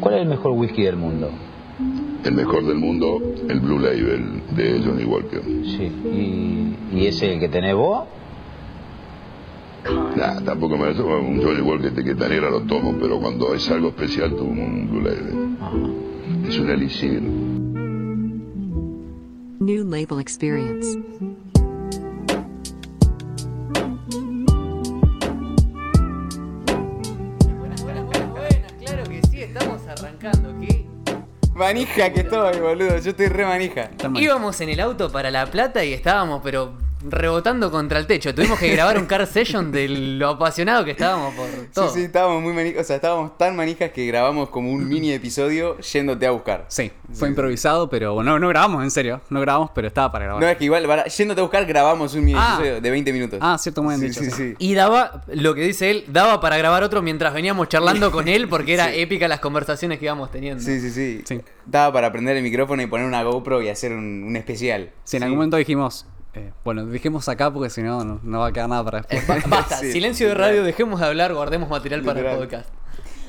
¿Cuál es el mejor whisky del mundo? El mejor del mundo, el Blue Label de Johnny Walker. Sí. ¿Y, y ese el que tenés vos? Nah, tampoco me lo un Johnny Walker de etiqueta negra lo tomo, pero cuando es algo especial tomo un Blue Label. Ajá. Es un elixir. New Label Experience. Manija que estoy, boludo. Yo estoy re manija. Íbamos en el auto para La Plata y estábamos, pero rebotando contra el techo. Tuvimos que grabar un car session de lo apasionado que estábamos por todo. Sí, sí, estábamos muy manijas. O sea, estábamos tan manijas que grabamos como un mini episodio yéndote a buscar. Sí, fue improvisado, pero bueno, no, grabamos, en serio. No grabamos, pero estaba para grabar. No, es que igual, para- yéndote a buscar, grabamos un mini Ah. episodio de 20 minutos. Ah, cierto, muy bien sí, dicho, sí, sí. sí. Y daba, lo que dice él, daba para grabar otro mientras veníamos charlando con él porque era épica las conversaciones que íbamos teniendo. Sí, sí, sí. Sí. Daba para prender el micrófono y poner una GoPro y hacer un, un especial. Si en algún momento dijimos, eh, bueno, dejemos acá porque si no, no, va a quedar nada para después. Ba- Basta, Sí, silencio de radio, dejemos de hablar, guardemos material para el podcast.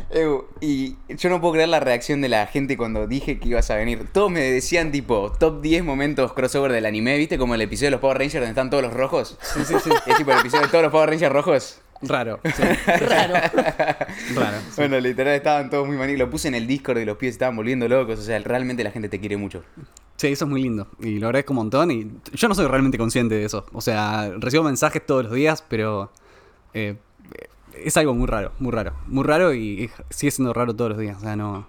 Ew, y yo no puedo creer la reacción de la gente cuando dije que ibas a venir. Todos me decían tipo top 10 momentos crossover del anime, ¿viste? Como el episodio de los Power Rangers donde están todos los rojos. Sí, sí, sí. Es tipo el episodio de todos los Power Rangers rojos. Raro, sí, Raro. raro. sí. Bueno, literal estaban todos muy maní. Lo puse en el Discord y los pibes se estaban volviendo locos. O sea, realmente la gente te quiere mucho. Sí, eso es muy lindo. Y lo agradezco un montón. Y yo no soy realmente consciente de eso. O sea, recibo mensajes todos los días, pero eh, es algo muy raro, muy raro. Muy raro y sigue siendo raro todos los días. O sea, no,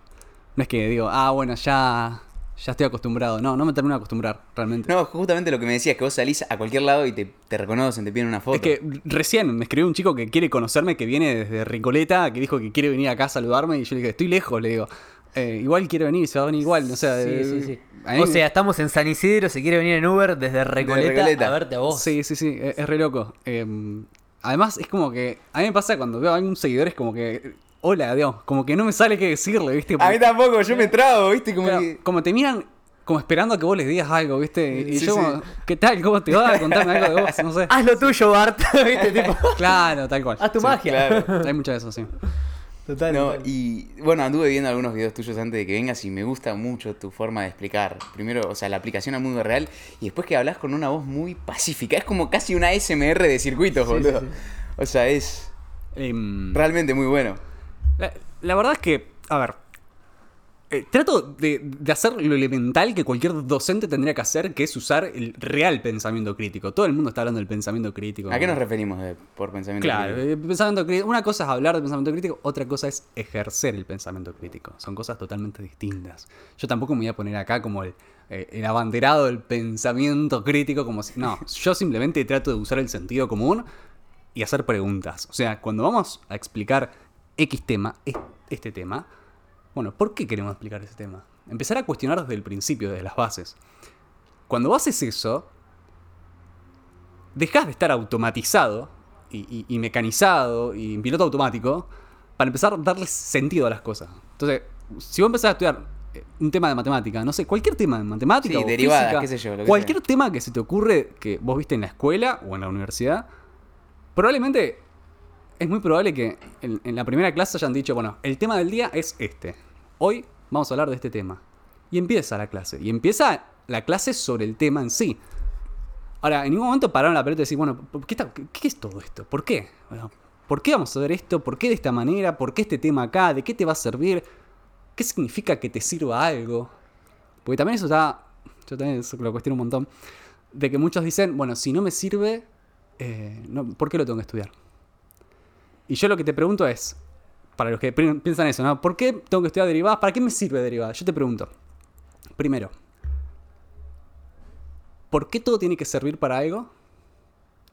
no es que digo, ah, bueno, ya, ya estoy acostumbrado. No, no me termino de acostumbrar, realmente. No, justamente lo que me decías, que vos salís a cualquier lado y te, te reconocen, te piden una foto. Es que recién me escribió un chico que quiere conocerme, que viene desde Ricoleta, que dijo que quiere venir acá a saludarme. Y yo le dije, estoy lejos, le digo. "Eh, igual quiere venir, se va a venir igual. O sea, Sí, eh, sí, sí. O sea, estamos en San Isidro, se quiere venir en Uber desde Recoleta, Recoleta. a verte a vos. Sí, sí, sí, es, es re loco. Eh, además, es como que. A mí me pasa cuando veo a algún seguidor, es como que. Hola, digamos, como que no me sale qué decirle, ¿viste? A mí tampoco, yo me trago, ¿viste? Como Claro, que... como te miran como esperando a que vos les digas algo, ¿viste? Y Sí, yo, sí. como, ¿qué tal? ¿Cómo te va? Contame algo de vos, no sé. Haz lo tuyo, Bart. ¿Viste? Tipo, Claro, tal cual. haz tu Sí, magia. Claro. Hay mucho de eso, sí. Total. No, total. y bueno, anduve viendo algunos videos tuyos antes de que vengas y me gusta mucho tu forma de explicar. Primero, o sea, la aplicación al mundo real y después que hablas con una voz muy pacífica. Es como casi una SMR de circuitos, boludo. O sea, es Em, realmente muy bueno. La, la verdad es que, a ver, eh, trato de, de hacer lo elemental que cualquier docente tendría que hacer, que es usar el real pensamiento crítico. Todo el mundo está hablando del pensamiento crítico. ¿A qué nos referimos de- por pensamiento Claro, crítico? eh, pensamiento crítico. Una cosa es hablar de pensamiento crítico, otra cosa es ejercer el pensamiento crítico. Son cosas totalmente distintas. Yo tampoco me voy a poner acá como el, eh, el abanderado del pensamiento crítico, como si. No, yo simplemente trato de usar el sentido común y hacer preguntas. O sea, cuando vamos a explicar X tema, es- este tema, bueno, ¿por qué queremos explicar ese tema? Empezar a cuestionar desde el principio, desde las bases. Cuando haces eso, dejas de estar automatizado y, y- y mecanizado y en piloto automático para empezar a darle sentido a las cosas. Entonces, si vos empezás a estudiar eh, un tema de matemática, no sé, cualquier tema de matemática Sí, o derivadas, física, qué sé yo, lo que cualquier sea. tema que se te ocurre que vos viste en la escuela o en la universidad, probablemente es muy probable que en, la primera clase hayan dicho, bueno, el tema del día es este. Hoy vamos a hablar de este tema. Y empieza la clase. Y empieza la clase sobre el tema en sí. Ahora, en ningún momento pararon la pelota y decir, bueno, ¿por ¿qué, es todo esto? ¿Por qué? ¿Por qué vamos a ver esto? ¿Por qué de esta manera? ¿Por qué este tema acá? ¿De qué te va a servir? ¿Qué significa que te sirva algo? Porque también eso está, yo también eso lo cuestiono un montón, de que muchos dicen, bueno, si no me sirve, eh, ¿por qué lo tengo que estudiar? Y yo lo que te pregunto es, para los que piensan eso, ¿no? ¿Por qué tengo que estudiar derivadas? ¿Para qué me sirve derivadas? Yo te pregunto, primero, ¿por qué todo tiene que servir para algo?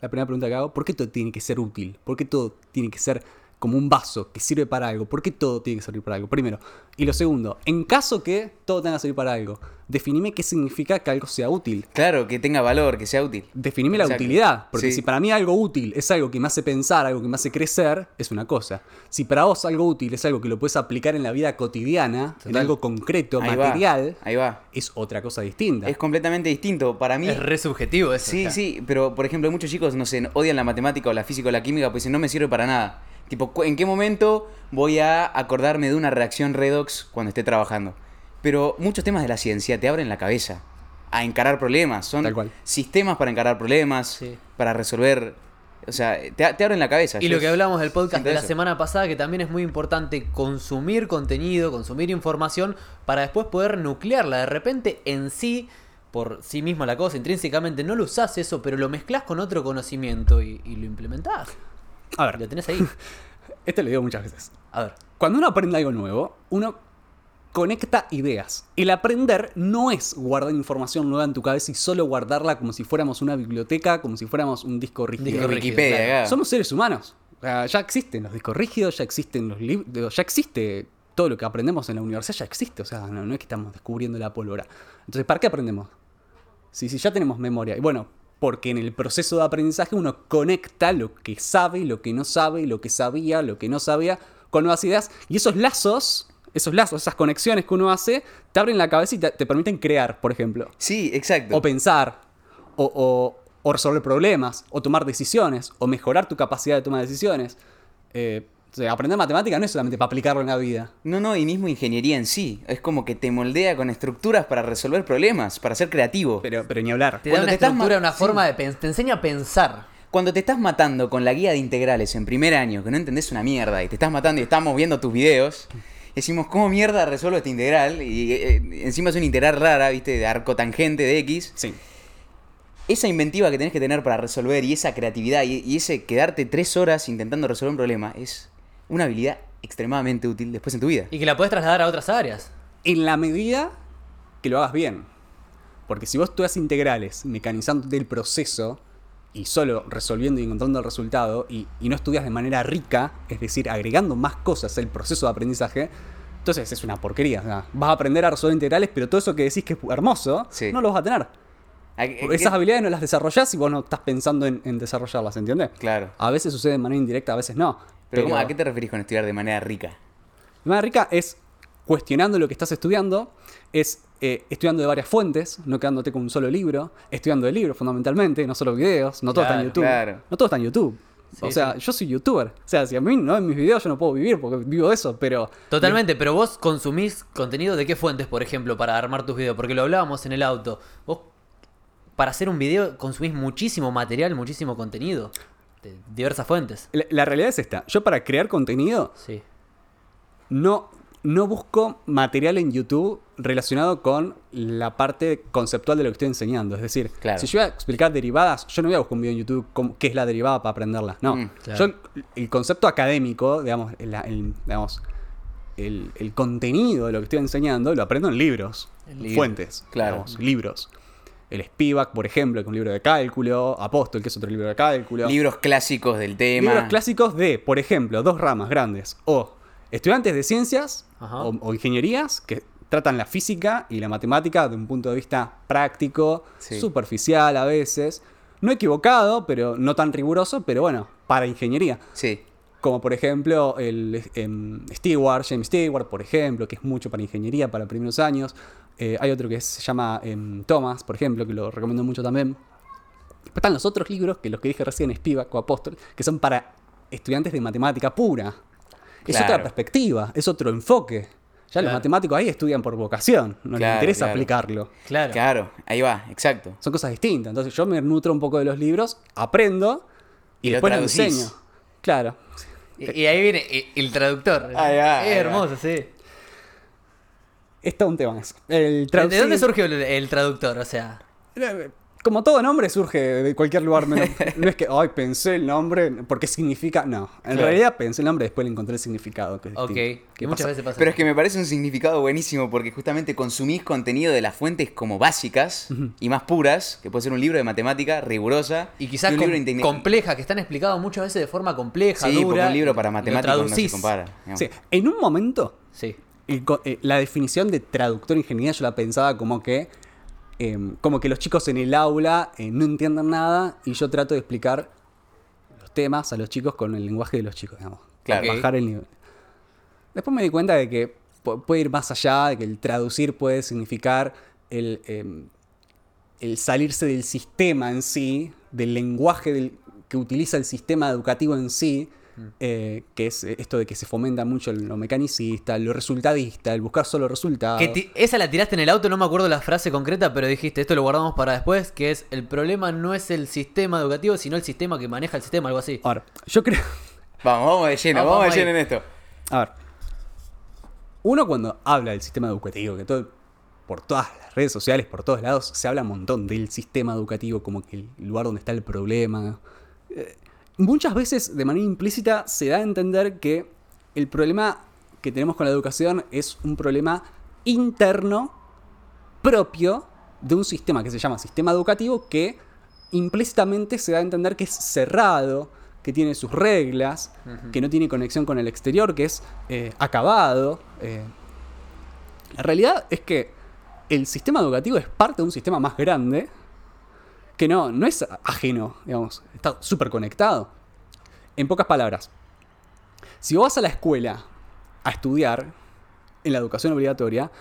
La primera pregunta que hago, ¿por qué todo tiene que ser útil? ¿Por qué todo tiene que ser como un vaso que sirve para algo? ¿Por qué todo tiene que servir para algo? Primero. Y lo segundo, en caso que todo tenga que servir para algo, definime qué significa que algo sea útil. Claro, que tenga valor, que sea útil. Definime la utilidad, porque Sí. si para mí algo útil es algo que me hace pensar, algo que me hace crecer, es una cosa. Si para vos algo útil es algo que lo puedes aplicar en la vida cotidiana, en Total. algo concreto, Ahí va, material, Ahí va. es otra cosa distinta. Es completamente distinto. Para mí. Es re subjetivo eso. Sí, sí, pero por ejemplo, muchos chicos, no sé, odian la matemática o la física o la química, pues dicen, no me sirve para nada. Tipo, ¿en qué momento voy a acordarme de una reacción redox cuando esté trabajando? Pero muchos temas de la ciencia te abren la cabeza a encarar problemas. Son Tal cual. sistemas para encarar problemas, Sí. para resolver. O sea, te, te abren la cabeza. Y lo que hablamos del podcast de la eso. semana pasada, que también es muy importante consumir contenido, consumir información, para después poder nuclearla. De repente, en sí, por sí misma la cosa, intrínsecamente no lo usás eso, pero lo mezclas con otro conocimiento y, y lo implementás. A Y lo ver, tenés ahí. esto lo digo muchas veces. A ver. Cuando uno aprende algo nuevo, uno conecta ideas. El aprender no es guardar información nueva en tu cabeza y solo guardarla como si fuéramos una biblioteca, como si fuéramos un disco rígido. Disco Wikipedia, claro. Somos seres humanos. O sea, ya existen los discos rígidos, ya existen los libros, ya existe todo lo que aprendemos en la universidad, ya existe. O sea, no, no es que estamos descubriendo la pólvora. Entonces, ¿para qué aprendemos? Si, si ya tenemos memoria. Y bueno, porque en el proceso de aprendizaje uno conecta lo que sabe, lo que no sabe, lo que sabía, lo que no sabía, con nuevas ideas. Y esos lazos, esos lazos, esas conexiones que uno hace, te abren la cabeza y te, te permiten crear, por ejemplo. Sí, exacto. O pensar, o, o- o resolver problemas, o tomar decisiones, o mejorar tu capacidad de tomar decisiones. Eh, o sea, aprender matemática no es solamente para aplicarlo en la vida. No, no, y mismo ingeniería en sí. Es como que te moldea con estructuras para resolver problemas, para ser creativo. Pero, pero ni hablar. Te da Cuando una te estructura, una sí. forma de pensar. Te enseña a pensar. Cuando te estás matando con la guía de integrales en primer año, que no entendés una mierda, y te estás matando y estamos viendo tus videos, decimos, ¿cómo mierda resuelvo este integral? Y eh, encima es una integral rara, ¿viste? De arco tangente de X. Sí. Esa inventiva que tenés que tener para resolver y esa creatividad y, y ese quedarte tres horas intentando resolver un problema es una habilidad extremadamente útil después en tu vida. Y que la podés trasladar a otras áreas. En la medida que lo hagas bien. Porque si vos estudias integrales, mecanizando el proceso y solo resolviendo y encontrando el resultado, y, y no estudias de manera rica, es decir, agregando más cosas al proceso de aprendizaje, entonces es una porquería. o sea, vas a aprender a resolver integrales, pero todo eso que decís que es hermoso, Sí. no lo vas a tener. Esas habilidades no las desarrollás y vos no estás pensando en, en desarrollarlas, ¿entiendes? Claro. A veces sucede de manera indirecta, a veces no. Pero, ¿cómo- ¿a qué te referís con estudiar de manera rica? De manera rica es cuestionando lo que estás estudiando, es eh, estudiando de varias fuentes, no quedándote con un solo libro, estudiando de libros fundamentalmente, no solo videos, no todo está en YouTube. claro. No todo está en YouTube. Sí, o sea, yo soy youtuber. O sea, si a mí no en mis videos yo no puedo vivir porque vivo de eso, pero Totalmente, pero vos consumís contenido de qué fuentes, por ejemplo, para armar tus videos, porque lo hablábamos en el auto. Vos, para hacer un video, consumís muchísimo material, muchísimo contenido, de diversas fuentes. la, la realidad es esta. Yo para crear contenido Sí. no, no busco material en YouTube relacionado con la parte conceptual de lo que estoy enseñando. Es decir, Claro. si yo voy a explicar derivadas, yo no voy a buscar un video en YouTube cómo- qué es la derivada para aprenderla. No. Mm, claro. Yo, el concepto académico, digamos, el, el- digamos, el, el contenido de lo que estoy enseñando, lo aprendo en libros, En libros, fuentes, claro. digamos, libros. El Spivak, por ejemplo, que es un libro de cálculo, Apóstol, que es otro libro de cálculo. Libros clásicos del tema. Libros clásicos de, por ejemplo, dos ramas grandes. O estudiantes de ciencias o, o ingenierías que tratan la física y la matemática de un punto de vista práctico, Sí. superficial a veces. No equivocado, pero no tan riguroso, pero bueno, para ingeniería. Sí. Como por ejemplo el em, Stewart, James Stewart, por ejemplo, que es mucho para ingeniería, para primeros años. Eh, hay otro que se llama em, Thomas, por ejemplo, que lo recomiendo mucho también. Después están los otros libros, que los que dije recién, Spivak o Apóstol, que son para estudiantes de matemática pura. Es Claro. otra perspectiva, es otro enfoque. Ya los matemáticos ahí estudian por vocación, no les interesa claro. aplicarlo. Claro. Claro, ahí va, exacto. Son cosas distintas. Entonces yo me nutro un poco de los libros, aprendo y, Y lo después lo traducís. enseño. Claro. Y, y ahí viene el, el traductor. Ahí va, es ahí hermoso, sí. Es todo un tema eso. El ¿De dónde surgió el, el traductor? O sea, Eh, Como todo nombre surge de cualquier lugar. menos- no es que, ay, pensé el nombre porque significa. No. En Claro. realidad pensé el nombre y después le encontré el significado. Que ok. distinto. Que ¿Qué muchas pasa? veces pasa. Pero es que me parece un significado buenísimo porque justamente consumís contenido de las fuentes como básicas y más puras, que puede ser un libro de matemática rigurosa. Y quizás un com- libro inte- compleja, que están explicados muchas veces de forma compleja, Sí, dura. porque un libro para lo matemáticos no se compara. digamos. Sí, en un momento, Sí. El eh, la definición de traductor en ingeniería yo la pensaba como que. em, como que los chicos en el aula eh, no entiendan nada y yo trato de explicar los temas a los chicos con el lenguaje de los chicos, digamos. Claro. Bajar el nivel. Después me di cuenta de que pu- puede ir más allá, de que el traducir puede significar el, em, el salirse del sistema en sí, del lenguaje del- que utiliza el sistema educativo en sí, eh, que es eh, esto de que se fomenta mucho lo mecanicista, lo resultadista, el buscar solo resultados. Que esa la tiraste en el auto, no me acuerdo la frase concreta, pero dijiste, esto lo guardamos para después, que es, el problema no es el sistema educativo, sino el sistema que maneja el sistema, algo así. Ahora, yo creo... Vamos, vamos de lleno, Vamos, vamos, de lleno en esto. A ver. Uno cuando habla del sistema educativo, que todo, por todas las redes sociales, por todos lados, se habla un montón del sistema educativo como que el lugar donde está el problema. Eh, muchas veces, de manera implícita, se da a entender que el problema que tenemos con la educación es un problema interno propio de un sistema que se llama sistema educativo que implícitamente se da a entender que es cerrado, que tiene sus reglas, que no tiene conexión con el exterior, que es eh, acabado. eh. La realidad es que el sistema educativo es parte de un sistema más grande que no, no es ajeno, digamos, está súper conectado. En pocas palabras, si vos vas a la escuela a estudiar en la educación obligatoria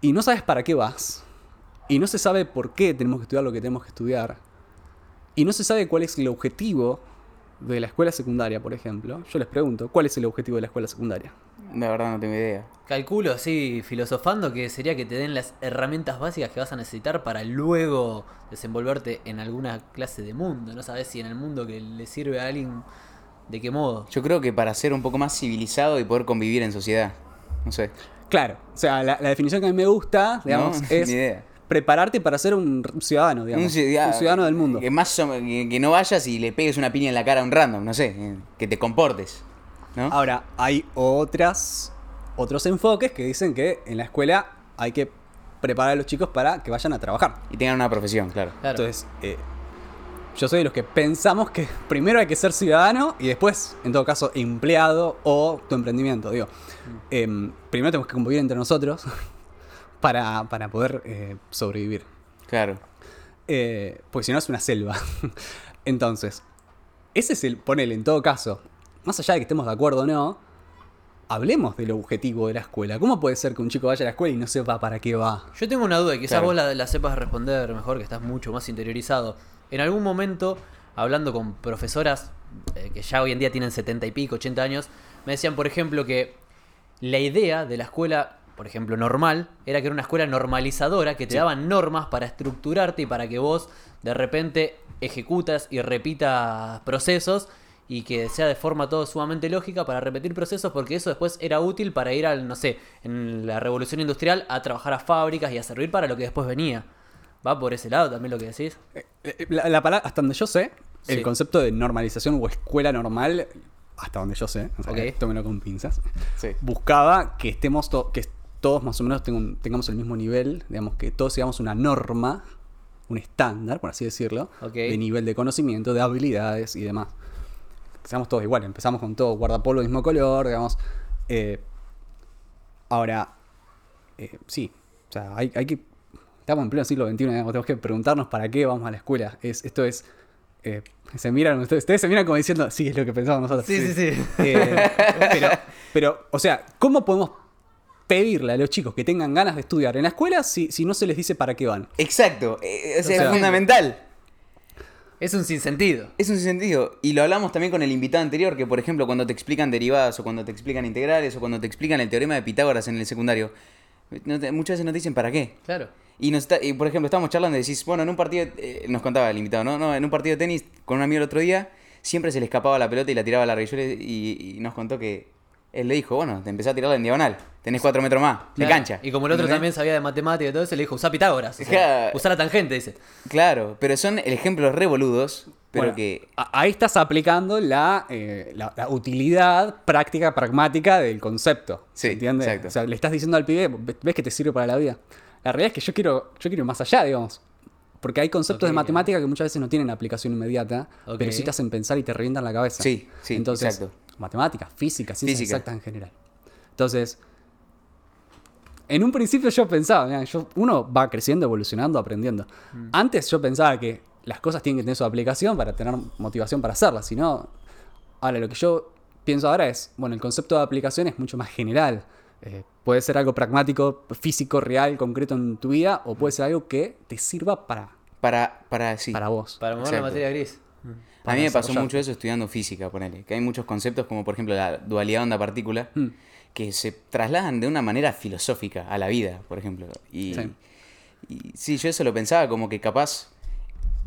y no sabes para qué vas, y no se sabe por qué tenemos que estudiar lo que tenemos que estudiar, y no se sabe cuál es el objetivo de la escuela secundaria, por ejemplo, yo les pregunto, ¿cuál es el objetivo de la escuela secundaria? La verdad no tengo idea. Calculo así, filosofando, que sería que te den las herramientas básicas que vas a necesitar para luego desenvolverte en alguna clase de mundo. No sabes si en el mundo que le sirve a alguien, de qué modo. Yo creo que para ser un poco más civilizado y poder convivir en sociedad. No sé. Claro, o sea, la, la definición que a mí me gusta, digamos, No, es idea. prepararte para ser un ciudadano, digamos, un ciudad- ciudadano del mundo. Que, más o- que, que no vayas y le pegues una piña en la cara a un random, no sé. Que te comportes. ¿No? Ahora, hay otras, otros enfoques que dicen que en la escuela hay que preparar a los chicos para que vayan a trabajar. Y tengan una profesión, claro. Claro. Entonces, eh, yo soy de los que pensamos que primero hay que ser ciudadano y después, en todo caso, empleado o tu emprendimiento. Digo, Em, primero tenemos que convivir entre nosotros para, para poder eh, sobrevivir. Claro. Eh, porque si no es una selva. Entonces, ese es el, ponele en todo caso, más allá de que estemos de acuerdo o no, hablemos del objetivo de la escuela. ¿Cómo puede ser que un chico vaya a la escuela y no sepa para qué va? Yo tengo una duda, y quizás Claro. vos la, la sepas responder mejor, que estás mucho más interiorizado. En algún momento, hablando con profesoras eh, que ya hoy en día tienen 70 y pico, 80 años, me decían, por ejemplo, que la idea de la escuela, por ejemplo, normal, era que era una escuela normalizadora, que te daban normas para estructurarte y para que vos de repente ejecutas y repitas procesos y que sea de forma todo sumamente lógica para repetir procesos porque eso después era útil para ir al, no sé, en la revolución industrial a trabajar a fábricas y a servir para lo que después venía. ¿Va por ese lado también lo que decís? Eh, La, la palabra, hasta donde yo sé, el Sí. concepto de normalización o escuela normal, hasta donde yo sé, o sea, Ok. tómenlo con pinzas, Sí. buscaba que estemos to- que todos más o menos tengamos el mismo nivel, digamos que todos sigamos una norma, un estándar, por así decirlo, de nivel de conocimiento, de habilidades y demás. Seamos todos iguales, empezamos con todo guardapolvo mismo color, digamos. eh, ahora, eh, sí, o sea, hay, hay que. Estamos en pleno siglo XXI, digamos, tenemos que preguntarnos para qué vamos a la escuela. Es, esto es. eh, se miran, ustedes, ustedes se miran como diciendo, sí, es lo que pensamos nosotros. Sí, sí, sí. Pero, pero, o sea, ¿cómo podemos pedirle a los chicos que tengan ganas de estudiar en la escuela si, si no se les dice para qué van? Exacto. o sea, sea, es fundamental. Es un sinsentido. Es un sentido. Y lo hablamos también con el invitado anterior, que por ejemplo cuando te explican derivadas o cuando te explican integrales o cuando te explican el teorema de Pitágoras en el secundario, no te- muchas veces nos dicen para qué. Claro. Y, nos está- y, por ejemplo, estábamos charlando y decís, bueno, en un partido, eh, nos contaba el invitado, ¿no? no, en un partido de tenis con un amigo el otro día, siempre se le escapaba la pelota y la tiraba. Y, yo le- y, y nos contó que él le dijo, bueno, te empezás a tirarla en diagonal, tenés cuatro metros más, de Claro. cancha. Y como el otro ¿Entendés? también sabía de matemáticas y todo eso, le dijo, usá Pitágoras. O sea, usá la tangente, dice. Claro, pero son ejemplos revoludos, pero Bueno, que... Ahí estás aplicando la, eh, la, la utilidad práctica, pragmática del concepto. Sí, ¿Se entiende? exacto. O sea, le estás diciendo al pibe, "Ve- ves que te sirve para la vida. La realidad es que yo quiero, yo quiero ir más allá, digamos. Porque hay conceptos de matemática que muchas veces no tienen aplicación inmediata, pero sí te hacen pensar y te revientan la cabeza. Sí, sí, Entonces, exacto. matemáticas, física, ciencias Física. exactas en general. Entonces, en un principio yo pensaba, mirá, yo, uno va creciendo, evolucionando, aprendiendo. Mm. Antes yo pensaba que las cosas tienen que tener su aplicación para tener motivación para hacerlas, si no, ahora lo que yo pienso ahora es, bueno, el concepto de aplicación es mucho más general. Eh, puede ser algo pragmático, físico, real, concreto en tu vida, o puede ser algo que te sirva para, Para, para, sí. para vos. Para mover la materia gris. A mí me pasó mucho eso estudiando física, ponele. Que hay muchos conceptos como por ejemplo la dualidad onda-partícula Mm. Que se trasladan de una manera filosófica a la vida, por ejemplo. Y Sí. y sí, yo eso lo pensaba como que capaz,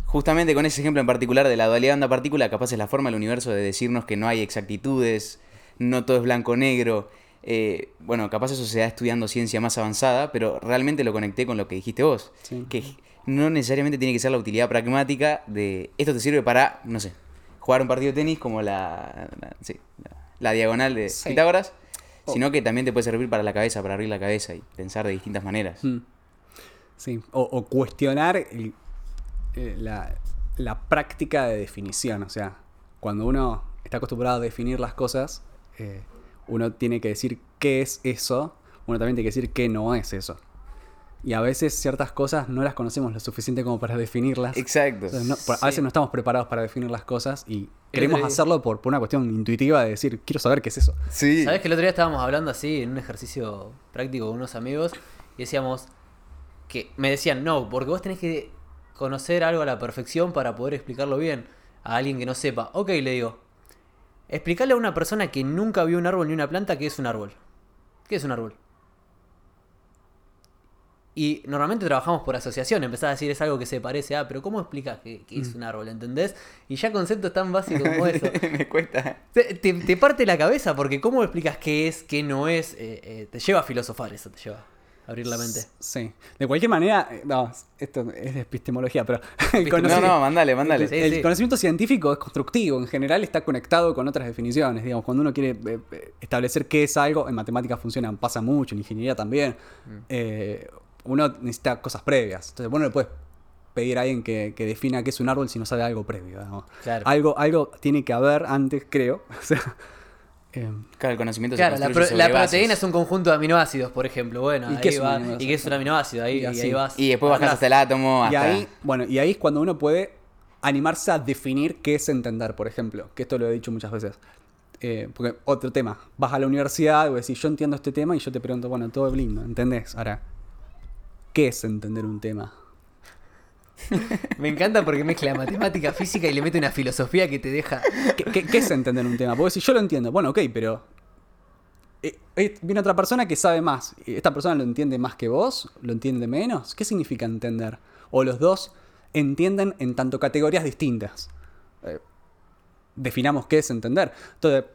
justamente con ese ejemplo en particular de la dualidad onda-partícula, capaz es la forma del universo de decirnos que no hay exactitudes, no todo es blanco-negro. Eh, bueno, capaz eso se da estudiando ciencia más avanzada, pero realmente lo conecté con lo que dijiste vos. Sí. Que no necesariamente tiene que ser la utilidad pragmática de esto te sirve para, no sé, jugar un partido de tenis como la, la, sí, la- la diagonal de Sí. Pitágoras, Oh. sino que también te puede servir para la cabeza, para abrir la cabeza y pensar de distintas maneras. Mm. Sí, o, o cuestionar el- eh, la, la práctica de definición. O sea, cuando uno está acostumbrado a definir las cosas, eh, uno tiene que decir qué es eso, uno también tiene que decir qué no es eso. Y a veces ciertas cosas no las conocemos lo suficiente como para definirlas. Exacto. Entonces, no- por- Sí. A veces no estamos preparados para definir las cosas y queremos hacerlo por, por una cuestión intuitiva de decir, quiero saber qué es eso. Sí. ¿Sabes que el otro día estábamos hablando así en un ejercicio práctico con unos amigos y decíamos que me decían, no, porque vos tenés que conocer algo a la perfección para poder explicarlo bien a alguien que no sepa. Ok, le digo, explicarle a una persona que nunca vio un árbol ni una planta qué es un árbol. ¿Qué es un árbol? Y normalmente trabajamos por asociación, empezás a decir es algo que se parece a, pero ¿cómo explicas qué es un árbol? ¿Entendés? Y ya conceptos tan básicos como eso. Me cuesta. Te, te- te parte la cabeza porque ¿cómo explicas qué es, qué no es? Eh, eh, te lleva a filosofar eso, te lleva a abrir la mente. Sí. De cualquier manera, eh, no, esto es de epistemología, pero No, no, mandale, mandale. Sí, el sí. conocimiento científico es constructivo, en general está conectado con otras definiciones. Digamos, cuando uno quiere eh, establecer qué es algo, en matemáticas funciona, pasa mucho, en ingeniería también. Mm. Uno necesita cosas previas. Entonces, bueno, le puedes pedir a alguien que, que defina qué es un árbol si no sabe algo previo. Claro. Algo, algo tiene que haber antes, creo. O sea, eh, Claro, el conocimiento Claro, se la, pro- sobre la proteína es un conjunto de aminoácidos, por ejemplo. Bueno, ¿Y ahí qué es un va- aminoácido? ¿Y qué es un aminoácido? Ahí, Y ahí vas. Y después bajás hasta el átomo, Y ahí, bueno, y ahí es cuando uno puede animarse a definir qué es entender, por ejemplo. Que esto lo he dicho muchas veces. Eh, porque otro tema, vas a la universidad y decís, yo entiendo este tema y yo te pregunto, bueno, todo es lindo, ¿entendés? Ahora, ¿qué es entender un tema? Me encanta porque mezcla matemática, física y le mete una filosofía que te deja. ¿Qué, qué- qué es entender un tema? Porque si yo lo entiendo, bueno, ok, pero eh, eh, viene otra persona que sabe más. ¿Esta persona lo entiende más que vos? ¿Lo entiende menos? ¿Qué significa entender? O los dos entienden en tanto categorías distintas. Eh, definamos qué es entender. Entonces,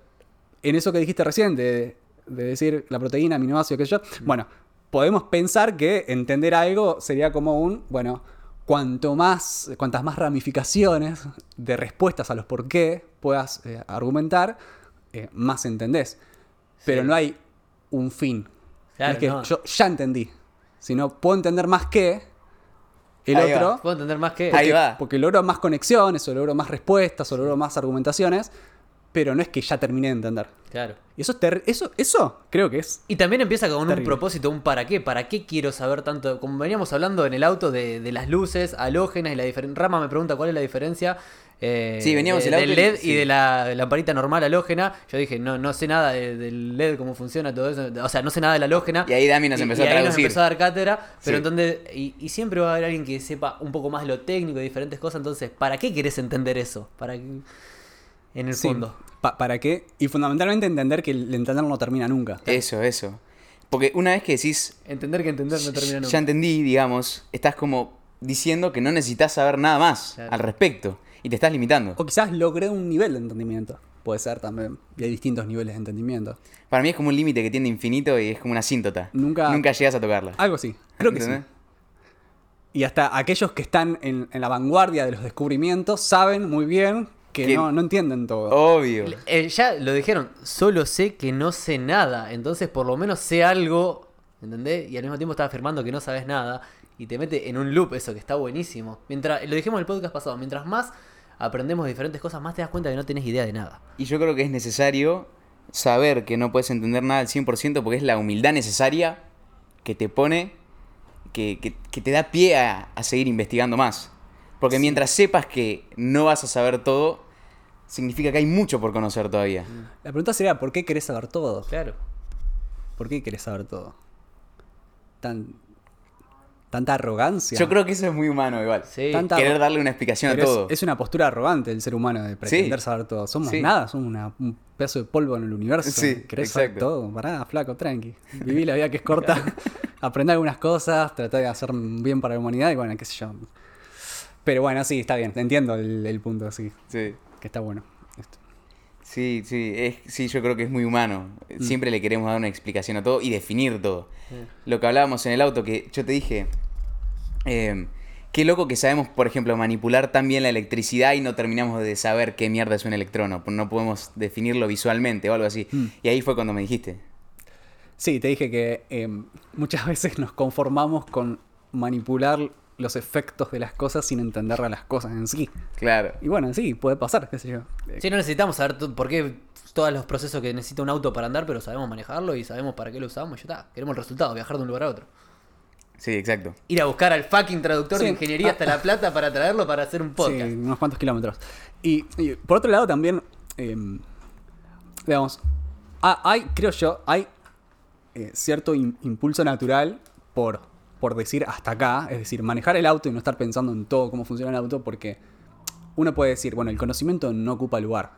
en eso que dijiste recién, de, de decir la proteína, aminoácido, qué sé yo, bueno, podemos pensar que entender algo sería como un, bueno, cuanto más, cuantas más ramificaciones de respuestas a los por qué puedas eh, argumentar, eh, más entendés. Pero Sí. no hay un fin. Claro, es que no. yo ya entendí, sino puedo entender más que el Ahí va. otro. ¿Puedo entender más que? Ahí va. Porque logro más conexiones, o logro más respuestas, o logro más argumentaciones, pero no es que ya terminé de entender. Claro. Y eso, es eso, eso creo que es. Y también empieza con un propósito, un para qué. ¿Para qué quiero saber tanto? Como veníamos hablando en el auto de, de las luces halógenas y la diferencia. Rama me pregunta cuál es la diferencia. eh, Sí, veníamos de- en el del auto y- LED y, sí. de la lamparita normal halógena. Yo dije, no, no sé nada de- del LED, cómo funciona todo eso. O sea, no sé nada de la halógena. Y ahí Dami nos Y- empezó y a ahí nos traducir. empezó a dar cátedra. Pero Sí. entonces, y, y siempre va a haber alguien que sepa un poco más lo técnico de diferentes cosas. Entonces, ¿para qué querés entender eso? ¿Para qué? En el Sí. fondo. Pa- ¿Para qué? Y fundamentalmente entender que el entender no termina nunca. Eso, eso. Porque una vez que decís, Entender que entender no termina nunca. ya entendí, digamos, estás como diciendo que no necesitas saber nada más Claro. al respecto. Y te estás limitando. O quizás logré un nivel de entendimiento. Puede ser también. Y hay distintos niveles de entendimiento. Para mí es como un límite que tiende infinito y es como una asíntota. Nunca- Nunca llegas a tocarla. Algo así. Creo que sí. Y hasta aquellos que están en, en la vanguardia de los descubrimientos saben muy bien que Que- no, no entienden todo. Obvio. Eh, ya lo dijeron, solo sé que no sé nada, entonces por lo menos sé algo, ¿entendés? Y al mismo tiempo estás afirmando que no sabes nada y te mete en un loop eso que está buenísimo. Mientras, lo dijimos en el podcast pasado, mientras más aprendemos de diferentes cosas, más te das cuenta que no tenés idea de nada. Y yo creo que es necesario saber que no puedes entender nada al 100% porque es la humildad necesaria que te pone, que, que- que te da pie a, a seguir investigando más. Porque mientras sepas que no vas a saber todo, significa que hay mucho por conocer todavía. La pregunta sería, ¿por qué querés saber todo? Claro. ¿Por qué querés saber todo? Tan... tanta arrogancia. Yo creo que eso es muy humano igual. Sí. Tanta- Querer darle una explicación Pero a todo. Es, una postura arrogante del ser humano de pretender Sí. saber todo. Somos Sí. nada, somos una- un pedazo de polvo en el universo. Sí, Querés saber exacto. todo. Pará, flaco, tranqui. Viví la vida que es corta. Aprender algunas cosas, tratar de hacer bien para la humanidad y bueno, qué sé yo. Pero bueno, sí, está bien. Entiendo el, el punto, sí. Sí. Que está bueno. Esto. Sí, sí, es, sí, yo creo que es muy humano. Mm. Siempre le queremos dar una explicación a todo y definir todo. Lo que hablábamos en el auto, que yo te dije, eh, qué loco que sabemos, por ejemplo, manipular tan bien la electricidad y no terminamos de saber qué mierda es un electrono. No podemos definirlo visualmente o algo así. Mm. Y ahí fue cuando me dijiste. Sí, te dije que eh, muchas veces nos conformamos con manipular los efectos de las cosas sin entender a las cosas en sí. Claro. Y bueno, sí, puede pasar, qué sé yo. Eh, Sí, no necesitamos saber por qué todos los procesos que necesita un auto para andar, pero sabemos manejarlo y sabemos para qué lo usamos y ya está. Queremos el resultado, viajar de un lugar a otro. Sí, exacto. Ir a buscar al fucking traductor Sí. de ingeniería hasta La Plata para traerlo para hacer un podcast. Sí, unos cuantos kilómetros. Y, y por otro lado también, eh, digamos, ha- hay, creo yo, hay eh, cierto im- impulso natural por, por decir hasta acá, es decir, manejar el auto y no estar pensando en todo cómo funciona el auto, porque uno puede decir, bueno, el conocimiento no ocupa lugar.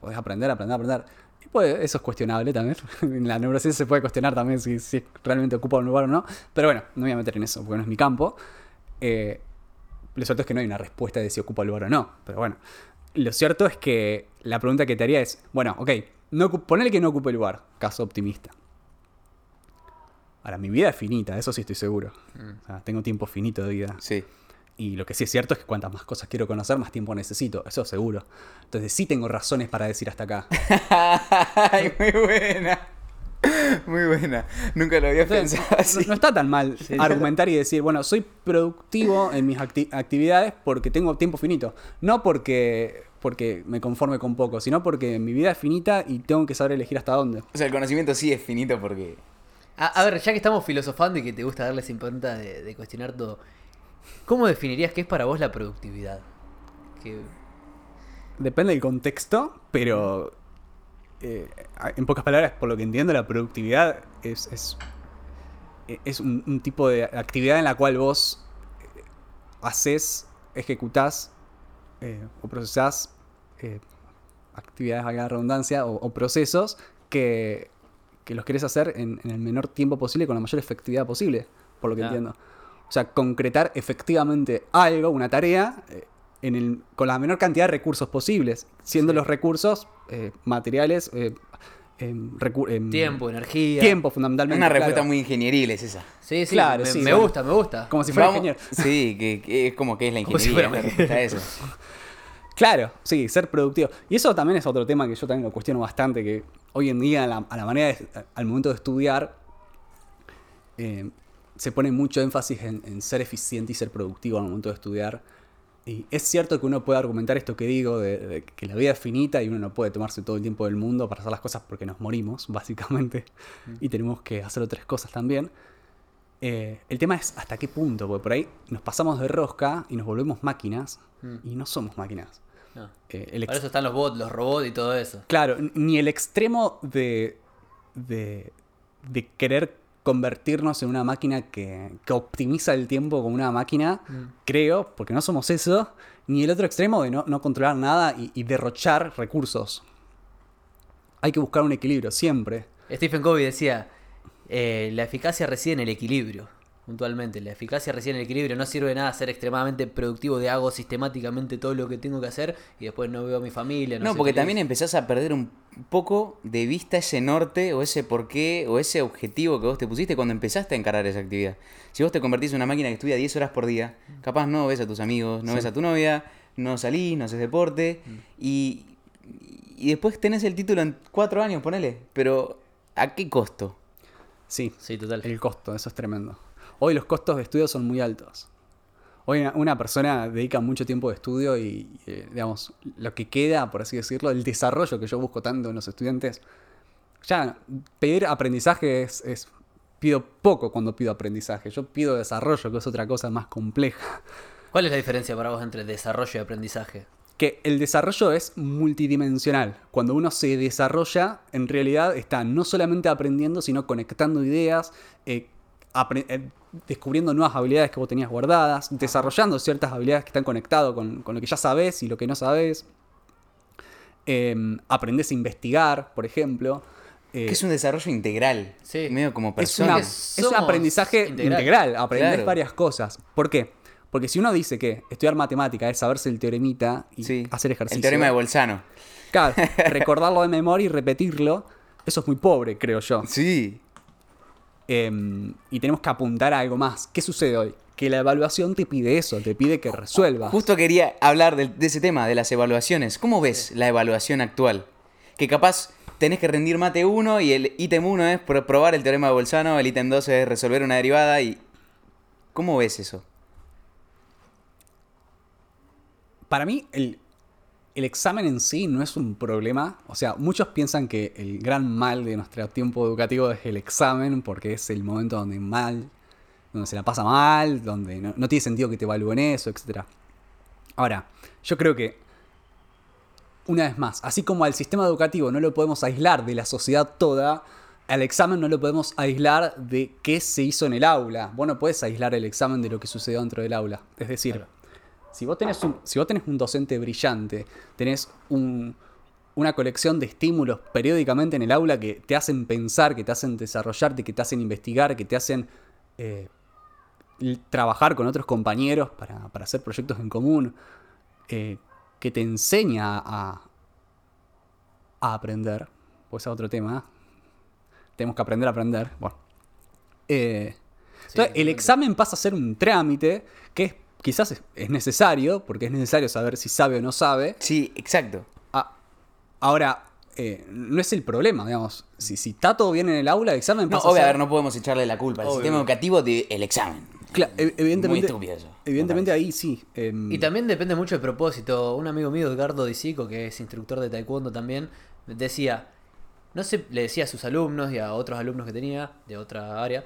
Podés aprender, aprender, aprender. Y puede- eso es cuestionable también. en la neurociencia se puede cuestionar también si, realmente ocupa un lugar o no. Pero bueno, no me voy a meter en eso porque no es mi campo. Eh, lo cierto es que no hay una respuesta de si ocupa lugar o no. Pero bueno, lo cierto es que la pregunta que te haría es, bueno, ok, no, ponele que no ocupe lugar, caso optimista. Ahora, mi vida es finita, eso sí estoy seguro. O sea, tengo tiempo finito de vida. Sí. Y lo que sí es cierto es que cuantas más cosas quiero conocer, más tiempo necesito, eso seguro. Entonces sí tengo razones para decir hasta acá. Ay, muy buena. Muy buena. Nunca lo había Entonces, pensado así. no, no está tan mal argumentar y decir, bueno, soy productivo en mis acti- actividades porque tengo tiempo finito. No porque, porque me conforme con poco, sino porque mi vida es finita y tengo que saber elegir hasta dónde. O sea, el conocimiento sí es finito porque. A, a ver, ya que estamos filosofando y que te gusta darles impronta de, de cuestionar todo, ¿cómo definirías qué es para vos la productividad? Que, Depende del contexto, pero eh, en pocas palabras, por lo que entiendo, la productividad es, es, es un, tipo de actividad en la cual vos eh, haces, ejecutás eh, o procesás actividades, valga la redundancia, o procesos que, que los querés hacer en, en el menor tiempo posible con la mayor efectividad posible, por lo que Claro. entiendo. O sea, concretar efectivamente algo, una tarea, eh, en el- con la menor cantidad de recursos posibles, siendo los recursos eh, materiales, eh, em, recu- em, tiempo, energía. tiempo fundamentalmente. Una respuesta claro. muy ingenieril es esa. Sí, sí, Claro, me, sí, me bueno. gusta, me gusta. Como si fuera Vamos- ingeniero. Sí, que, que es como que es la Como si ingeniería. fuera la respuesta a eso. Claro, sí, ser productivo. Y eso también es otro tema que yo también lo cuestiono bastante, que hoy en día a la, a la manera de- al momento de estudiar eh, se pone mucho énfasis en, en ser eficiente y ser productivo al momento de estudiar. Y es cierto que uno puede argumentar esto que digo, de, de que la vida es finita y uno no puede tomarse todo el tiempo del mundo para hacer las cosas porque nos morimos, básicamente, y tenemos que hacer otras cosas también. Eh, el tema es hasta qué punto, porque por ahí nos pasamos de rosca y nos volvemos máquinas y no somos máquinas. No. Eh, el Para eso están los bots, los robots y todo eso. Claro, ni el extremo de, de, de querer convertirnos en una máquina que, que optimiza el tiempo como una máquina, creo, porque no somos eso, ni el otro extremo de no, no controlar nada y, y derrochar recursos. Hay que buscar un equilibrio, siempre. Stephen Covey decía, eh, la eficacia reside en el equilibrio, puntualmente. La eficacia reside en el equilibrio. No sirve de nada ser extremadamente productivo de hago sistemáticamente todo lo que tengo que hacer y después no veo a mi familia. No, No, porque también empezás a perder un poco de vista ese norte o ese porqué o ese objetivo que vos te pusiste cuando empezaste a encarar esa actividad. Si vos te convertís en una máquina que estudia 10 horas por día, capaz no ves a tus amigos, no ves a tu novia, no salís, no haces deporte y, y después tenés el título en 4 años, ponele. Pero, ¿a qué costo? Sí, Sí, total. el costo, eso es tremendo. Hoy los costos de estudio son muy altos. Hoy una, persona dedica mucho tiempo de estudio y, eh, digamos, lo que queda, por así decirlo, el desarrollo que yo busco tanto en los estudiantes. Ya, pedir aprendizaje es, es- Pido poco cuando pido aprendizaje. Yo pido desarrollo, que es otra cosa más compleja. ¿Cuál es la diferencia para vos entre desarrollo y aprendizaje? Que el desarrollo es multidimensional. Cuando uno se desarrolla, en realidad está no solamente aprendiendo, sino conectando ideas, eh, eh, descubriendo nuevas habilidades que vos tenías guardadas, desarrollando ciertas habilidades que están conectadas con, con lo que ya sabes y lo que no sabes. Em, aprendés a investigar, por ejemplo. Eh, Que es un desarrollo integral. Sí. Medio como es, persona. una- es un aprendizaje integral. integral, aprender Claro. varias cosas. ¿Por qué? Porque si uno dice que estudiar matemática es saberse el teoremita y Sí. hacer ejercicio. El teorema de Bolzano. Claro, recordarlo de memoria y repetirlo, eso es muy pobre, creo yo. Sí. Em, y tenemos que apuntar a algo más. ¿Qué sucede hoy? Que la evaluación te pide eso, te pide que resuelvas. Justo quería hablar de, de ese tema, de las evaluaciones. ¿Cómo ves la evaluación actual? Que capaz tenés que rendir mate 1 y el ítem 1 es pro- probar el teorema de Bolzano, el ítem 2 es resolver una derivada y... ¿Cómo ves eso? Para mí, el, examen en sí no es un problema. O sea, muchos piensan que el gran mal de nuestro tiempo educativo es el examen, porque es el momento donde mal, donde se la pasa mal, donde no, tiene sentido que te evalúen eso, etc. Ahora, yo creo que, una vez más, así como al sistema educativo no lo podemos aislar de la sociedad toda, al examen no lo podemos aislar de qué se hizo en el aula. Vos no aislar el examen de lo que sucedió dentro del aula. Es decir. Si vos tenés un, si vos tenés un docente brillante, tenés un- una colección de estímulos periódicamente en el aula que te hacen pensar, que te hacen desarrollarte, que te hacen investigar, que te hacen eh, trabajar con otros compañeros para, para hacer proyectos en común, eh, que te enseña a, a aprender, pues es otro tema. ¿eh? Tenemos que aprender a aprender. Bueno. Eh, entonces, el examen pasa a ser un trámite que es- quizás es, es necesario, porque es necesario saber si sabe o no sabe. Sí, exacto. Ah, ahora, eh, no es el problema, digamos. Si, si está todo bien en el aula, el examen No, pasa a obvio, a ser... ver, no podemos echarle la culpa al sistema educativo del examen. Cla- ev- evidentemente, Muy estúpido eso. Evidentemente ahí sí. em, Y también depende mucho del propósito. Un amigo mío, Edgardo Disico, que es instructor de taekwondo también, decía, no se, le decía a sus alumnos y a otros alumnos que tenía de otra área,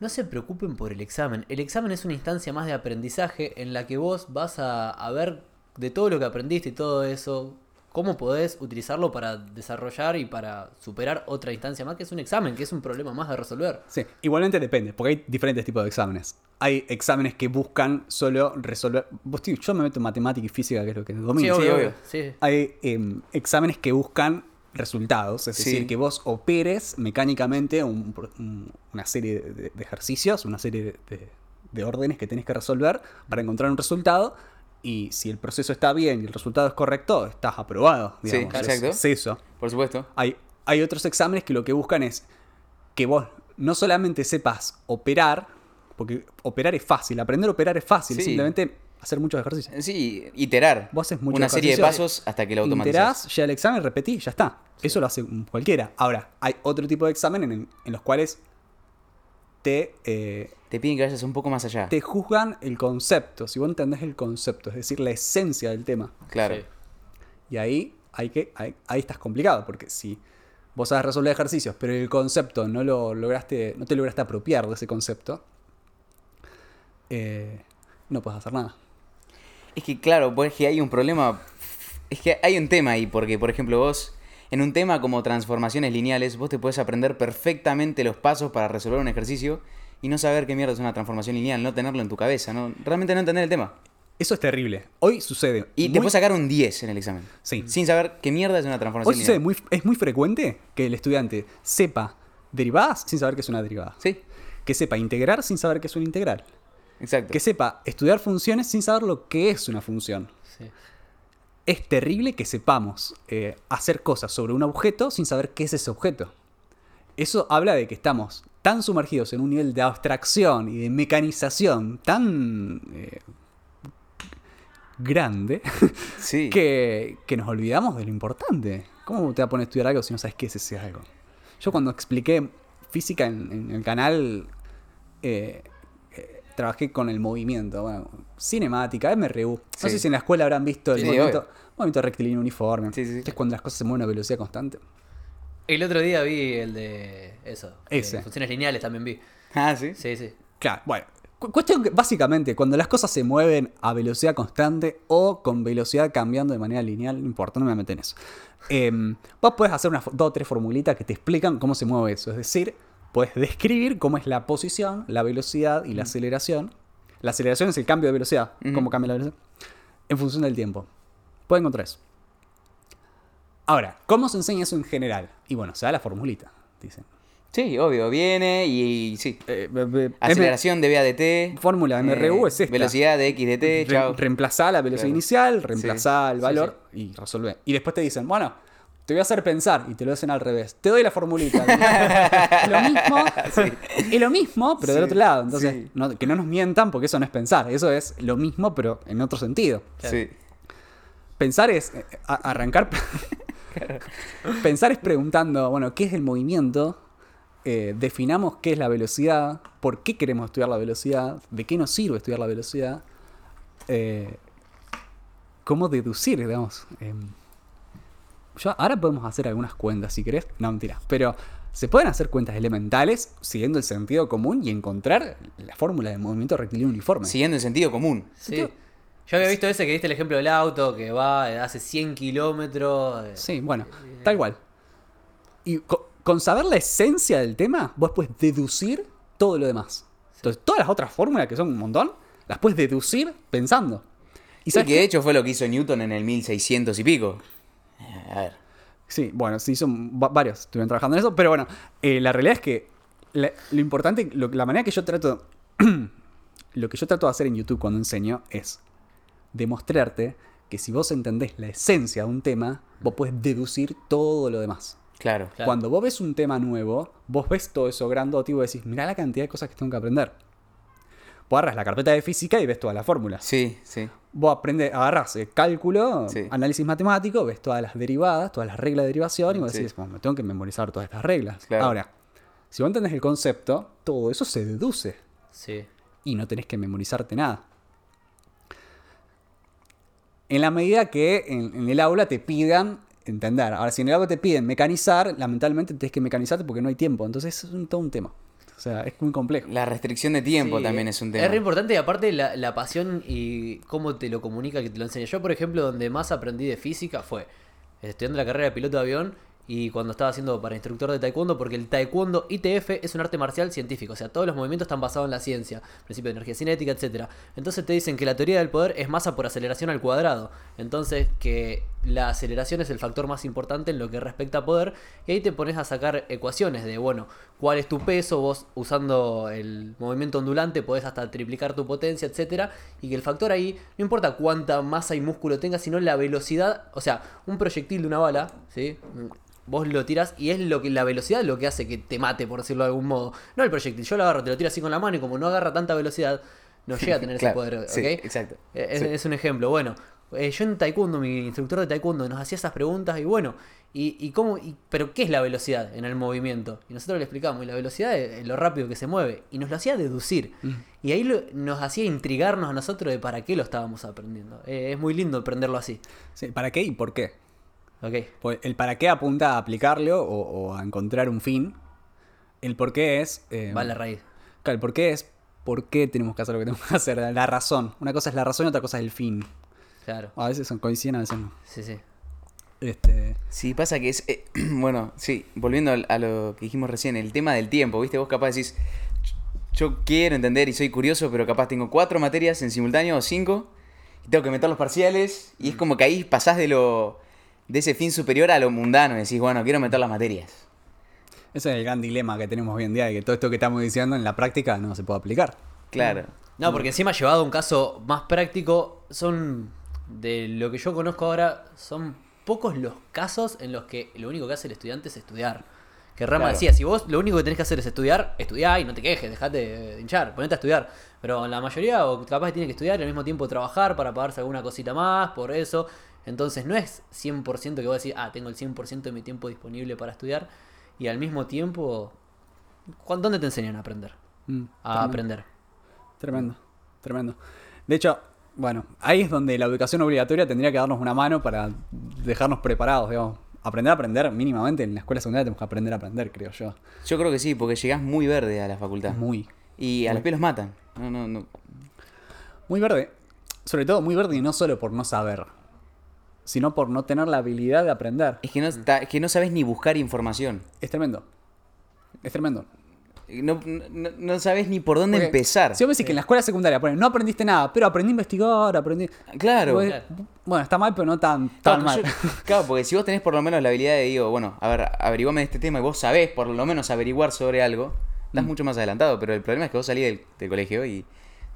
no se preocupen por el examen. El examen es una instancia más de aprendizaje en la que vos vas a, a ver de todo lo que aprendiste y todo eso, cómo podés utilizarlo para desarrollar y para superar otra instancia más, que es un examen, que es un problema más de resolver. Sí, igualmente depende, porque hay diferentes tipos de exámenes. Hay exámenes que buscan solo resolver. vos, tío, yo me meto en matemática y física, que es lo que domino. Sí, obvio, obvio. obvio, sí. Hay em, exámenes que buscan resultados, es Sí. decir, que vos operes mecánicamente un- un- una serie de, de ejercicios, una serie de, de- de órdenes que tenés que resolver para encontrar un resultado. Y si el proceso está bien y el resultado es correcto, estás aprobado. Sí, Digamos. Es- exacto. es eso. Por supuesto. Hay, hay otros exámenes que lo que buscan es que vos no solamente sepas operar, porque operar es fácil, aprender a operar es fácil, Sí. simplemente hacer muchos ejercicios. Sí, iterar. Vos haces muchos Una serie de pasos hasta que lo automatizás. Iterás, ya el examen, repetí, ya está. Eso lo hace cualquiera. Ahora, hay otro tipo de examen en, en los cuales te, eh, Te piden que vayas un poco más allá. te juzgan el concepto, si vos entendés el concepto, es decir, la esencia del tema. Claro. Sí. Y ahí, hay que, ahí, ahí estás complicado, porque si vos sabes resolver ejercicios, pero el concepto no lo lograste, no te lograste apropiar de ese concepto, eh, no puedes hacer nada. Es que claro, pues que hay un problema. Es que hay un tema ahí, porque por ejemplo vos, en un tema como transformaciones lineales, vos te puedes aprender perfectamente los pasos para resolver un ejercicio y no saber qué mierda es una transformación lineal, no tenerlo en tu cabeza, no, realmente no entender el tema. Eso es terrible. Hoy sucede. Y te puedes sacar un 10 en el examen. Sí. Sin saber qué mierda es una transformación Hoy sucede muy, es muy frecuente que el estudiante sepa derivadas sin saber qué es una derivada. Sí, Que sepa integrar sin saber qué es una integral. Exacto. Que sepa estudiar funciones sin saber lo que es una función. sí. Es terrible que sepamos eh, hacer cosas sobre un objeto sin saber qué es ese objeto. Eso habla de que estamos tan sumergidos en un nivel de abstracción y de mecanización tan eh, grande Sí. que, que nos olvidamos de lo importante. ¿Cómo te va a poner a estudiar algo si no sabes qué es ese algo? Yo cuando expliqué física en, en el canal, eh, eh, trabajé con el movimiento, bueno, cinemática, MRU. No Sí. sé si en la escuela habrán visto el Sí, movimiento, obvio. movimiento rectilíneo uniforme. Sí, que es cuando las cosas se mueven a velocidad constante. El otro día vi el de eso. de funciones lineales también vi. Ah, sí. Sí, sí. Claro, bueno. cu- Cuestión que, básicamente, cuando las cosas se mueven a velocidad constante o con velocidad cambiando de manera lineal, no importa, no me meto en eso. Em, vos podés hacer unas dos o tres formulitas que te explican cómo se mueve eso. Es decir, puedes describir cómo es la posición, la velocidad y la aceleración. La aceleración es el cambio de velocidad, cómo cambia la velocidad, en función del tiempo. Pueden encontrar eso. Ahora, ¿cómo se enseña eso en general? Y bueno, se da la formulita, dicen. Sí, obvio, viene y, y sí. Eh, be- be- Aceleración de V a dt. Fórmula MRU es esta. Velocidad de X dt, Re- chao. reemplazá la velocidad Claro. inicial, reemplazá el Sí, valor y resolvé. Y después te dicen, bueno, te voy a hacer pensar y te lo hacen al revés. Te doy la formulita. lo mismo, es lo mismo, pero del otro lado. Entonces, sí. no- que no nos mientan porque eso no es pensar. Eso es lo mismo, pero en otro sentido. Sí. Pensar es eh, a- arrancar. Pensar es preguntando, bueno, ¿qué es el movimiento? Eh, definamos qué es la velocidad, por qué queremos estudiar la velocidad, de qué nos sirve estudiar la velocidad, eh, cómo deducir, digamos. Em, yo, ahora podemos hacer algunas cuentas, si querés. No, mentira. Pero se pueden hacer cuentas elementales siguiendo el sentido común y encontrar la fórmula de movimiento rectilíneo uniforme. Siguiendo el sentido común. Sí. Yo había visto ese que diste el ejemplo del auto que va, eh, hace 100 kilómetros. eh, Sí, bueno, tal cual. Y co- con, saber la esencia del tema, vos puedes deducir todo lo demás. Entonces, todas las otras fórmulas, que son un montón, las puedes deducir pensando. Y Y sabes que de hecho fue lo que hizo Newton en el 1600 y pico. Eh, A ver. Sí, bueno, sí, son va- varios, estuvieron trabajando en eso, pero bueno, eh, la realidad es que la- lo importante, lo- la manera que yo trato, lo que yo trato de hacer en YouTube cuando enseño es demostrarte que si vos entendés la esencia de un tema, vos puedes deducir todo lo demás. Claro. Claro. Cuando vos ves un tema nuevo, vos ves todo eso grandote y vos decís, mirá la cantidad de cosas que tengo que aprender. Vos agarras la carpeta de física y ves todas las fórmulas. Sí, sí. Vos aprendes, agarras eh, cálculo, Sí. análisis matemático, ves todas las derivadas, todas las reglas de derivación y vos Sí. decís, bueno, me tengo que memorizar todas estas reglas. Claro. Ahora, si vos entendés el concepto, todo eso se deduce Sí. y no tenés que memorizarte nada. En la medida que en, en el aula te pidan entender. Ahora, si en el aula te piden mecanizar, lamentablemente tenés que mecanizarte porque no hay tiempo. Entonces es un- todo un tema. O sea, es muy complejo. La restricción de tiempo Sí, también es un tema. Es re importante y aparte la, la pasión y cómo te lo comunica que te lo enseña. Yo, por ejemplo, donde más aprendí de física fue estudiando la carrera de piloto de avión y cuando estaba haciendo para instructor de taekwondo, porque el taekwondo ITF es un arte marcial científico, o sea, todos los movimientos están basados en la ciencia, principio de energía cinética, etcétera. Entonces te dicen que la teoría del poder es masa por aceleración al cuadrado. Entonces que la aceleración es el factor más importante en lo que respecta a poder y ahí te pones a sacar ecuaciones de, bueno, cuál es tu peso, vos usando el movimiento ondulante podés hasta triplicar tu potencia, etcétera, y que el factor ahí no importa cuánta masa y músculo tengas, sino la velocidad, o sea, un proyectil de una bala, ¿sí? Vos lo tiras y es lo que la velocidad lo que hace que te mate, por decirlo de algún modo. No el proyectil, yo lo agarro, te lo tiro así con la mano y como no agarra tanta velocidad, no llega a tener Claro, ese poder, ¿ok? sí, exacto. Eh, Es, Sí. es un ejemplo. Bueno, eh, yo en taekwondo, mi instructor de taekwondo nos hacía esas preguntas y bueno, y, y cómo, y- pero ¿qué es la velocidad en el movimiento? Y nosotros le explicamos, y la velocidad es lo rápido que se mueve, y nos lo hacía deducir. Y ahí lo- nos hacía intrigarnos a nosotros de para qué lo estábamos aprendiendo. Eh, es muy lindo aprenderlo así. Sí, ¿Para qué y por qué? Pues el para qué apunta a aplicarlo o, o a encontrar un fin. El por qué es. eh, Va a la raíz. Claro, el por qué es por qué tenemos que hacer lo que tenemos que hacer. La razón. Una cosa es la razón y otra cosa es el fin. Claro. A veces son coinciden, a veces no. Sí, sí. Este, Sí, pasa que es. eh, bueno, sí, volviendo a lo que dijimos recién, el tema del tiempo, ¿viste? Vos capaz decís, yo quiero entender y soy curioso, pero capaz tengo cuatro materias en simultáneo o cinco, y tengo que meter los parciales, y es como que ahí pasás de lo. de ese fin superior a lo mundano, y decís, bueno, quiero meter las materias. ese es el gran dilema que tenemos hoy en día, de que todo esto que estamos diciendo en la práctica no se puede aplicar. Claro. No, porque encima llevado a un caso más práctico, son, de lo que yo conozco ahora, son pocos los casos en los que lo único que hace el estudiante es estudiar. Que Rama Claro. decía, si vos lo único que tenés que hacer es estudiar, estudiá y no te quejes, dejate de hinchar, ponete a estudiar. Pero la mayoría o capaz que tiene que estudiar y al mismo tiempo trabajar para pagarse alguna cosita más, por eso. Entonces no es 100% que vos decís, ah, tengo el 100% de mi tiempo disponible para estudiar. Y al mismo tiempo, ¿cuán- ¿dónde te enseñan a aprender? Mm, A tremendo. aprender. Tremendo, tremendo. De hecho, bueno, ahí es donde la educación obligatoria tendría que darnos una mano para dejarnos preparados, digamos. Aprender a aprender, mínimamente en la escuela secundaria tenemos que aprender a aprender, creo yo. Yo creo que sí, porque llegás muy verde a la facultad. Muy, Y a los pelos matan. No, no, no. muy verde. Sobre todo muy verde y no solo por no saber, sino por no tener la habilidad de aprender. Es que no, es que no sabes ni buscar información. Es tremendo. Es tremendo. No, no, no sabes ni por dónde Porque empezar. Si vos me decís que en la escuela secundaria ponen, no aprendiste nada, pero aprendí a investigar, aprendí. Claro. Vos- Bueno, está mal, pero no tan, tan Claro, mal. yo- claro, porque si vos tenés por lo menos la habilidad de, digo, bueno, a ver, averiguame de este tema y vos sabés por lo menos averiguar sobre algo, estás Mm. mucho más adelantado. Pero el problema es que vos salís del, del colegio y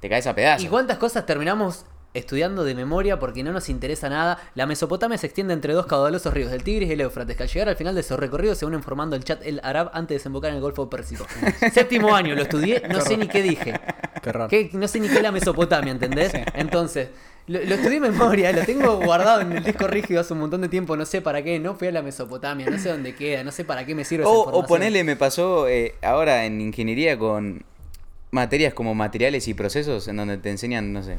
te caes a pedazos. ¿Y cuántas cosas terminamos estudiando de memoria porque no nos interesa nada? La Mesopotamia se extiende entre dos caudalosos ríos, el Tigris y el Éufrates, que al llegar al final de su recorrido se unen formando el chat el Arab antes de desembocar en el Golfo Pérsico. Séptimo año, lo estudié, no sé ni qué dije. Qué raro. ¿Qué? No sé ni qué es la Mesopotamia, ¿entendés? Entonces, lo, lo estudié en memoria, lo tengo guardado en el disco rígido hace un montón de tiempo, no sé para qué, no fui a la Mesopotamia, no sé dónde queda, no sé para qué me sirve esa O, o información. ponele, me pasó eh, ahora en ingeniería con materias como materiales y procesos, en donde te enseñan, no sé,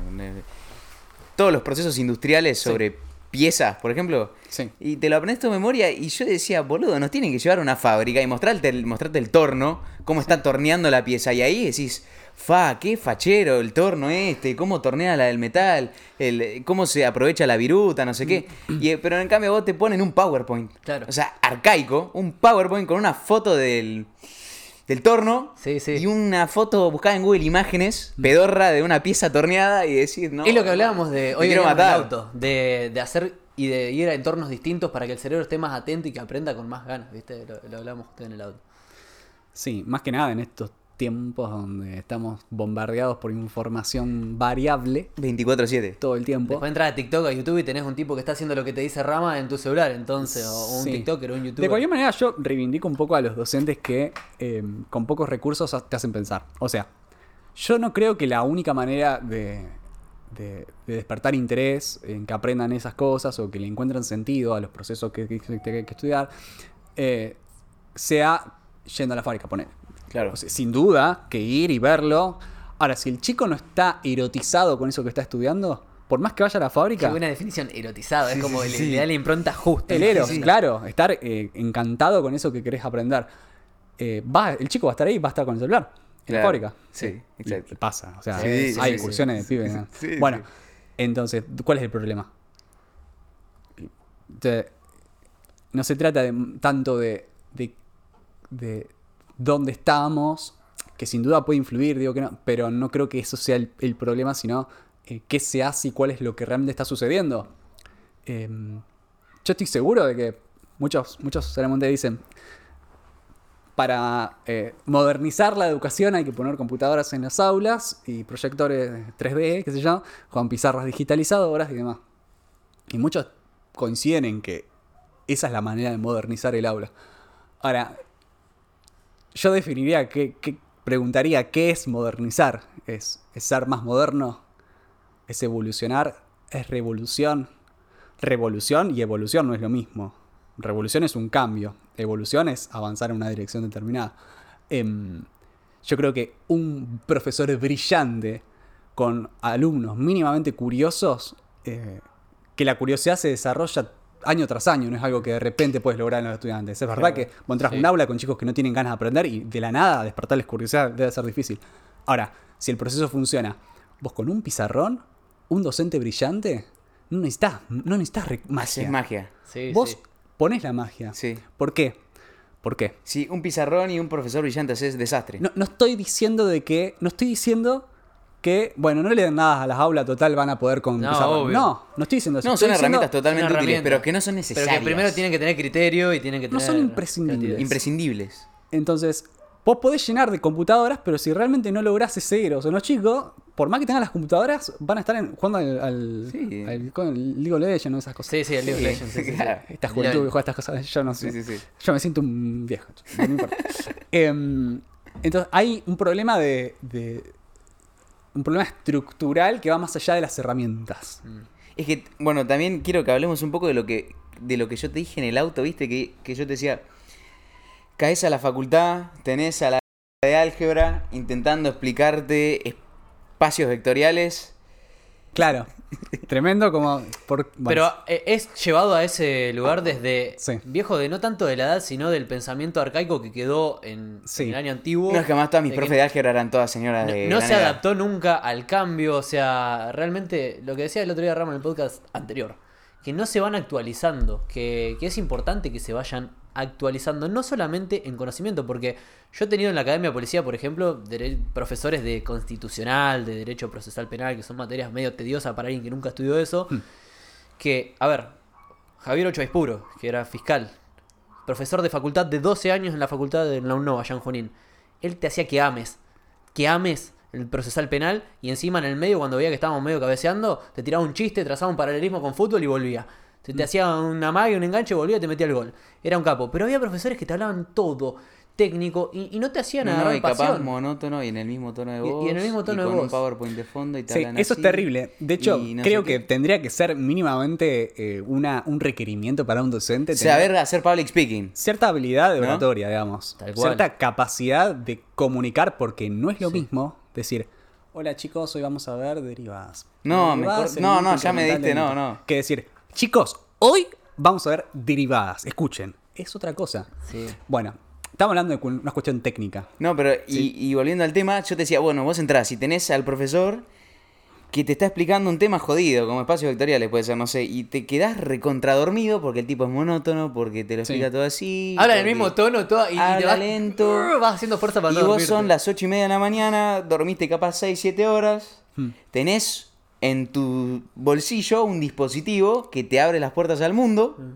todos los procesos industriales sobre piezas, por ejemplo. Sí. Y te lo aprendes tu memoria y yo decía, boludo, nos tienen que llevar a una fábrica y mostrarte el, mostrarte el torno, cómo está torneando la pieza. Y ahí decís, fa, qué fachero el torno este, cómo tornea la del metal, el, cómo se aprovecha la viruta, no sé qué. Y, eh, pero en cambio vos te ponen un PowerPoint. Claro. O sea, arcaico, un PowerPoint con una foto del, del torno Sí, sí. y una foto buscada en Google Imágenes, pedorra de una pieza torneada y decir, no. es lo que hablábamos de hoy quiero veníamos en el matar. auto, de, de hacer y de ir a entornos distintos para que el cerebro esté más atento y que aprenda con más ganas, ¿viste? Lo, lo hablamos en el auto. Sí, más que nada en estos tiempos donde estamos bombardeados por información variable 24-7. todo el tiempo. Después entras a TikTok, a YouTube y tenés un tipo que está haciendo lo que te dice Rama en tu celular, entonces, o un Sí. TikToker o un YouTuber. De cualquier manera, yo reivindico un poco a los docentes que eh, con pocos recursos te hacen pensar. O sea, yo no creo que la única manera de, de- de despertar interés en que aprendan esas cosas o que le encuentren sentido a los procesos que, que, que- que estudiar eh, sea yendo a la fábrica, poner. Claro. O sea, sin duda que ir y verlo. Ahora, si el chico no está erotizado con eso que está estudiando, por más que vaya a la Qué fábrica, buena definición, erotizado, es como sí, le, sí. le da la impronta justa. el eros, Sí, sí. claro, estar eh, encantado con eso que querés aprender. Eh, va, el chico va a estar ahí, va a estar con el celular en la fábrica. sí, exacto. y pasa, o sea, Sí, sí, hay sí, incursiones de pibes. ¿no? Sí, bueno, sí. entonces, ¿cuál es el problema? Te- no se trata de, tanto de, de, de dónde estamos, que sin duda puede influir, digo que no, pero no creo que eso sea el, problema, sino eh, qué se hace y cuál es lo que realmente está sucediendo. Em, yo estoy seguro de que muchos, muchos solamente dicen, para eh, modernizar la educación hay que poner computadoras en las aulas y proyectores 3D, qué sé yo, con pizarras digitalizadoras y demás. Y muchos coinciden en que esa es la manera de modernizar el aula. Ahora, yo definiría, que, preguntaría, ¿qué es modernizar? ¿Es, ¿Es ser más moderno? ¿Es evolucionar? ¿Es revolución? Revolución y evolución no es lo mismo. Revolución es un cambio. Evolución es avanzar en una dirección determinada. Em, yo creo que un profesor brillante con alumnos mínimamente curiosos, eh, que la curiosidad se desarrolla año tras año, no es algo que de repente puedes lograr en los estudiantes. Es verdad que vos entras a un aula con chicos que no tienen ganas de aprender y de la nada despertarles curiosidad debe ser difícil. Ahora, si el proceso funciona, vos con un pizarrón, un docente brillante, no necesitas, no necesitas magia. Es magia. Sí, Vos sí. ponés la magia. Sí. ¿Por qué? ¿Por qué? Sí, un pizarrón y un profesor brillante es desastre. No, no estoy diciendo de que. No estoy diciendo que. Bueno, no le den nada a las aulas, total, van a poder con No, obvio. No, no estoy diciendo eso. No, Estoy son diciendo- herramientas totalmente útiles, pero que no son Pero necesarias. que primero tienen que tener criterio y tienen que No tener. son imprescindibles. Imprescindibles. Entonces, vos podés llenar de computadoras, pero si realmente no lográs ese eros en los chicos, por más que tengan las computadoras, van a estar en- jugando al, al, Sí. al- con el League of Legends o esas cosas. Sí, sí, el League of Legends. sí, sí, sí. claro. Esta juventud que juega estas cosas, yo no sé. Sí, sí, sí. Yo me siento un viejo. no me importa. Em, entonces, hay un problema de, de- Un problema estructural que va más allá de las herramientas. Es que, bueno, también quiero que hablemos un poco de lo que, de lo que yo te dije en el auto, ¿viste? Que, que yo te decía, caes a la facultad, tenés a la de álgebra intentando explicarte espacios vectoriales. Claro. Tremendo como. Por, bueno, Pero eh, es llevado a ese lugar desde Sí. viejo de no tanto de la edad, sino del pensamiento arcaico que quedó en, Sí. en el año antiguo. No es que más todas mis de profes de álgebra eran todas señoras no, de. no se edad. adaptó nunca al cambio, o sea, realmente lo que decía el otro día Rama en el podcast anterior, que no se van actualizando, que, que es importante que se vayan actualizando, no solamente en conocimiento, porque yo he tenido en la Academia de Policía, por ejemplo, profesores de constitucional, de derecho procesal penal, que son materias medio tediosas para alguien que nunca estudió eso, que, a ver, Javier Ochoa Puro, que era fiscal, profesor de facultad de 12 años en la facultad de la UNOVA, allá en Junín, él te hacía que ames, que ames el procesal penal y encima en el medio cuando veía que estábamos medio cabeceando, te tiraba un chiste, trazaba un paralelismo con fútbol y volvía. Se te hacía una magia, un enganche, volvía y te metía el gol. Era un capo. Pero había profesores que te hablaban todo técnico y, y no te hacían No, no, agarrar y capaz pasión. monótono y en el mismo tono de Y- y voz. en el mismo tono de con voz. un PowerPoint de fondo y te Sí, eso es terrible. De hecho, y no creo que tendría que ser mínimamente eh, una, un requerimiento para un docente. tener Saber hacer public speaking. cierta habilidad de ¿No? oratoria, digamos. Tal cual. Cierta capacidad de comunicar, porque no es lo mismo decir, hola chicos, hoy vamos a ver derivadas. No, Derivadas mejor- no, no, ya me diste, no, no. Que decir, chicos, hoy vamos a ver derivadas. Escuchen, es otra cosa. Sí. Bueno, estamos hablando de una cuestión técnica. No, pero y, y volviendo al tema, yo te decía, bueno, vos entrás y tenés al profesor que te está explicando un tema jodido, como espacios vectoriales puede ser, no sé, y te quedás recontradormido porque el tipo es monótono, porque te lo Sí. explica todo así. Habla en el mismo tono todo, y, y te Habla vas, lento. vas haciendo fuerza para Y no vos dormirte. son las ocho y media de la mañana, dormiste capaz 6, 7 horas, Hmm. tenés en tu bolsillo un dispositivo que te abre las puertas al mundo, Hmm.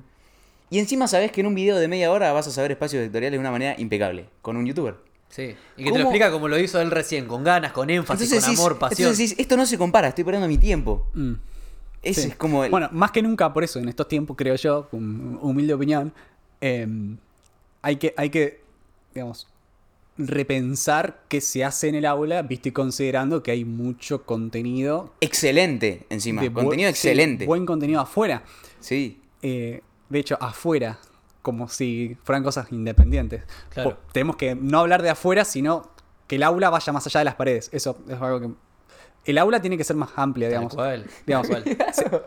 y encima sabés que en un video de media hora vas a saber espacios vectoriales de una manera impecable, con un youtuber. Sí. Y que te lo explica como lo hizo él recién, con ganas, con énfasis, con decís- amor, pasión. entonces decís, esto no se compara, estoy perdiendo mi tiempo. Mm. Ese Sí. es como el... Bueno, más que nunca, por eso, en estos tiempos, creo yo, con humilde opinión, eh, hay, que, hay que, digamos, repensar qué se hace en el aula, visto y considerando que hay mucho contenido. excelente encima, de bu- contenido sí, excelente. buen contenido afuera. Sí. Eh, de hecho, afuera, como si fueran cosas independientes. Claro. Tenemos que no hablar de afuera, sino que el aula vaya más allá de las paredes. Eso es algo que... El aula tiene que ser más amplia, Tal digamos. cual. Digamos, Tal cual.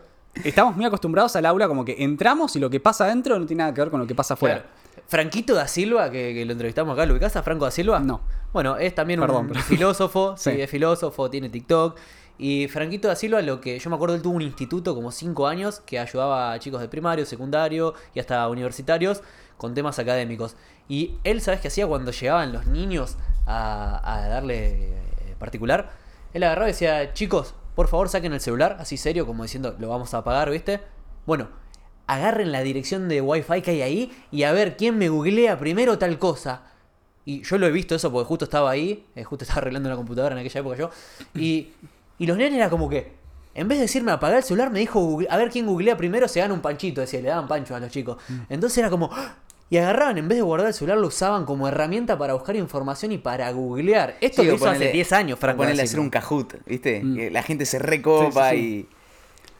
Estamos muy acostumbrados al aula como que entramos y lo que pasa adentro no tiene nada que ver con lo que pasa afuera. Claro. Franquito da Silva, que, que lo entrevistamos acá, ¿lo ubicás a Franco da Silva? No. Bueno, es también Perdón, un pero- filósofo, sí. Sí. es filósofo, tiene TikTok. Y Franquito da Silva, lo que yo me acuerdo, él tuvo un instituto como 5 años que ayudaba a chicos de primario, secundario y hasta universitarios con temas académicos. Y él, ¿sabes qué hacía cuando llegaban los niños a, a darle eh, particular? Él agarraba y decía, chicos, por favor saquen el celular, así serio, como diciendo, lo vamos a apagar, ¿viste? Bueno, agarren la dirección de Wi-Fi que hay ahí y a ver quién me googlea primero tal cosa. Y yo lo he visto eso porque justo estaba ahí, eh, justo estaba arreglando la computadora en aquella época yo. Y, y los nenes era como que, en vez de decirme apagar el celular, me dijo, "Google- a ver quién googlea primero se gana un panchito, decía, le daban pancho a los chicos. Entonces era como, ¡ah! Y agarraban, en vez de guardar el celular, lo usaban como herramienta para buscar información y para googlear. Esto Sí, lo o hizo hace ponerle- 10 años, Franco. Ponerle a hacer un Kahoot, ¿viste? Mm. Que la gente se recopa Sí, sí, sí.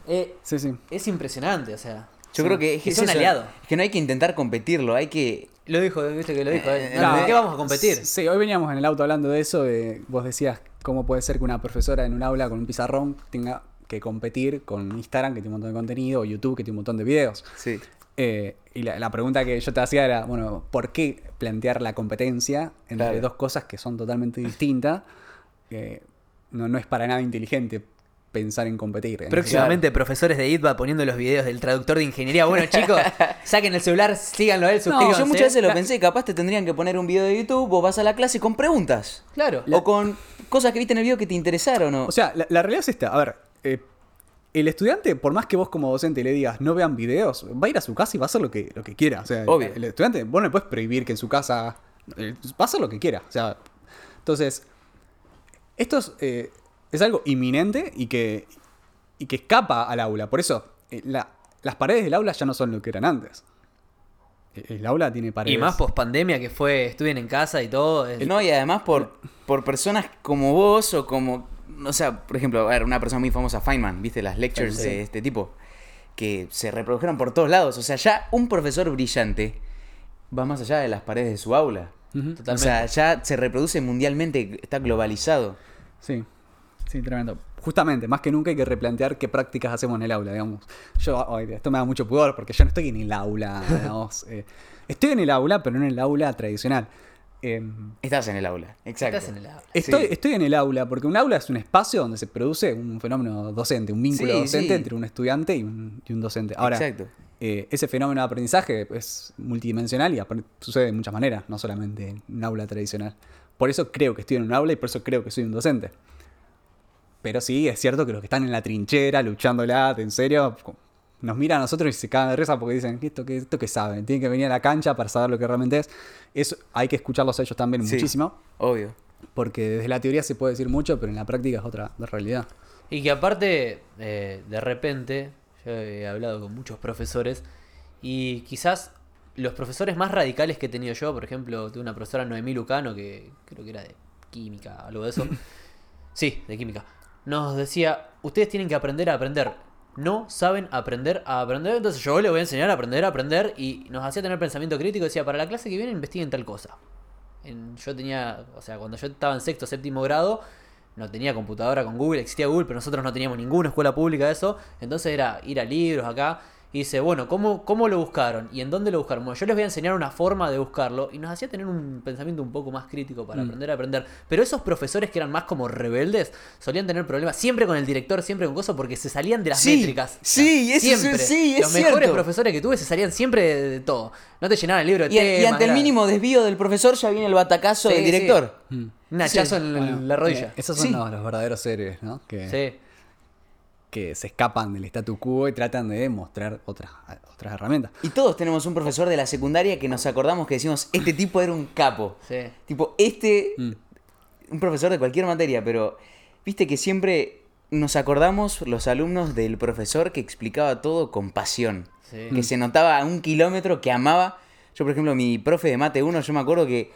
y... Eh, Sí, sí. es impresionante, o sea. Yo creo que es, es es un eso, aliado. Es que no hay que intentar competirlo, hay que... Lo dijo, viste que lo dijo. eh. No, ¿De qué vamos a competir? Sí, hoy veníamos en el auto hablando de eso. de- vos decías cómo puede ser que una profesora en un aula con un pizarrón tenga que competir con Instagram, que tiene un montón de contenido, o YouTube, que tiene un montón de videos. Sí. Eh, y la, la pregunta que yo te hacía era, bueno, ¿por qué plantear la competencia entre Claro. dos cosas que son totalmente distintas? Eh, no, no es para nada inteligente pensar en competir. en Próximamente profesores de ITBA poniendo los videos del traductor de ingeniería. Bueno, chicos, saquen el celular, síganlo a él, No, suscríbanse. yo muchas veces lo pensé, capaz te tendrían que poner un video de YouTube, vos vas a la clase con preguntas. Claro. O con cosas que viste en el video que te interesaron. ¿o? O sea, la, la realidad es esta. A ver, eh, el estudiante, por más que vos como docente le digas no vean videos, va a ir a su casa y va a hacer lo que, lo que quiera. O sea, Obvio. el estudiante, vos no le puedes prohibir que en su casa eh, va a hacer lo que quiera. O sea, entonces, esto es, eh, es algo inminente y que, y que escapa al aula. Por eso, eh, la- las paredes del aula ya no son lo que eran antes. Eh, El aula tiene paredes. Y más post pandemia que fue, estuvien en casa y todo. es- No, y además por, por personas como vos o como, o sea, por ejemplo, a ver, una persona muy famosa, Feynman, viste las lectures Sí. de este tipo, que se reprodujeron por todos lados. O sea, ya un profesor brillante va más allá de las paredes de su aula. Totalmente. O sea, ya se reproduce mundialmente, está globalizado. Sí, sí, tremendo. Justamente, más que nunca hay que replantear qué prácticas hacemos en el aula, digamos. Yo, ay, esto me da mucho pudor porque yo no estoy en el aula, digamos. eh, estoy en el aula, pero no en el aula tradicional. Eh, Estás en el aula, exacto. Estás en el aula. estoy, Sí. estoy en el aula porque un aula es un espacio donde se produce un fenómeno docente, un vínculo Sí, docente sí. entre un estudiante y un, y un docente. Ahora, Exacto. eh, ese fenómeno de aprendizaje es multidimensional y sucede de muchas maneras, no solamente en un aula tradicional. Por eso creo que estoy en un aula y por eso creo que soy un docente. Pero sí, es cierto que los que están en la trinchera, luchándola, en serio, nos miran a nosotros y se cagan de risa porque dicen, ¿esto qué, esto qué saben? Tienen que venir a la cancha para saber lo que realmente es. Eso hay que escucharlos a ellos también Sí. muchísimo, Obvio. porque desde la teoría se puede decir mucho, pero en la práctica es otra otra realidad. Y que aparte, eh, de repente, yo he hablado con muchos profesores y quizás los profesores más radicales que he tenido yo, por ejemplo, tuve una profesora Noemí Lucano, que creo que era de química, algo de eso. sí, de química. Nos decía, ustedes tienen que aprender a aprender. No saben aprender a aprender, entonces yo le voy a enseñar a aprender a aprender y nos hacía tener pensamiento crítico. Decía, para la clase que viene investiguen tal cosa. En- yo tenía, o sea, cuando yo estaba en sexto, séptimo grado, no tenía computadora con Google, existía Google, pero nosotros no teníamos ninguna escuela pública de eso. Entonces era ir a libros acá. Y dice, bueno, ¿cómo, ¿cómo lo buscaron? ¿Y en dónde lo buscaron? Bueno, yo les voy a enseñar una forma de buscarlo. Y nos hacía tener un pensamiento un poco más crítico para aprender a aprender. Pero esos profesores que eran más como rebeldes solían tener problemas siempre con el director, siempre con cosas, porque se salían de las Sí, métricas. sí, es- siempre. sí, es Los mejores cierto. profesores que tuve se salían siempre de, de todo. No te llenaban el libro de Y, y ante el mínimo desvío del profesor ya viene el batacazo Sí, del sí. director. Un hachazo en Bueno, la rodilla. eh, esos son Sí. los, los verdaderos héroes, ¿no? Que, Sí. Que se escapan del statu quo y tratan de mostrar otras, otras herramientas. Y todos tenemos un profesor de la secundaria que nos acordamos que decimos, este tipo era un capo. Sí. Tipo, este, Mm. un profesor de cualquier materia, pero viste que siempre nos acordamos los alumnos del profesor que explicaba todo con pasión. Sí. Que se notaba a un kilómetro que amaba. Yo, por ejemplo, mi profe de mate 1, yo me acuerdo que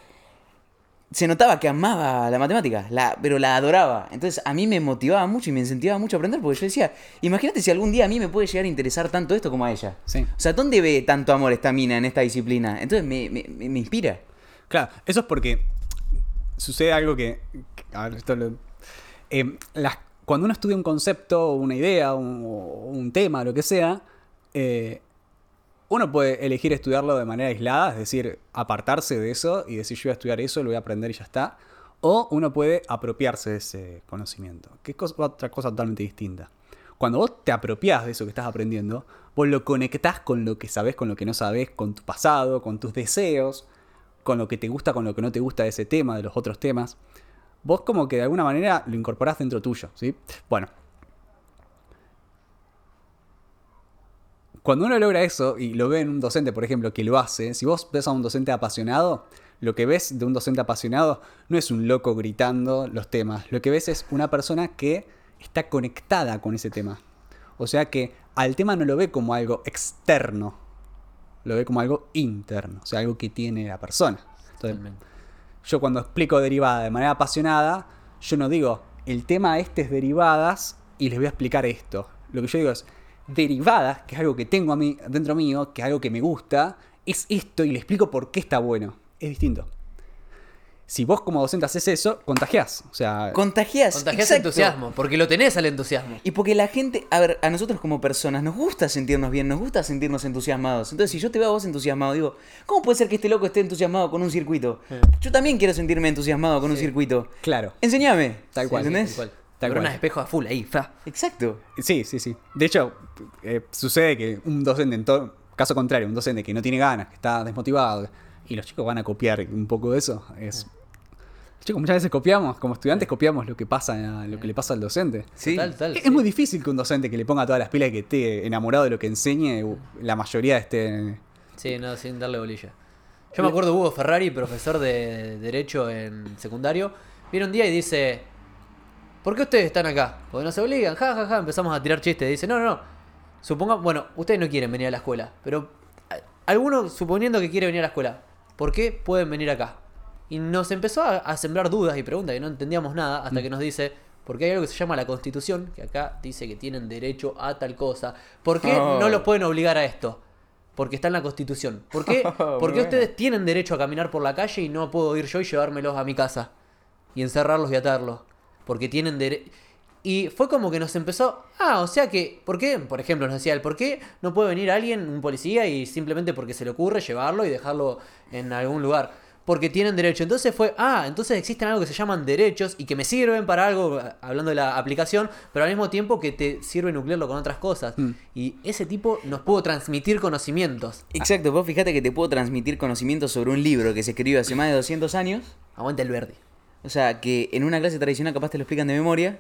se notaba que amaba la matemática, la, pero la adoraba. Entonces a mí me motivaba mucho y me incentivaba mucho a aprender porque yo decía, imagínate si algún día a mí me puede llegar a interesar tanto esto como a ella. Sí. O sea, ¿dónde ve tanto amor esta mina en esta disciplina? Entonces me, me- me- inspira. Claro, eso es porque sucede algo que. a ver, esto lo- eh, las- cuando uno estudia un concepto, una idea, un, o un tema, lo que sea, eh, uno puede elegir estudiarlo de manera aislada, es decir, apartarse de eso y decir yo voy a estudiar eso, lo voy a aprender y ya está. O uno puede apropiarse de ese conocimiento, que es otra cosa totalmente distinta. Cuando vos te apropiás de eso que estás aprendiendo, vos lo conectás con lo que sabés, con lo que no sabés, con tu pasado, con tus deseos, con lo que te gusta, con lo que no te gusta de ese tema, de los otros temas. Vos como que de alguna manera lo incorporás dentro tuyo, ¿sí? Bueno. Cuando uno logra eso y lo ve en un docente, por ejemplo, que lo hace, si vos ves a un docente apasionado, lo que ves de un docente apasionado no es un loco gritando los temas, lo que ves es una persona que está conectada con ese tema. O sea que al tema no lo ve como algo externo, lo ve como algo interno, o sea, algo que tiene la persona. Entonces, yo cuando explico derivada de manera apasionada, yo no digo, el tema este es derivadas y les voy a explicar esto. Lo que yo digo es, derivadas, que es algo que tengo a mí, dentro mío, que es algo que me gusta, es esto y le explico por qué está bueno. Es distinto. Si vos como docente haces eso, contagiás. O sea, Contagias. Contagias exacto. entusiasmo, porque lo tenés al entusiasmo. Y porque la gente, a ver, a nosotros como personas nos gusta sentirnos bien, nos gusta sentirnos entusiasmados. Entonces, si yo te veo a vos entusiasmado, digo, ¿cómo puede ser que este loco esté entusiasmado con un circuito? Yo también quiero sentirme entusiasmado con un circuito. claro. Enséñame. Tal cual. ¿Entendés? Tal cual. Tal Neuronas cual. espejo a full ahí, fa. Exacto. Sí, sí, sí. De hecho, eh, sucede que un docente, en todo caso contrario, un docente que no tiene ganas, que está desmotivado, y los chicos van a copiar un poco de eso, es... Chicos, muchas veces copiamos, como estudiantes copiamos lo que pasa, lo que le pasa al docente. Sí. Es sí. muy difícil que un docente que le ponga todas las pilas y que esté enamorado de lo que enseñe, la mayoría esté... Sí, no, sin darle bolilla. Yo me acuerdo de Hugo Ferrari, profesor de Derecho en secundario, viene un día y dice, ¿por qué ustedes están acá? Porque no se obligan, ja, ja, ja, empezamos a tirar chistes. Dice, no, no, no. Bueno, ustedes no quieren venir a la escuela, pero a- alguno suponiendo que quiere venir a la escuela, ¿por qué pueden venir acá? Y nos empezó a, a sembrar dudas y preguntas y no entendíamos nada hasta que nos dice, porque hay algo que se llama la Constitución, que acá dice que tienen derecho a tal cosa. ¿Por qué Oh. no los pueden obligar a esto? Porque está en la Constitución. ¿Por qué, Muy ¿por qué bueno. ustedes tienen derecho a caminar por la calle y no puedo ir yo y llevármelos a mi casa? Y encerrarlos y atarlos. Porque tienen derecho... Y fue como que nos empezó... Ah, o sea que... ¿Por qué? Por ejemplo, nos decía él, ¿por qué no puede venir alguien, un policía, y simplemente porque se le ocurre llevarlo y dejarlo en algún lugar? porque tienen derecho. Entonces fue, ah, entonces existen algo que se llaman derechos y que me sirven para algo, hablando de la aplicación, pero al mismo tiempo que te sirve nuclearlo con otras cosas. Mm. Y ese tipo nos pudo transmitir conocimientos. Exacto, vos fíjate que te puedo transmitir conocimientos sobre un libro que se escribió hace más de 200 años. Aguanta el verde. O sea, que en una clase tradicional capaz te lo explican de memoria.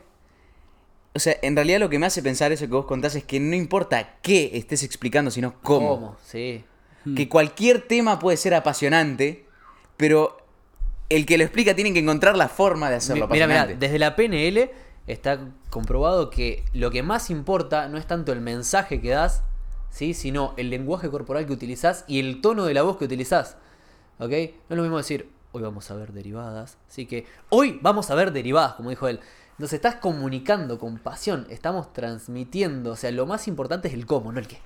O sea, en realidad lo que me hace pensar eso que vos contás es que no importa qué estés explicando, sino cómo. Sí. Que cualquier tema puede ser apasionante, pero el que lo explica tiene que encontrar la forma de hacerlo Mi- Mira, mira, apasionante. desde la PNL está comprobado que lo que más importa no es tanto el mensaje que das, ¿sí? sino el lenguaje corporal que utilizás y el tono de la voz que utilizás. ¿Ok? No es lo mismo decir, hoy vamos a ver derivadas. Así que hoy vamos a ver derivadas, como dijo él. Entonces estás comunicando con pasión, estamos transmitiendo. O sea, lo más importante es el cómo, no el qué.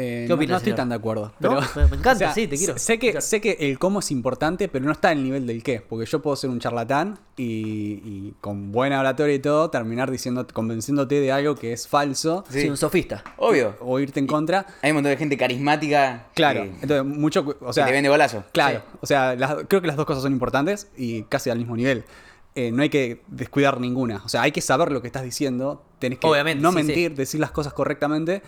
Eh, ¿Qué no- opinas, no, estoy señor? tan de acuerdo. ¿No? Pero, Me- me encanta, sí, te quiero. Sé que, sé que el cómo es importante, pero no está al nivel del qué. Porque yo puedo ser un charlatán y, y con buena oratoria y todo, terminar diciendo, convenciéndote de algo que es falso Sí. Sí, un sofista. Obvio. o irte en contra. Hay un montón de gente carismática. Claro, que- entonces mucho, o que sea, te vende bolazo. Claro, Sí. o sea, las- creo que las dos cosas son importantes y casi al mismo nivel. Eh, no hay que descuidar ninguna. O sea, hay que saber lo que estás diciendo. Tenés que Obviamente, no sí, mentir, decir las cosas correctamente.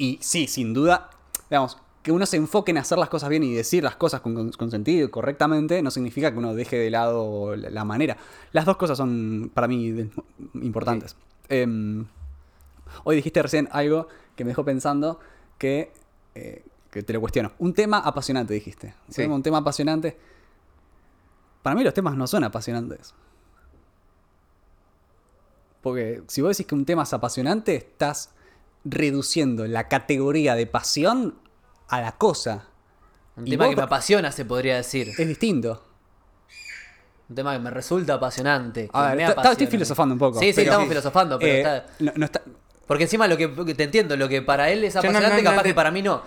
Y sí, sin duda, digamos, que uno se enfoque en hacer las cosas bien y decir las cosas con, sentido y correctamente no significa que uno deje de lado la, la manera. Las dos cosas son para mí de- importantes. Em, hoy dijiste recién algo que me dejó pensando que, eh, que te lo cuestiono. Un tema apasionante, dijiste. Sí. Un tema apasionante. Para mí los temas no son apasionantes. Porque si vos decís que un tema es apasionante, estás reduciendo la categoría de pasión a la cosa. Un Y tema que me apasiona, se podría decir. Es distinto. Un tema que me resulta apasionante. que A ver, me está- apasiona. estoy filosofando un poco, Sí, sí, pero- estamos filosofando, pero Eh, está... no- no está- Porque encima lo que te entiendo, lo que para él es apasionante, no- no capaz que para mí no.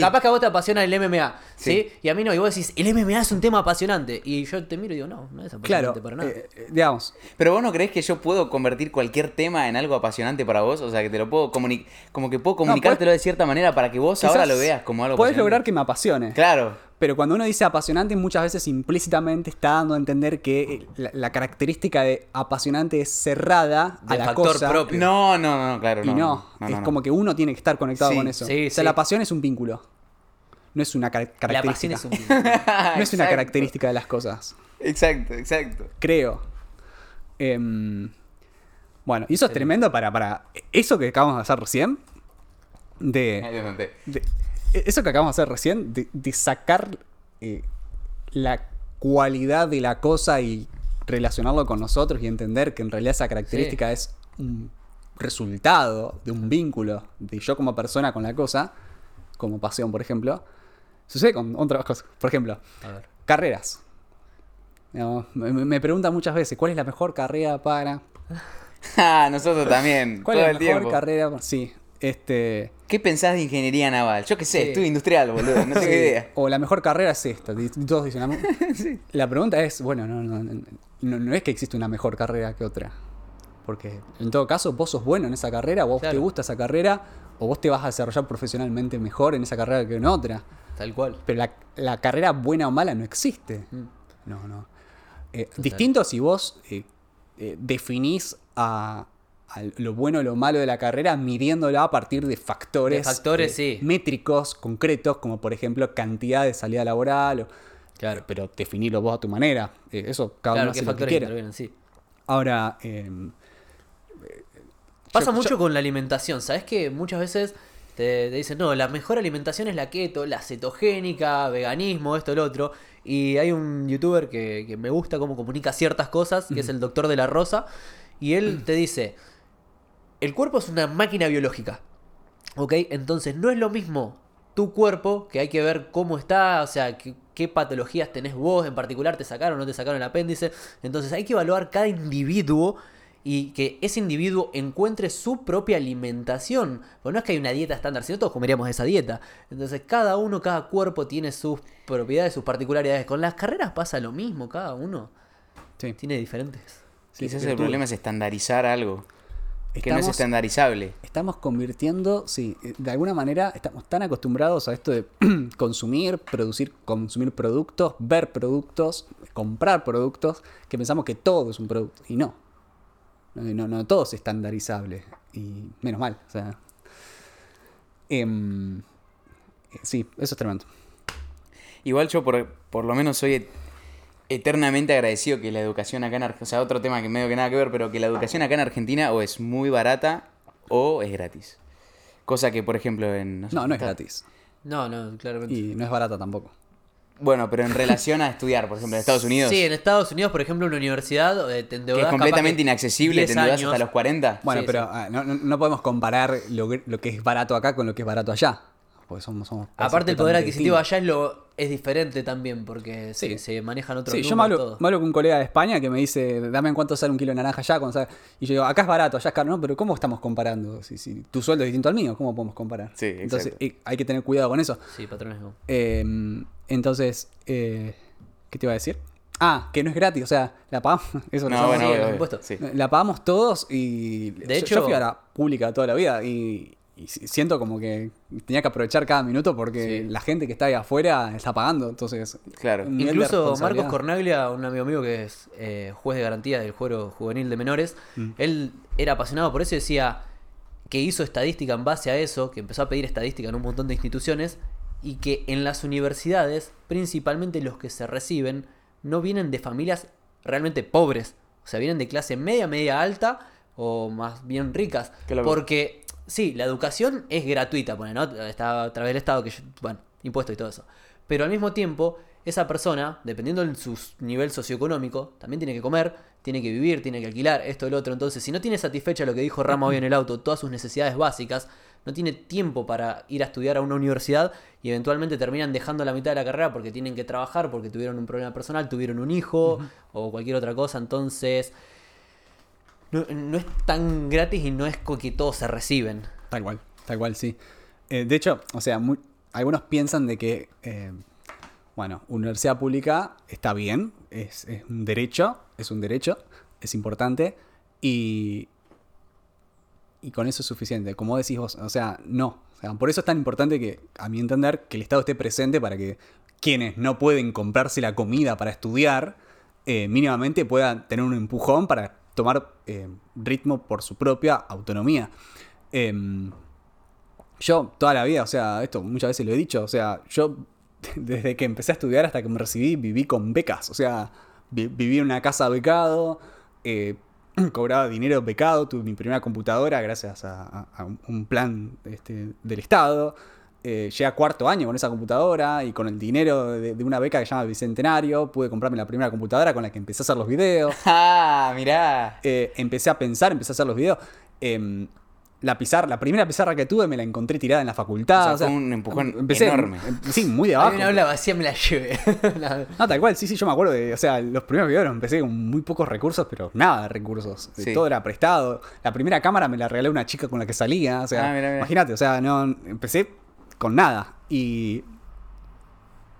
Capaz que a vos te apasiona el MMA, ¿sí? Sí. Y a mí no, y vos decís, el MMA es un tema apasionante. Y yo te miro y digo, no, no es apasionante claro, para nada. eh, eh, digamos, Pero vos no crees que yo puedo convertir cualquier tema en algo apasionante para vos? O sea, que te lo puedo comunicar, como que puedo comunicártelo de cierta manera para que vos ahora lo veas como algo Puedes lograr que me apasione. Claro. Pero cuando uno dice apasionante, muchas veces implícitamente está dando a entender que la, la característica de apasionante es cerrada a la factor cosa. propio. No, no, no, claro, Y no. no, no, es no, como que uno tiene que estar conectado Sí, con eso. sí, o sea, sí. la pasión es un vínculo. No es una car- la pasión característica. es un vínculo. No es una característica de las cosas. Exacto, exacto. Creo. Em, bueno, y eso es tremendo para, para. Eso que acabamos de hacer recién. De. noté. de- eso que acabamos de hacer recién. De, de sacar eh, la cualidad de la cosa y relacionarlo con nosotros y entender que en realidad esa característica es un resultado de un vínculo de yo como persona con la cosa, como pasión, por ejemplo, sucede con otras cosas. Por ejemplo, A ver. carreras. Me, me- preguntan muchas veces, ¿cuál es la mejor carrera para...? Ah, nosotros también. ¿Cuál todo es el la mejor tiempo. carrera? para- Sí, este... ¿Qué pensás de ingeniería naval? Yo qué sé, Sí. estudio industrial, boludo. No tengo sí, idea. O la mejor carrera es esta. Todos dicen, la, pregunta es, bueno, no, no, no, es que existe una mejor carrera que otra. Porque en todo caso, vos sos bueno en esa carrera, vos te gusta esa carrera, o vos te vas a desarrollar profesionalmente mejor en esa carrera que en otra. Tal cual. Pero la, la carrera buena o mala no existe. Mm. No, no. Eh, distinto si vos eh, eh, definís a lo bueno o lo malo de la carrera midiéndola a partir de factores, De factores, eh, sí. métricos concretos, como por ejemplo cantidad de salida laboral. o- Claro. eh, pero definirlo vos a tu manera. Eh, eso cada Claro, uno hace lo que quiera. sí. Ahora, eh, Pasa Yo- mucho yo- con la alimentación, ¿sabes? Que muchas veces te, te dicen, no, la mejor alimentación es la keto, la cetogénica, veganismo, esto, lo otro. Y hay un youtuber que, que me gusta cómo comunica ciertas cosas, que es el doctor de la Rosa, y él te dice, el cuerpo es una máquina biológica, ¿ok? Entonces no es lo mismo tu cuerpo, que hay que ver cómo está, o sea, qué, qué patologías tenés vos en particular, te sacaron o no te sacaron el apéndice. Entonces hay que evaluar cada individuo y que ese individuo encuentre su propia alimentación. Porque no es que hay una dieta estándar, si no todos comeríamos esa dieta. Entonces cada uno, cada cuerpo tiene sus propiedades, sus particularidades. Con las carreras pasa lo mismo, cada uno sí. tiene diferentes. Sí, Quizás el problema es estandarizar algo. Que no es estandarizable. Estamos convirtiendo, sí, de alguna manera estamos tan acostumbrados a esto de consumir, producir, consumir productos, ver productos, comprar productos, que pensamos que todo es un producto. Y no. No, no, todo es estandarizable. Y menos mal. O sea. em, eh, sí, eso es tremendo. Igual yo por, por lo menos soy eternamente agradecido que la educación acá en Argentina, o sea, otro tema que medio que nada que ver, pero que la educación acá en Argentina o es muy barata o es gratis. Cosa que, por ejemplo, en... sé, No, no es gratis. No, no, claramente. Y no es barata tampoco. Bueno, pero en relación a estudiar, por ejemplo, en Estados Unidos, Sí, en Estados Unidos, por ejemplo, una universidad eh, te que es completamente inaccesible, 10 te endeudas años. hasta los 40. Bueno, Sí, pero sí. ah, no, no- podemos comparar lo, que- lo que es barato acá con lo que es barato allá. Porque somos, somos países Aparte, el poder adquisitivo allá es, lo, es diferente también, porque se, Sí. se manejan otros Sí, yo números, me hablo, todo. me hablo con un colega de España que me dice, dame en cuánto sale un kilo de naranja allá. Cuando sale- Y yo digo, acá es barato, allá es caro. No, pero ¿cómo estamos comparando? Si, si tu sueldo es distinto al mío, ¿cómo podemos comparar? Sí, Entonces exacto. hay que tener cuidado con eso. Sí, patrones no. Eh, entonces, eh, ¿qué te iba a decir? Ah, que no es gratis, o sea, la pagamos. Eso No, bueno, sí. La pagamos todos y. De yo- hecho- yo fui a la pública toda la vida y, y si- siento como que tenía que aprovechar cada minuto porque Sí. la gente que está ahí afuera está pagando. Entonces, Claro. Incluso. Marcos Cornaglia, un amigo mío que es eh, juez de garantía del juego juvenil de menores, Mm. él era apasionado por eso y decía que hizo estadística en base a eso, que empezó a pedir estadística en un montón de instituciones y que en las universidades, principalmente los que se reciben, no vienen de familias realmente pobres, o sea, vienen de clase media, media alta o más bien ricas, loco. porque sí, la educación es gratuita, pone, ¿no? Está a través del Estado, que yo- bueno, impuestos y todo eso. Pero al mismo tiempo, esa persona, dependiendo de su nivel socioeconómico, también tiene que comer, tiene que vivir, tiene que alquilar, esto y lo otro. Entonces, si no tiene satisfecha lo que dijo Rama hoy en el auto, todas sus necesidades básicas, no tiene tiempo para ir a estudiar a una universidad y eventualmente terminan dejando la mitad de la carrera porque tienen que trabajar, porque tuvieron un problema personal, tuvieron un hijo o cualquier otra cosa. Entonces, no, es tan gratis y no es que todos se reciben. Tal cual, tal cual, sí. Eh, de hecho, o sea, algunos piensan de que, eh, bueno, universidad pública está bien, es, es un derecho, es un derecho, es importante y, y con eso es suficiente. Como decís vos, o sea, no. O sea, por eso es tan importante que, a mi entender, que el Estado esté presente para que quienes no pueden comprarse la comida para estudiar, eh, mínimamente puedan tener un empujón para tomar eh, ritmo por su propia autonomía. Em, yo toda la vida, o sea, esto muchas veces lo he dicho, o sea, yo desde que empecé a estudiar hasta que me recibí viví con becas, o sea, vi- viví en una casa becado, eh, cobraba dinero becado, tuve mi primera computadora gracias a, un plan este, del Estado. Eh, llegué a cuarto año con esa computadora y con el dinero de, de una beca que se llama Bicentenario pude comprarme la primera computadora con la que empecé a hacer los videos. Ah, mirá. Eh, empecé a pensar, empecé a hacer los videos. Em, la pizarra, la primera pizarra que tuve me la encontré tirada en la facultad. O sea, un empujón empecé, enorme. em- sí, muy de Hay abajo. una aula vacía, me la llevé. No, tal cual, sí, sí, yo me acuerdo de, o sea, los primeros videos los empecé con muy pocos recursos, pero nada de recursos. Sí. Todo era prestado. La primera cámara me la regaló una chica con la que salía, o sea, Ah, imagínate, o sea, no, empecé con nada. Y,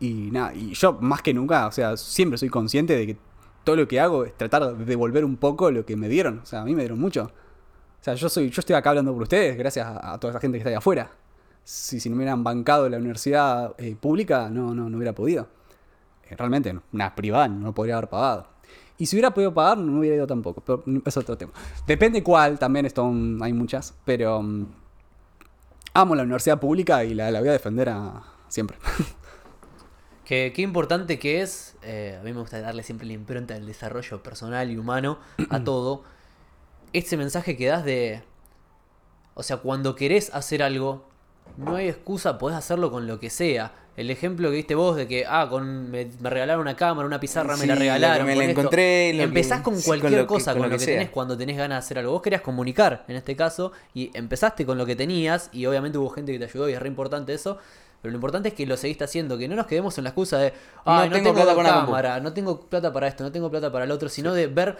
y nada, y yo más que nunca, o sea, siempre soy consciente de que todo lo que hago es tratar de devolver un poco lo que me dieron. O sea, a mí me dieron mucho. O sea, yo soy, yo estoy acá hablando por ustedes gracias a, toda esa gente que está ahí afuera. Si, no hubieran bancado la universidad eh, pública, no, no, no hubiera podido. Eh, realmente, una privada no podría haber pagado. Y si hubiera podido pagar, no hubiera ido tampoco. Pero es otro tema. Depende cuál, también esto, hay muchas. Pero mm, amo la universidad pública y la, la voy a defender a, siempre. Que, qué importante que es, eh, a mí me gusta darle siempre la impronta del desarrollo personal y humano a todo. Ese mensaje que das de, o sea, cuando querés hacer algo, no hay excusa, podés hacerlo con lo que sea. El ejemplo que diste vos de que, ah, con, me, me regalaron una cámara, una pizarra, me la regalaron. me la encontré, lo que- Empezás con cualquier lo que- cosa, con con, lo que sea. tenés cuando tenés ganas de hacer algo. Vos querías comunicar, en este caso, y empezaste con lo que tenías, y obviamente hubo gente que te ayudó, y es re importante eso. Pero lo importante es que lo seguiste haciendo, que no nos quedemos en la excusa de, Ay, no, tengo tengo, plata compu". cámara, no tengo plata para esto, no tengo plata para el otro, sino de ver,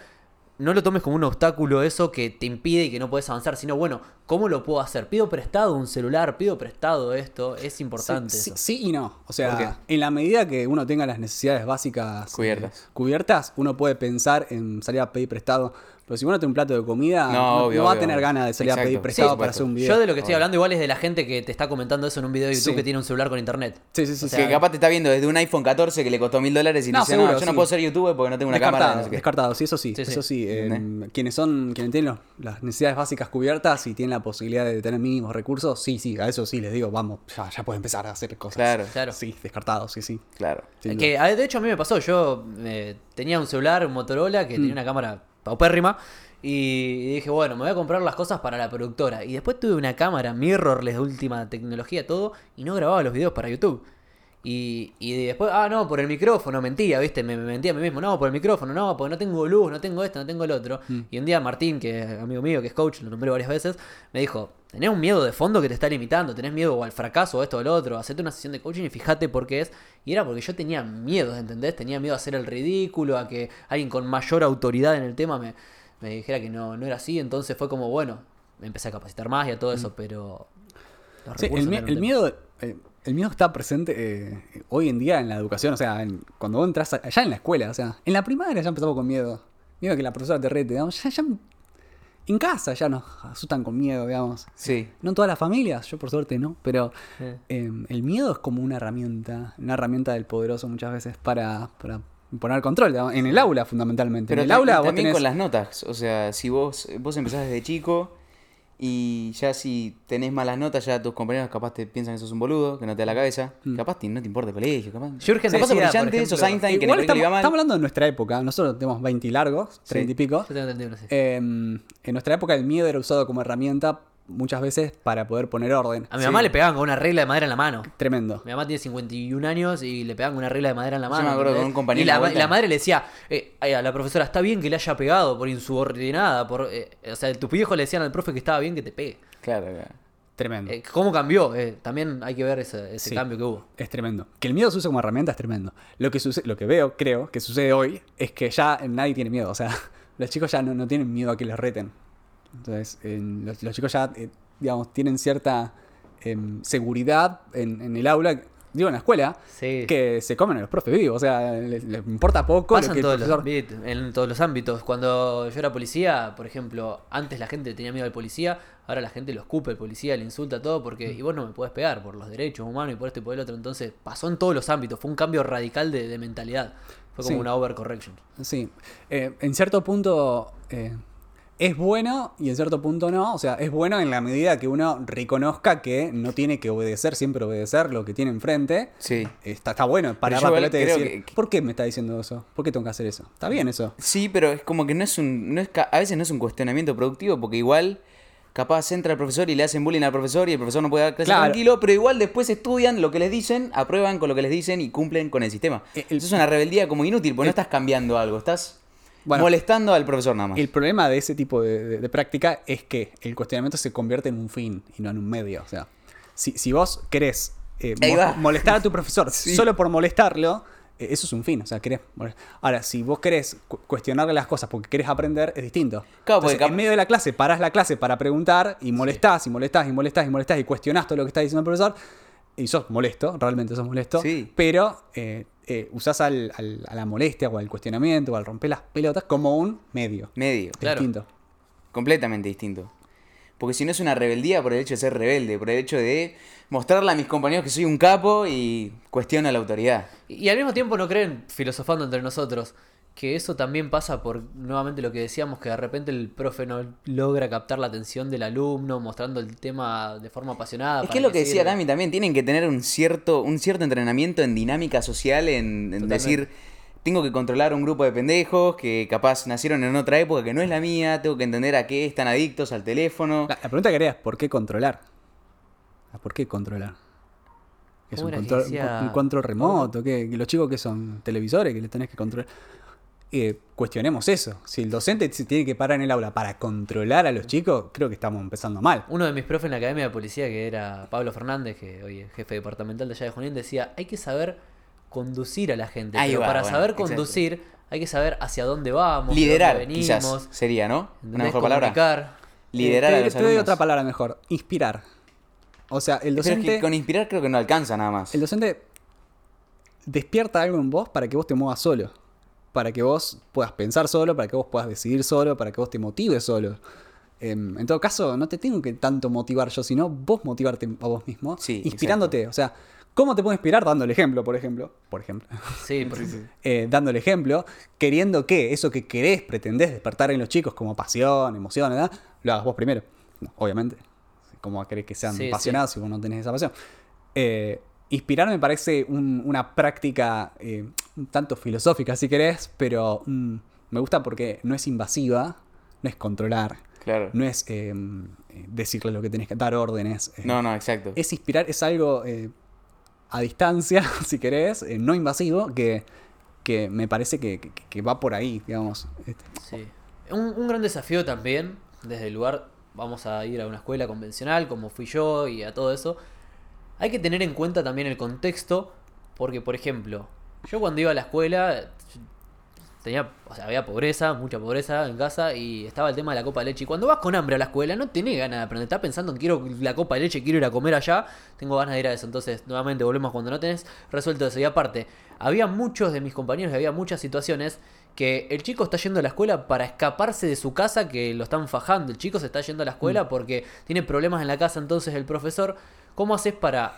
no lo tomes como un obstáculo eso que te impide y que no puedes avanzar, sino bueno, ¿cómo lo puedo hacer? Pido prestado un celular, pido prestado esto, es importante Sí, eso. sí y no. O ¿Por sea, en la medida que uno tenga las necesidades básicas eh, Cubiertas. cubiertas, uno puede pensar en salir a pedir prestado. Pero si vos no tenés un plato de comida, No, no, obvio, no va a tener ganas de salir a Exacto. pedir Sí, prestado por para hacer supuesto. un video. Yo de lo que estoy hablando igual es de la gente que te está comentando eso en un video de YouTube Sí. que tiene un celular con internet. Sí, sí, sí. O sí. sea, que capaz te está viendo desde un iPhone 14 que le costó mil dólares y No, dice, seguro, no, yo no puedo ser youtuber porque no tengo una descartado, cámara. No sé qué. descartado, sí, eso sí, eso sí. eh, quienes son, quienes tienen los- las necesidades básicas cubiertas y tienen la posibilidad de tener mínimos recursos, sí, sí, a eso sí les digo, vamos, ya, ya puedes empezar a hacer cosas. Claro. Claro. Sí, descartado, sí, sí. Claro. sin que a- de hecho a mí me pasó, yo eh, tenía un celular, un Motorola, que tenía Mm. una cámara paupérrima. Y dije, bueno, me voy a comprar las cosas para la productora. Y después tuve una cámara mirrorless de última tecnología, todo, y no grababa los videos para YouTube. Y, y después, ah, no, por el micrófono, mentía, ¿viste? Me, me mentía a mí mismo, no, por el micrófono, no, porque no tengo luz, no tengo esto, no tengo el otro. Y un día Martín, que es amigo mío, que es coach, lo nombré varias veces, me dijo, tenés un miedo de fondo que te está limitando, tenés miedo o al fracaso o esto o lo otro, hacete una sesión de coaching y fíjate por qué es. Y era porque yo tenía miedo, ¿entendés? Tenía miedo a hacer el ridículo, a que alguien con mayor autoridad en el tema me, me dijera que no, no era así, entonces fue como, bueno, me empecé a capacitar más y a todo eso, pero... los Sí, el, mi- el miedo, eh, el miedo está presente eh, hoy en día en la educación, o sea, en- cuando vos entras a- ya en la escuela, o sea, en la primaria ya empezamos con miedo. Miedo a que la profesora te rete, digamos, ya, ya en casa ya nos asustan con miedo, digamos. Sí. No en todas las familias, yo por suerte no, pero eh, el miedo es como una herramienta, una herramienta del poderoso muchas veces para, para poner control, digamos, en el aula fundamentalmente. Pero en el aula vos también tenés... con las notas. O sea, si vos, vos empezás desde chico y ya si tenés malas notas, ya tus compañeros capaz te piensan que sos un boludo, que no te da la cabeza. Capaz te- no te importa el colegio, capaz. Jürgen capaz decía, por brillante, sos ejemplo, Einstein, que en el estamos, le iba mal. estamos hablando de nuestra época, nosotros tenemos 20 y largos, 30 y pico. Yo tengo entendido, sí. Eh, en nuestra época el miedo era usado como herramienta muchas veces para poder poner orden. A mi mamá le pegaban con una regla de madera en la mano. Tremendo. Mi mamá tiene 51 años y le pegaban con una regla de madera en la Yo mano. me acuerdo con un compañero Y la, madre le decía eh, a la profesora, está bien que le haya pegado por insubordinada. Por, eh, o sea, tus viejos le decían al profe que estaba bien que te pegue. Claro, claro. Tremendo. Eh, ¿Cómo cambió? Eh, también hay que ver ese, ese Sí. cambio que hubo. Es tremendo. Que el miedo se use como herramienta es tremendo. Lo que, suce- lo que veo, creo, que sucede hoy es que ya nadie tiene miedo. O sea, los chicos ya no, no tienen miedo a que les reten. Entonces, en- los, los chicos ya, eh, digamos, tienen cierta em, seguridad en, en el aula, digo, en la escuela, Sí. que se comen a los profes vivos. O sea, les, les importa poco. Pasa lo en que el todos, los, profesor- viste, en todos los ámbitos. Cuando yo era policía, por ejemplo, antes la gente tenía miedo al policía, ahora la gente lo escupe al policía, le insulta todo porque y vos no me puedes pegar por los derechos humanos y por esto y por el otro. Entonces pasó en todos los ámbitos, fue un cambio radical de, de mentalidad. Fue como Sí. una overcorrection. Sí, Eh, en cierto punto eh, es bueno y en cierto punto no. O sea, es bueno en la medida que uno reconozca que no tiene que obedecer, siempre obedecer lo que tiene enfrente. Sí. Está, está bueno parar la pelota y decir, que- ¿por qué me está diciendo eso? ¿Por qué tengo que hacer eso? Está bien eso. Sí, pero es como que no es un. No es, a veces no es un cuestionamiento productivo, porque igual capaz entra el profesor y le hacen bullying al profesor y el profesor no puede dar clase Claro. tranquilo, pero igual después estudian lo que les dicen, aprueban con lo que les dicen y cumplen con el sistema. Eh, el- Eso es una rebeldía como inútil, porque no estás cambiando algo, estás Bueno, molestando al profesor nada más. El problema de ese tipo de, de- de práctica es que el cuestionamiento se convierte en un fin y no en un medio. O sea, si, si vos querés eh, mo- molestar a tu profesor Sí. solo por molestarlo, eh, eso es un fin. O sea, querés Ahora, si vos querés cu- cuestionarle las cosas porque querés aprender, es distinto. Claro, Entonces, en medio de la clase, parás la clase para preguntar y molestás y molestás y molestás y molestás y cuestionás todo lo que está diciendo el profesor. Y sos molesto, realmente sos molesto. Sí. Pero eh, eh, usás al- al- a la molestia o al cuestionamiento o al romper las pelotas como un medio. Medio. Claro. distinto. Completamente distinto. Porque si no es una rebeldía por el hecho de ser rebelde, por el hecho de mostrarle a mis compañeros que soy un capo y cuestiono la autoridad. Y, y al mismo tiempo no creen, filosofando entre nosotros, que eso también pasa por nuevamente lo que decíamos, que de repente el profe no logra captar la atención del alumno, mostrando el tema de forma apasionada. Es que es lo que decía. Dami también, tienen que tener un cierto, un cierto entrenamiento en dinámica social, en, decir, tengo que controlar un grupo de pendejos que capaz nacieron en otra época que no es la mía, tengo que entender a qué están adictos al teléfono. La, la pregunta que haría es: ¿por qué controlar? Ah, ¿Por qué controlar? ¿Es ¿Cómo un control, un control remoto? ¿Qué? ¿Que ¿Los chicos que son televisores que le tenés que controlar? Eh, cuestionemos eso. Si el docente se tiene que parar en el aula para controlar a los chicos, creo que estamos empezando mal. Uno de mis profes en la academia de policía, que era Pablo Fernández, que hoy es jefe departamental de allá de Junín, decía, hay que saber conducir a la gente. Ahí pero va, para bueno, saber exacto. conducir, hay que saber hacia dónde vamos, de Liderar, dónde quizás, venimos, sería, ¿no? Una mejor palabra. Comunicar. Liderar Eh, a te, los te doy otra palabra mejor: inspirar. O sea, el Pero es docente. que con inspirar creo que no alcanza nada más. El docente despierta algo en vos para que vos te muevas solo. Para que vos puedas pensar solo, para que vos puedas decidir solo, para que vos te motives solo. Em, en todo caso, no te tengo que tanto motivar yo, sino vos motivarte a vos mismo, Sí, inspirándote. O sea, ¿cómo te puedo inspirar? Dando el ejemplo, por ejemplo. Por ejemplo. Sí, porque eh, dando el ejemplo, queriendo que eso que querés, pretendés despertar en los chicos como pasión, emoción, ¿verdad? Lo hagas vos primero. No, obviamente. ¿Cómo querés que sean Sí, apasionados si vos no tenés esa pasión? Eh, inspirar me parece un- una práctica eh, tanto filosófica, si querés, pero mm, me gusta porque no es invasiva, no es controlar, Claro. no es eh, eh, decirle lo que tenés que dar órdenes. eh, No, no, exacto. es inspirar, es algo eh, a distancia, si querés, eh, no invasivo, que, que me parece que, que- que va por ahí, digamos. Este, Sí. Un, un gran desafío también, desde el lugar, vamos a ir a una escuela convencional, como fui yo y a todo eso. Hay que tener en cuenta también el contexto, porque, por ejemplo, yo cuando iba a la escuela, tenía, o sea, había pobreza, mucha pobreza en casa, y estaba el tema de la copa de leche. Y cuando vas con hambre a la escuela, no tenés ganas de aprender, estás pensando en quiero la copa de leche, quiero ir a comer allá, tengo ganas de ir a eso. Entonces, nuevamente, volvemos cuando no tenés resuelto eso. Y aparte, había muchos de mis compañeros, y había muchas situaciones que el chico está yendo a la escuela para escaparse de su casa que lo están fajando. El chico se está yendo a la escuela porque tiene problemas en la casa, entonces el profesor, ¿cómo haces para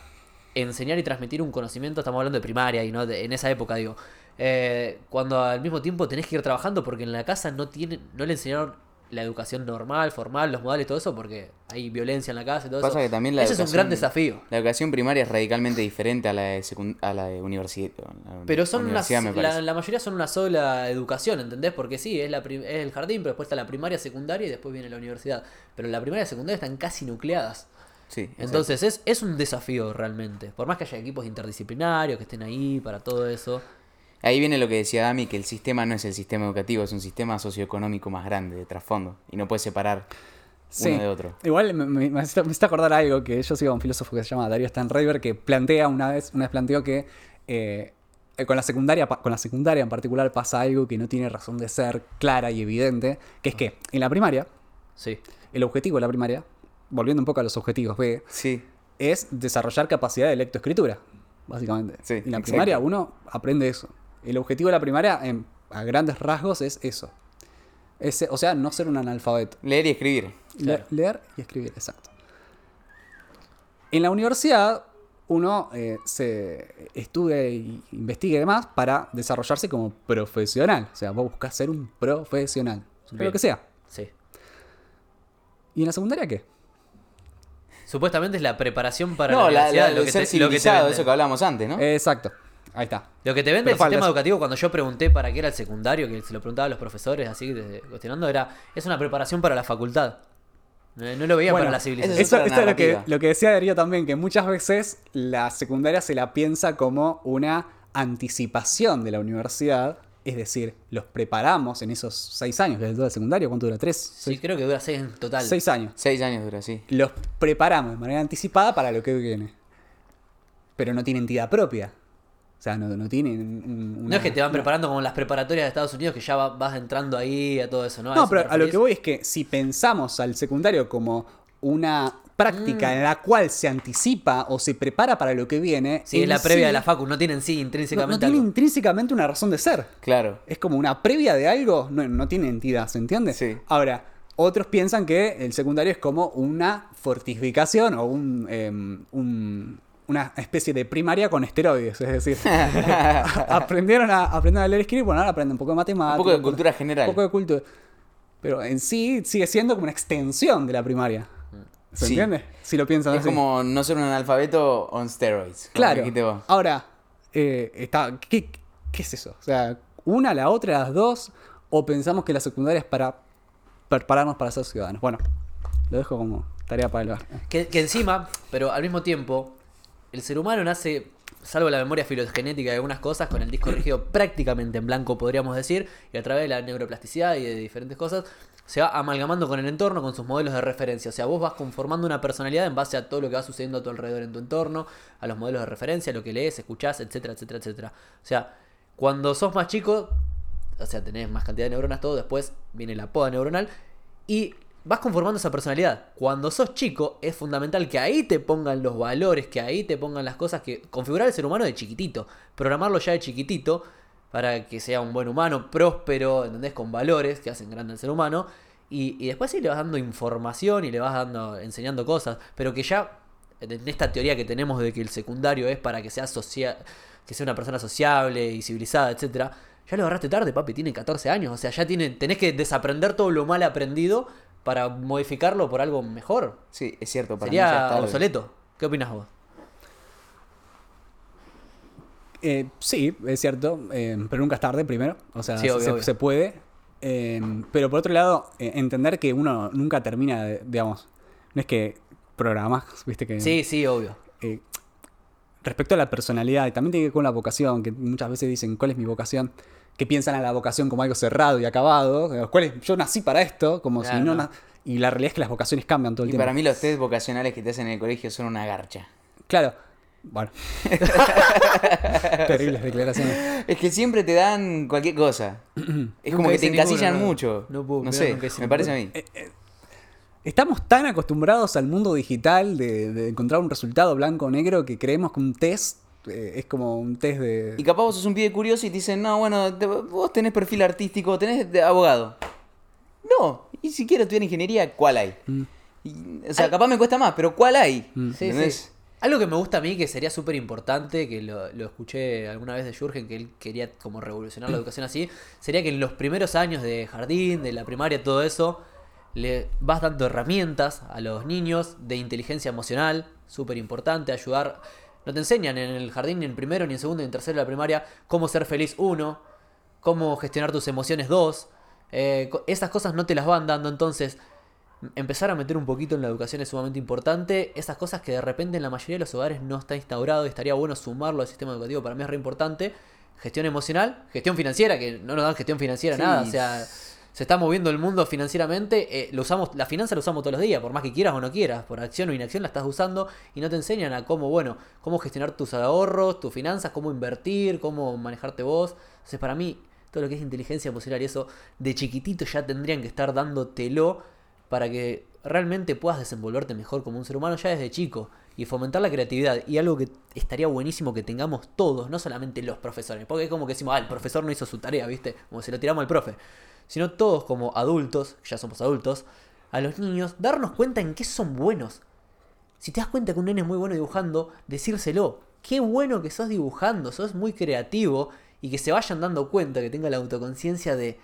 enseñar y transmitir un conocimiento? Estamos hablando de primaria y no de- en esa época, digo. Eh, cuando al mismo tiempo tenés que ir trabajando porque en la casa no tienen, no le enseñaron la educación normal, formal, los modales, todo eso, porque hay violencia en la casa y todo Pasa eso. que también la Ese es un gran desafío. La educación primaria es radicalmente diferente a la de, a la de universidad. la Pero son universidad, la, mayoría son una sola educación, ¿entendés? Porque sí, es, la es el jardín, pero después está la primaria, secundaria y después viene la universidad. Pero la primaria y secundaria están casi nucleadas. Sí. Entonces es, es un desafío realmente. Por más que haya equipos interdisciplinarios que estén ahí para todo eso. Ahí viene lo que decía Dami, que el sistema no es el sistema educativo, es un sistema socioeconómico más grande, de trasfondo. Y no puede separar uno de otro. Igual me, me, me hiciste acordar algo que yo sigo a un filósofo que se llama Darío Stanriver que plantea una vez, una vez planteó que eh, eh, con la secundaria, con la secundaria en particular pasa algo que no tiene razón de ser clara y evidente, que es que en la primaria, Sí. el objetivo de la primaria, volviendo un poco a los objetivos B, Sí, es desarrollar capacidad de lectoescritura, básicamente. Sí, en la exacto. primaria uno aprende eso. El objetivo de la primaria, en- a grandes rasgos, es eso. Es, o sea, no ser un analfabeto. leer y escribir. Le- Claro. leer y escribir, exacto. En la universidad, uno eh, se estudia e investiga y demás para desarrollarse como profesional. O sea, vos buscas ser un profesional. Lo que sea. Sí. ¿Y en la secundaria qué? Supuestamente es la preparación para no, la la, universidad. la- lo, de que ser te, lo que te civilizado, venden. eso que hablábamos antes, ¿no? Exacto. Ahí está. Lo que te vende Pero el falta sistema eso. educativo cuando yo pregunté para qué era el secundario, que se lo preguntaba a los profesores así de- cuestionando, era es una preparación para la facultad. No, no lo veía Bueno, para la civilización. Eso, es lo que, lo que decía Darío también, que muchas veces la secundaria se la piensa como una anticipación de la universidad. Es decir, los preparamos en esos seis años, que es el secundario, ¿cuánto dura? ¿Tres? Sí, Seis, creo que dura seis en total. seis años. Seis años dura, sí. Los preparamos de manera anticipada para lo que viene. Pero no tiene entidad propia. O sea, no, no tienen. un- No es que te van preparando como las preparatorias de Estados Unidos, que ya va- vas entrando ahí a todo eso, ¿no? No, eso pero a lo que voy es que si pensamos al secundario como una práctica Mm. en la cual se anticipa o se prepara para lo que viene. Sí, es la previa sí de la facu, no tiene en sí No, no intrínsecamente tiene algo. intrínsecamente una razón de ser. Claro. Es como una previa de algo, no, no tiene entidad, ¿se entiende? Sí. Ahora, otros piensan que el secundario es como una fortificación o un, em, un- una especie de primaria con esteroides. Es decir, aprendieron, a, aprendieron a leer y escribir, bueno, ahora aprenden un poco de matemáticas. Un poco de cultura general. Un poco de cultura. Pero en sí sigue siendo como una extensión de la primaria. ¿Se Sí. entiende? Si lo piensan Es así. como no ser un analfabeto on steroids. Claro. vos. Ahora, eh, está, ¿qué, qué es eso? O sea, una, la otra, las dos, o pensamos que la secundaria es para prepararnos para ser ciudadanos. Bueno, lo dejo como tarea para el bar. Que, que encima, pero al mismo tiempo, el ser humano nace, salvo la memoria filogenética de algunas cosas, con el disco rígido prácticamente en blanco, podríamos decir, y a través de la neuroplasticidad y de diferentes cosas, se va amalgamando con el entorno, con sus modelos de referencia. O sea, vos vas conformando una personalidad en base a todo lo que va sucediendo a tu alrededor en tu entorno, a los modelos de referencia, lo que lees, escuchás, etcétera, etcétera, etcétera. O sea, cuando sos más chico, o sea, tenés más cantidad de neuronas, todo, después viene la poda neuronal y vas conformando esa personalidad. Cuando sos chico, es fundamental que ahí te pongan los valores, que ahí te pongan las cosas que. configurar el ser humano de chiquitito, programarlo ya de chiquitito, para que sea un buen humano, próspero, ¿entendés? Con valores que hacen grande al ser humano. Y, y después sí le vas dando información y le vas dando, enseñando cosas, pero que ya en esta teoría que tenemos de que el secundario es para que sea socia que sea una persona sociable y civilizada, etcétera, ya lo agarraste tarde, papi, tiene 14 años, o sea, ya tiene, tenés que desaprender todo lo mal aprendido para modificarlo por algo mejor. Sí, es cierto, para mí ya es Sería tarde. obsoleto. ¿Qué opinas vos? Eh, sí, es cierto, eh, pero nunca es tarde primero, o sea, Sí, obvio, se, obvio. se puede. Eh, pero por otro lado, eh, entender que uno nunca termina, de- digamos, no es que programas, viste que... Sí, sí, obvio. respecto a la personalidad, y también tiene que ver con la vocación, que muchas veces dicen, ¿cuál es mi vocación? Que piensan a la vocación como algo cerrado y acabado. eh, ¿Cuál es? Yo nací para esto, como Claro, si no... no. Y la realidad es que las vocaciones cambian todo el Y tiempo. para mí los test vocacionales que te hacen en el colegio son una garcha. Claro. Bueno. Terribles declaraciones. Es que siempre te dan cualquier cosa. Es como que te ninguno, encasillan mucho. No puedo No sé, me parece a mí. ninguno. Estamos tan acostumbrados al mundo digital de, de encontrar un resultado blanco o negro que creemos que un test eh, es como un test de... Y capaz vos sos un pibe curioso y te dicen, no, bueno, te- vos tenés perfil artístico, tenés de abogado. No, y si quiero estudiar ingeniería, ¿cuál hay? Y, o sea, capaz me cuesta más, pero ¿cuál hay? Sí, ¿Entendés? sí. Algo que me gusta a mí, que sería súper importante, que lo, escuché alguna vez de Jürgen, que él quería como revolucionar la educación así, sería que en los primeros años de jardín, de la primaria, todo eso, le vas dando herramientas a los niños de inteligencia emocional, súper importante, ayudar. No te enseñan en el jardín, ni en primero, ni en segundo, ni en tercero de la primaria, cómo ser feliz uno, cómo gestionar tus emociones dos. Eh, esas cosas no te las van dando, entonces empezar a meter un poquito en la educación es sumamente importante. Esas cosas que de repente en la mayoría de los hogares no está instaurado y estaría bueno sumarlo al sistema educativo, para mí es re importante. Gestión emocional, gestión financiera, que no nos dan gestión financiera, Sí. nada. O sea, se está moviendo el mundo financieramente. eh, lo usamos, la finanza la usamos todos los días, por más que quieras o no quieras, por acción o inacción la estás usando y no te enseñan a cómo, bueno, cómo gestionar tus ahorros, tus finanzas, cómo invertir, cómo manejarte vos. Entonces, para mí, todo lo que es inteligencia emocional y eso, de chiquitito ya tendrían que estar dándotelo para que realmente puedas desenvolverte mejor como un ser humano ya desde chico y fomentar la creatividad. Y algo que estaría buenísimo que tengamos todos, no solamente los profesores, porque es como que decimos, ah, el profesor no hizo su tarea, ¿viste? Como si lo tiramos al profe, sino todos como adultos, ya somos adultos, a los niños, darnos cuenta en qué son buenos. Si te das cuenta que un nene es muy bueno dibujando, decírselo. Qué bueno que sos dibujando, sos muy creativo y que se vayan dando cuenta, que tenga la autoconciencia de,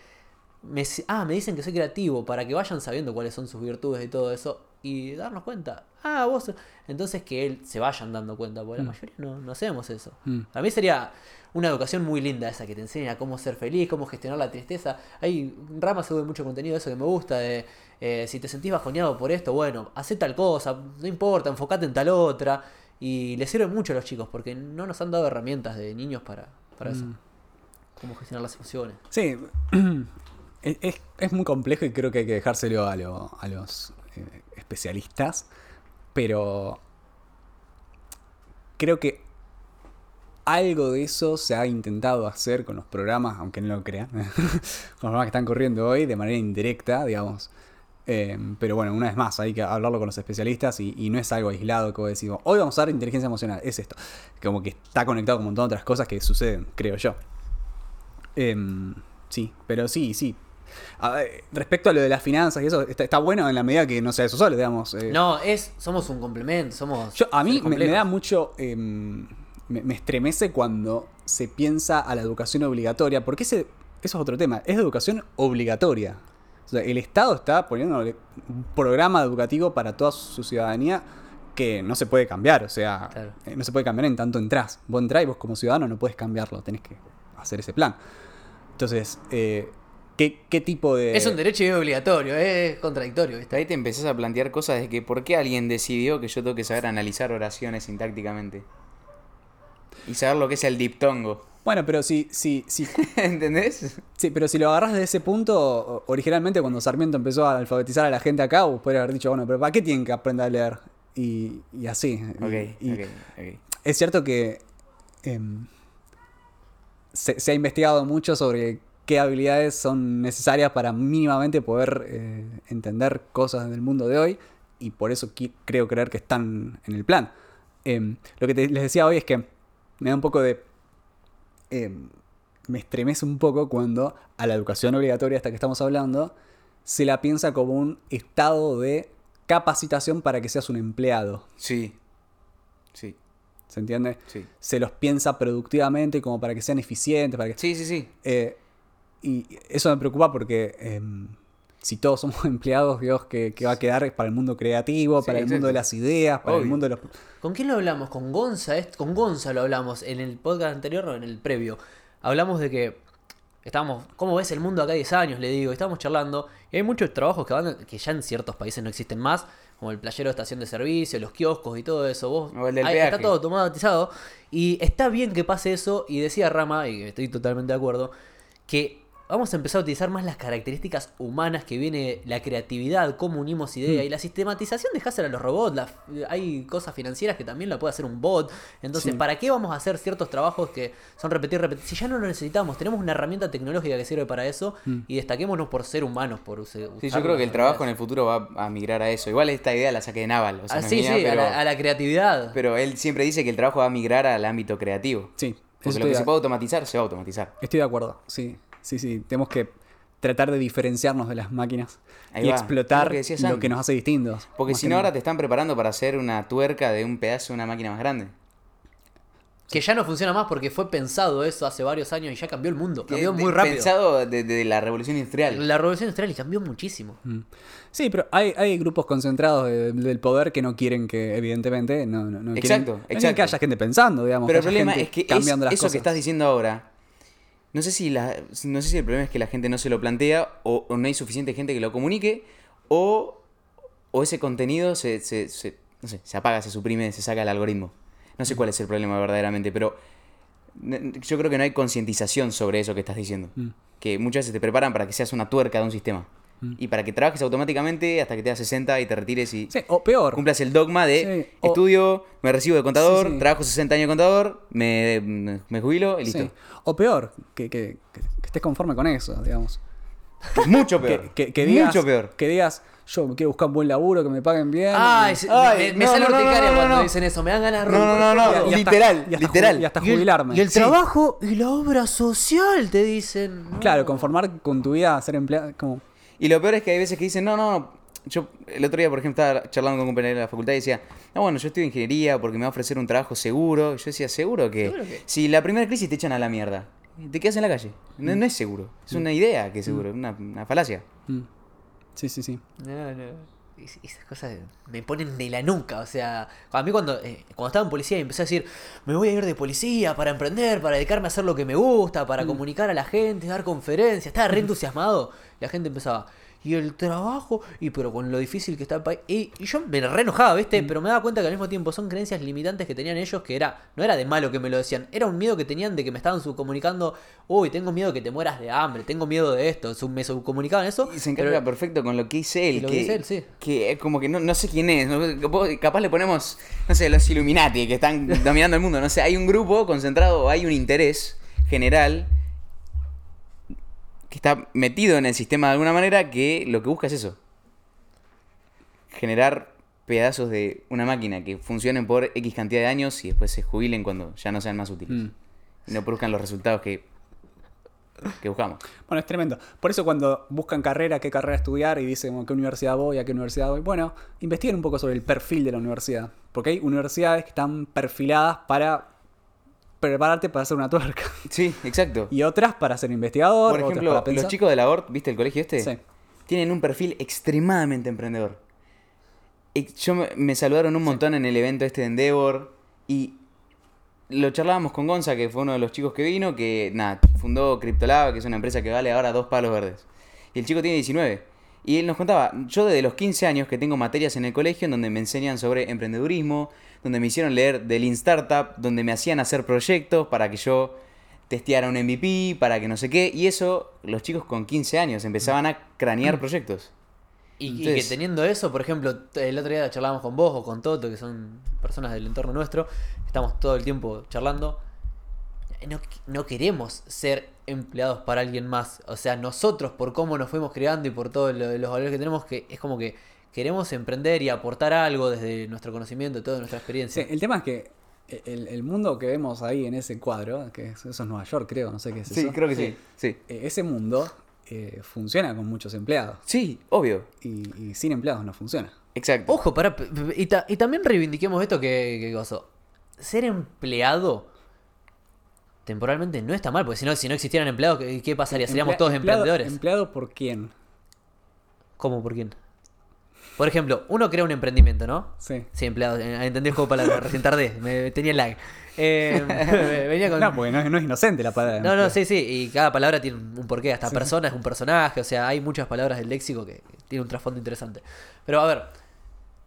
me, ah, me dicen que soy creativo, para que vayan sabiendo cuáles son sus virtudes y todo eso, y darnos cuenta, ah, vos, sos-". entonces que él se vayan dando cuenta, porque la mayoría no, no hacemos eso. Mm. Para mí sería una educación muy linda esa, que te enseña cómo ser feliz, cómo gestionar la tristeza. Hay Rama sube mucho contenido de eso que me gusta, de eh, si te sentís bajoneado por esto, bueno, hacé tal cosa, no importa, enfocate en tal otra. Y le sirve mucho a los chicos, porque no nos han dado herramientas de niños para, para eso. Cómo gestionar las emociones. Sí, es, es- muy complejo y creo que hay que dejárselo a, lo- a los eh, especialistas, pero creo que algo de eso se ha intentado hacer con los programas, aunque no lo crean, con los programas que están corriendo hoy de manera indirecta, digamos. Eh, pero bueno, una vez más, hay que hablarlo con los especialistas y, no es algo aislado vos decís, hoy vamos a dar inteligencia emocional, es esto. Como que está conectado con un montón de otras cosas que suceden, creo yo. Em, sí, pero sí, sí. A ver, respecto a lo de las finanzas y eso, está, está bueno en la medida que no sea eso solo, digamos. eh. No, es, somos un complemento, somos. Yo- a mí me, da mucho. em, me, me estremece cuando se piensa a la educación obligatoria, porque ese, eso es otro tema. Es educación obligatoria. O sea, el Estado está poniendo un programa educativo para toda su ciudadanía que no se puede cambiar. O sea, Claro. eh, no se puede cambiar en tanto entrás. Vos entrás y vos como ciudadano no puedes cambiarlo, tenés que hacer ese plan. Entonces, eh, ¿qué, qué tipo de. Es un derecho y es obligatorio, es contradictorio, ¿viste? Ahí te empezás a plantear cosas de que por qué alguien decidió que yo tengo que saber analizar oraciones sintácticamente. Y saber lo que es el diptongo. Bueno, pero si, si, si ¿Entendés? Sí, pero si lo agarras desde ese punto, originalmente cuando Sarmiento empezó a alfabetizar a la gente acá, vos podrías haber dicho, bueno, pero ¿para qué tienen que aprender a leer? Y, y así. Y- Ok, y ok, ok. Es cierto que em, se, se ha investigado mucho sobre qué habilidades son necesarias para mínimamente poder eh, entender cosas del mundo de hoy, y por eso creo creer que están en el plan. Em, lo que te- les decía hoy es que me da un poco de... em, me estremece un poco cuando a la educación obligatoria, hasta que estamos hablando, se la piensa como un estado de capacitación para que seas un empleado. Sí. Sí. ¿Se entiende? Sí. Se los piensa productivamente como para que sean eficientes, para que... Sí, sí, sí. Eh, y eso me preocupa porque em, si todos somos empleados, Dios, que, que va a quedar para el mundo creativo, Sí, para el mundo de las ideas, para el mundo de los... ¿Con quién lo hablamos? ¿Con Gonza? Con Gonza lo hablamos en el podcast anterior o en el previo. Hablamos de que estábamos, ¿cómo ves el mundo acá a 10 años? Le digo, estábamos charlando. Y hay muchos trabajos que, van, que ya en ciertos países no existen más, como el playero de estación de servicio, los kioscos y todo eso. Vos, O el del ahí está todo automatizado. Y está bien que pase eso. Y decía Rama, y estoy totalmente de acuerdo, que vamos a empezar a utilizar más las características humanas que viene la creatividad, cómo unimos ideas y la sistematización dejásela a los robots. la- hay cosas financieras que también la puede hacer un bot. Entonces, Sí. ¿para qué vamos a hacer ciertos trabajos que son repetir, repetir? Si ya no lo necesitamos, tenemos una herramienta tecnológica que sirve para eso y destaquémonos por ser humanos, por use- Sí, yo creo que el trabajo en el futuro va a migrar a eso. Igual esta idea la saqué de Naval. O sea, Ah, no sí, mía, sí, a la, a la creatividad. pero él siempre dice que el trabajo va a migrar al ámbito creativo. Sí, Porque estoy lo que de- se puede automatizar, se va a automatizar. Estoy de acuerdo, sí, sí, sí. Tenemos que tratar de diferenciarnos de las máquinas Ahí y va, explotar lo que lo nos hace distintos. Porque si no, ahora te están preparando para hacer una tuerca de un pedazo de una máquina más grande. Que ya no funciona más porque fue pensado eso hace varios años y ya cambió el mundo. Cambió de- muy rápido. Pensado desde la revolución industrial. La revolución industrial y cambió muchísimo. Mm. Sí, pero hay, hay grupos concentrados de- del poder que no quieren que, evidentemente, no, no, no quieren- Exacto, no quieren exacto. que haya gente pensando, digamos. Pero el problema es que es- eso cosas. que estás diciendo ahora, no sé si la, no sé si el problema es que la gente no se lo plantea o, o no hay suficiente gente que lo comunique o, o ese contenido se, se, se- no sé, se apaga, se suprime, se saca el algoritmo. No sé cuál es el problema verdaderamente, pero yo creo que no hay concientización sobre eso que estás diciendo. Mm. Que muchas veces te preparan para que seas una tuerca de un sistema. Y para que trabajes automáticamente hasta que te das 60 y te retires y Sí, o peor. cumplas el dogma de Sí, o- estudio, me recibo de contador, Sí, sí. trabajo 60 años de contador, me, jubilo y listo. Sí. O peor, que, que- estés conforme con eso, digamos. Mucho peor. que- que digas, Mucho peor. que digas, yo me quiero buscar un buen laburo, que me paguen bien. Y- se- Ay, me, me no, sale no, urticaria no, no, cuando no. dicen eso. Me dan ganas de No, no, no, no. y hasta- literal, y hasta literal. y hasta Y el- jubilarme. Y el Sí. trabajo y la obra social, te dicen. No. Claro, conformar con tu vida, ser empleado, como... Y lo peor es que hay veces que dicen, no, no, no. Yo el otro día, por ejemplo, estaba charlando con un compañero de la facultad y decía, no, bueno, yo estudio ingeniería porque me va a ofrecer un trabajo seguro. Yo decía, ¿seguro que? ¿Seguro? Si la primera crisis te echan a la mierda, te quedas en la calle. No, no es seguro. Es una idea que es seguro, una, una falacia. mm. Sí, sí, sí. No, no. Es- Esas cosas me ponen de la nuca. O sea, a mí cuando, eh, cuando estaba en policía y empecé a decir, me voy a ir de policía para emprender, para dedicarme a hacer lo que me gusta, para comunicar a la gente, dar conferencias. Estaba re entusiasmado. La gente empezaba, y el trabajo, y pero con lo difícil que está el país. Y, y yo me re enojaba, ¿viste? Pero me daba cuenta que al mismo tiempo son creencias limitantes que tenían ellos que era, no era de malo que me lo decían, era un miedo que tenían de que me estaban subcomunicando, uy, tengo miedo que te mueras de hambre, tengo miedo de esto. Sub- Me subcomunicaban eso. Y se encarga pero- perfecto con lo que dice él. Lo que, que dice él, sí. Que es como que no, no sé quién es. Capaz le ponemos, no sé, los Illuminati que están dominando el mundo. No sé, hay un grupo concentrado, hay un interés general que está metido en el sistema de alguna manera que lo que busca es eso. Generar pedazos de una máquina que funcionen por X cantidad de años y después se jubilen cuando ya no sean más útiles. Mm. Y no produzcan los resultados que, que buscamos. Bueno, es tremendo. Por eso cuando buscan carrera, qué carrera estudiar y dicen bueno, qué universidad voy, a qué universidad voy, bueno, investiguen un poco sobre el perfil de la universidad. Porque hay universidades que están perfiladas para prepararte para hacer una tuerca. Sí, exacto. Y otras para ser investigador. Por otras ejemplo, para pensar. los chicos de la ORT, ¿viste el colegio este? Sí. Tienen un perfil extremadamente emprendedor. Yo me, me saludaron un montón en el evento este de Endeavor y lo charlábamos con Gonza, que fue uno de los chicos que vino, que nada, fundó CryptoLab, que es una empresa que vale ahora dos palos verdes. Y el chico tiene 19. Y él nos contaba, yo desde los 15 años que tengo materias en el colegio en donde me enseñan sobre emprendedurismo, donde me hicieron leer de Lean Startup, donde me hacían hacer proyectos para que yo testeara un MVP, para que no sé qué. Y eso, los chicos con 15 años empezaban a cranear proyectos. Y, que teniendo eso, por ejemplo, el otro día charlábamos con vos o con Toto, que son personas del entorno nuestro, estamos todo el tiempo charlando. No, no queremos ser empleados para alguien más. O sea, nosotros, por cómo nos fuimos creando y por todos lo- los valores que tenemos, que es como que queremos emprender y aportar algo desde nuestro conocimiento, toda nuestra Sí, experiencia. el tema es que el, el mundo que vemos ahí en ese cuadro, que es- eso es Nueva York, creo, no sé qué es Sí, eso. creo que sí. Sí, Eh, ese mundo eh, funciona con muchos empleados. sí obvio. Y, y sin empleados no funciona. Exacto. Ojo, para y, ta- y también reivindiquemos esto que, que gozo. Ser empleado temporalmente no está mal, porque si no, si no existieran empleados, ¿qué, qué pasaría? Seríamos Emplea- todos empleado- emprendedores. ¿Empleado por quién? ¿Cómo? ¿Por quién? Por ejemplo, uno crea un emprendimiento, ¿no? Sí. Sí, empleado. eh, Entendí el juego de palabras, recién tardé, me tenía lag. Eh, venía con... No, porque no, es- no es inocente la palabra. No, no, sí, sí, y cada palabra tiene un porqué, hasta persona es un personaje, o sea, hay muchas palabras del léxico que tienen un trasfondo interesante. Pero a ver,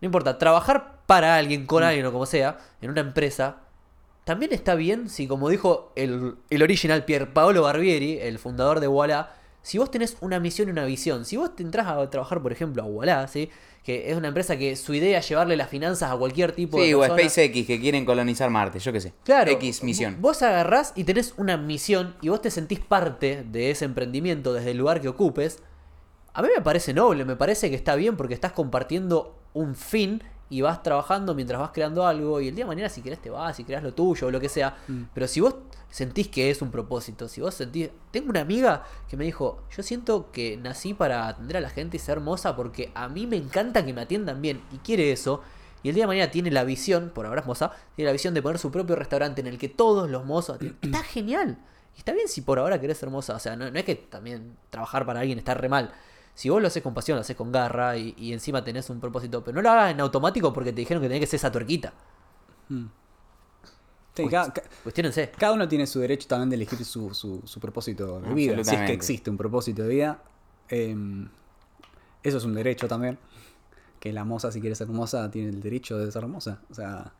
no importa, trabajar para alguien, con alguien o como sea, en una empresa, también está bien si, como dijo el, el original Pier Paolo Barbieri, el fundador de Walla, si vos tenés una misión y una visión, si vos te entras a trabajar, por ejemplo, a Walla, ¿sí? que es una empresa que su idea es llevarle las finanzas a cualquier tipo de Sí, o. SpaceX que quieren colonizar Marte, yo qué sé. Claro. X misión. Vos agarrás y tenés una misión y vos te sentís parte de ese emprendimiento desde el lugar que ocupes. A mí me parece noble, me parece que está bien porque estás compartiendo un fin y vas trabajando mientras vas creando algo y el día de mañana si querés te vas, si creas lo tuyo o lo que sea. Pero si vos sentís que es un propósito, si vos sentís... Tengo una amiga que me dijo, yo siento que nací para atender a la gente y ser hermosa porque a mí me encanta que me atiendan bien y quiere eso. Y el día de mañana tiene la visión, por ahora es moza, tiene la visión de poner su propio restaurante en el que todos los mozos. Está genial. Y está bien si por ahora querés ser moza. O sea, no, no es que también trabajar para alguien está re mal. Si vos lo haces con pasión, lo haces con garra y, y encima tenés un propósito, pero no lo hagas en automático porque te dijeron que tenés que ser esa tuerquita. Sí, cada, uno tiene su derecho también de elegir su, su, su propósito de vida. Si es que existe un propósito de vida. eh, eso es un derecho también. Que la moza, si quiere ser moza, tiene el derecho de ser hermosa. O sea,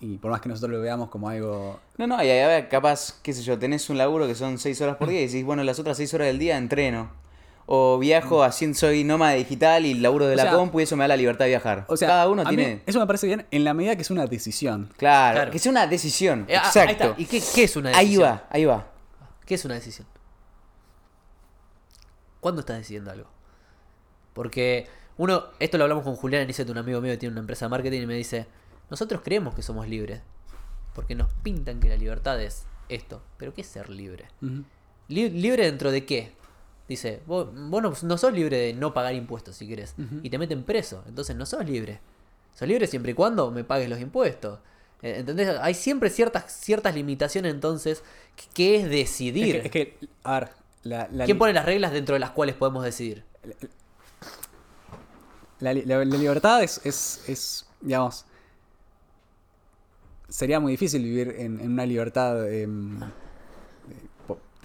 y por más que nosotros lo veamos como algo. No, no, y a ver, capaz, qué sé yo, tenés un laburo que son 6 horas por día y decís, bueno, las otras 6 horas del día entreno. O viajo, así soy nómada digital y laburo de O la sea- compu y eso me da la libertad de viajar. O sea, Cada uno a mí tiene. eso me parece bien en la medida que es una decisión. Claro, Claro. que sea una decisión. Eh, ah, ahí Exacto. está. ¿Y qué, qué es una Ahí decisión? va, ahí va. ¿Qué es una decisión? ¿Cuándo estás decidiendo algo? Porque uno, esto lo hablamos con Julián Aniceto, un amigo mío que tiene una empresa de marketing, y me dice, nosotros creemos que somos libres, porque nos pintan que la libertad es esto. Pero ¿qué es ser libre? ¿Libre dentro de qué? Dice, vos, vos no, no sos libre de no pagar impuestos si querés, y te meten preso, entonces no sos libre. Sos libre siempre y cuando me pagues los impuestos. Eh, ¿Entendés? Hay siempre ciertas, ciertas limitaciones entonces, que, que es decidir. Es que, es que, a ver, la, la- ¿Quién pone las reglas dentro de las cuales podemos decidir? La, li- la- la libertad es, es, es, digamos, sería muy difícil vivir en, en una libertad em, eh, po-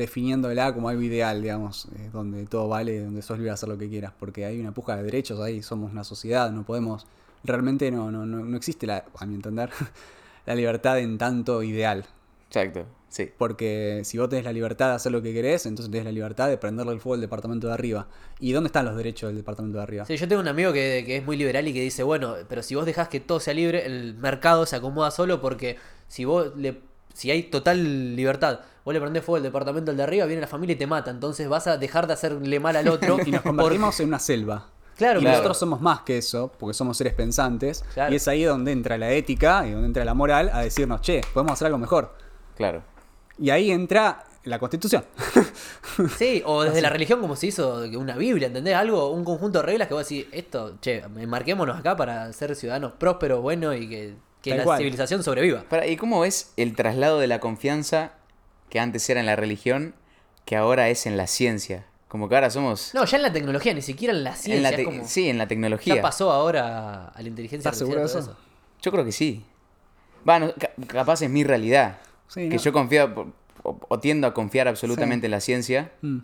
definiéndola como algo ideal, digamos, eh, donde todo vale, donde sos libre de hacer lo que quieras, porque hay una puja de derechos ahí, somos una sociedad, no podemos, realmente no, no, no, no existe, la, a mi entender, la libertad en tanto ideal. Exacto, sí. Porque si vos tenés la libertad de hacer lo que querés, entonces tenés la libertad de prenderle el fuego al departamento de arriba. ¿Y dónde están los derechos del departamento de arriba? Sí, yo tengo un amigo que, que es muy liberal y que dice, bueno, pero si vos dejás que todo sea libre, el mercado se acomoda solo porque si vos le... Si hay total libertad, vos le prendés fuego al departamento al de arriba, viene la familia y te mata. Entonces vas a dejar de hacerle mal al otro. y nos por- convertimos en una selva. Claro, y claro. nosotros somos más que eso, porque somos seres pensantes. Claro. Y es ahí donde entra la ética y donde entra la moral a decirnos, che, podemos hacer algo mejor. Claro. Y ahí entra la constitución. Sí, o desde la religión como se hizo una Biblia, ¿entendés? Algo, un conjunto de reglas que vos decís, esto, che, marquémonos acá para ser ciudadanos prósperos, buenos y que, la cual. civilización sobreviva. ¿Y cómo ves el traslado de la confianza que antes era en la religión, que ahora es en la ciencia? Como que ahora somos... No, ya en la tecnología, ni siquiera en la ciencia. en la es te- como- Sí, en la tecnología. Ya pasó ahora a la inteligencia ¿Estás seguro de artificial, eso? Yo creo que sí. Bueno, ca- capaz es mi realidad. Sí, que ¿no? yo confío o, o tiendo a confiar absolutamente en la ciencia. Mm.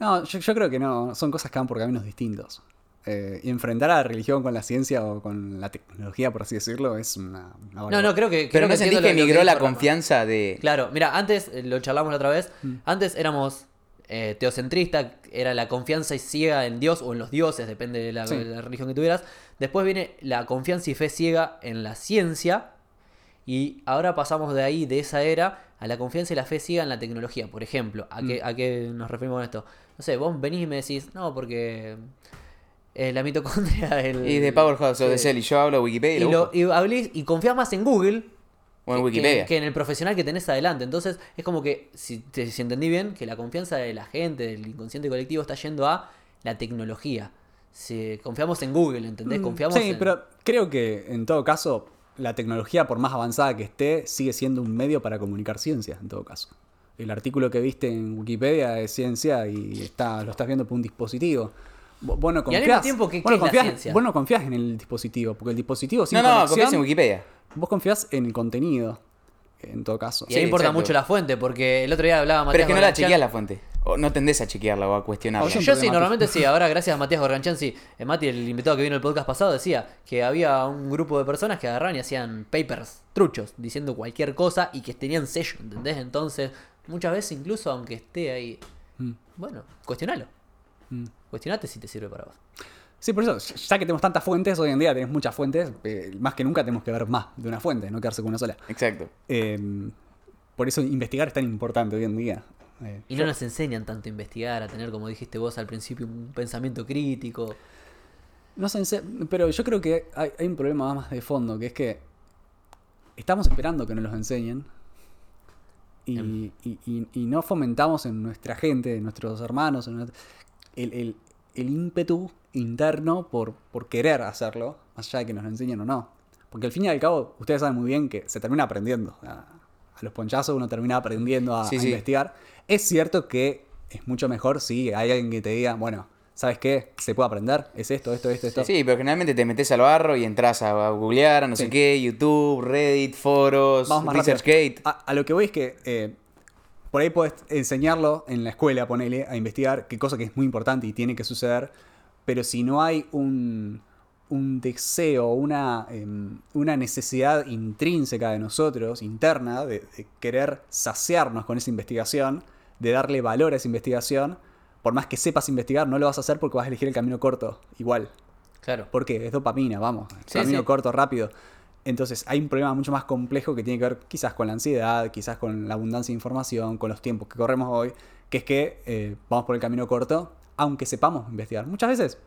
No, yo, yo creo que no, son cosas que van por caminos distintos. Eh, y enfrentar a la religión con la ciencia o con la tecnología, por así decirlo, es una... una No, no, creo que. Pero creo no sentís que lo- lo emigró la confianza de... Claro, mira, antes eh, lo charlamos la otra vez. Mm. Antes éramos eh, teocentristas, era la confianza y ciega en Dios o en los dioses, depende de la, Sí. de la religión que tuvieras. Después viene la confianza y fe ciega en la ciencia. Y ahora pasamos de ahí, de esa era, a la confianza y la fe ciega en la tecnología. Por ejemplo, ¿a Mm. qué, a qué nos referimos con esto? No sé, vos venís y me decís, no, porque eh, la mitocondria. El, Y de Powerhouse o de sí. Cell, y yo hablo Wikipedia. y, lo y, hablís- y confías más en Google O en que- Wikipedia. Que, que en el profesional que tenés adelante. Entonces, es como que, si, te- si entendí bien, que la confianza de la gente, del inconsciente colectivo, está yendo a la tecnología. Si confiamos en Google, ¿entendés? Confiamos Mm, Sí, en... pero creo que en todo caso, la tecnología, por más avanzada que esté, sigue siendo un medio para comunicar ciencia, en todo caso. El artículo que viste en Wikipedia es ciencia y está, lo estás viendo por un dispositivo. Vos no Y al confías, mismo tiempo, ¿qué- vos no qué es la confías- ciencia? vos no confías en el dispositivo, porque el dispositivo sin No, no, conexión, confías en Wikipedia. vos confías en el contenido, en todo caso. Y ahí Sí, importa exacto. mucho la fuente, porque el otro día hablaba Matías Pero es que no la chequeas la fuente. O no tendés a chequearla o a cuestionarla. Oye, Yo porque sí, normalmente sí. Ahora, gracias a Matías Gorganchan, sí. Eh, Mati, el invitado que vino el podcast pasado, decía que había un grupo de personas que agarraban y hacían papers truchos, diciendo cualquier cosa y que tenían sello, ¿entendés? Entonces, muchas veces, incluso aunque esté ahí, Mm. bueno, cuestionalo. Mm. Cuestionate si te sirve para vos. Sí, por eso, ya que tenemos tantas fuentes, hoy en día tenemos muchas fuentes, eh, más que nunca tenemos que ver más de una fuente, no quedarse con una sola. Exacto. Eh, por eso investigar es tan importante hoy en día. Eh, Y no nos enseñan tanto a investigar, a tener, como dijiste vos al principio, un pensamiento crítico. No sé, pero yo creo que hay, hay un problema más de fondo, que es que estamos esperando que nos los enseñen y, Em. y- y- y no fomentamos en nuestra gente, en nuestros hermanos, en nuestra- el, el- el ímpetu interno por, por querer hacerlo, más allá de que nos lo enseñen o no. Porque al fin y al cabo, ustedes saben muy bien que se termina aprendiendo. A, a los ponchazos uno termina aprendiendo a, Sí, a sí. investigar. Es cierto que es mucho mejor si hay alguien que te diga, bueno, ¿sabes qué? Se puede aprender, es esto, esto, esto, esto. Sí, pero generalmente te metes al barro y entras a, googlear, a no Sí. sé qué, YouTube, Reddit, foros, ResearchGate. A, a lo que voy es que eh, por ahí podés enseñarlo en la escuela, ponele, a investigar, qué cosa que es muy importante y tiene que suceder, pero si no hay un, un deseo, una, em, una necesidad intrínseca de nosotros, interna, de, de querer saciarnos con esa investigación, de darle valor a esa investigación, por más que sepas investigar, no lo vas a hacer porque vas a elegir el camino corto, igual. Claro. Porque es dopamina, vamos. Sí, camino sí. corto, rápido. Entonces hay un problema mucho más complejo que tiene que ver quizás con la ansiedad, quizás con la abundancia de información, con los tiempos que corremos hoy, que es que eh, vamos por el camino corto, aunque sepamos investigar. Muchas veces,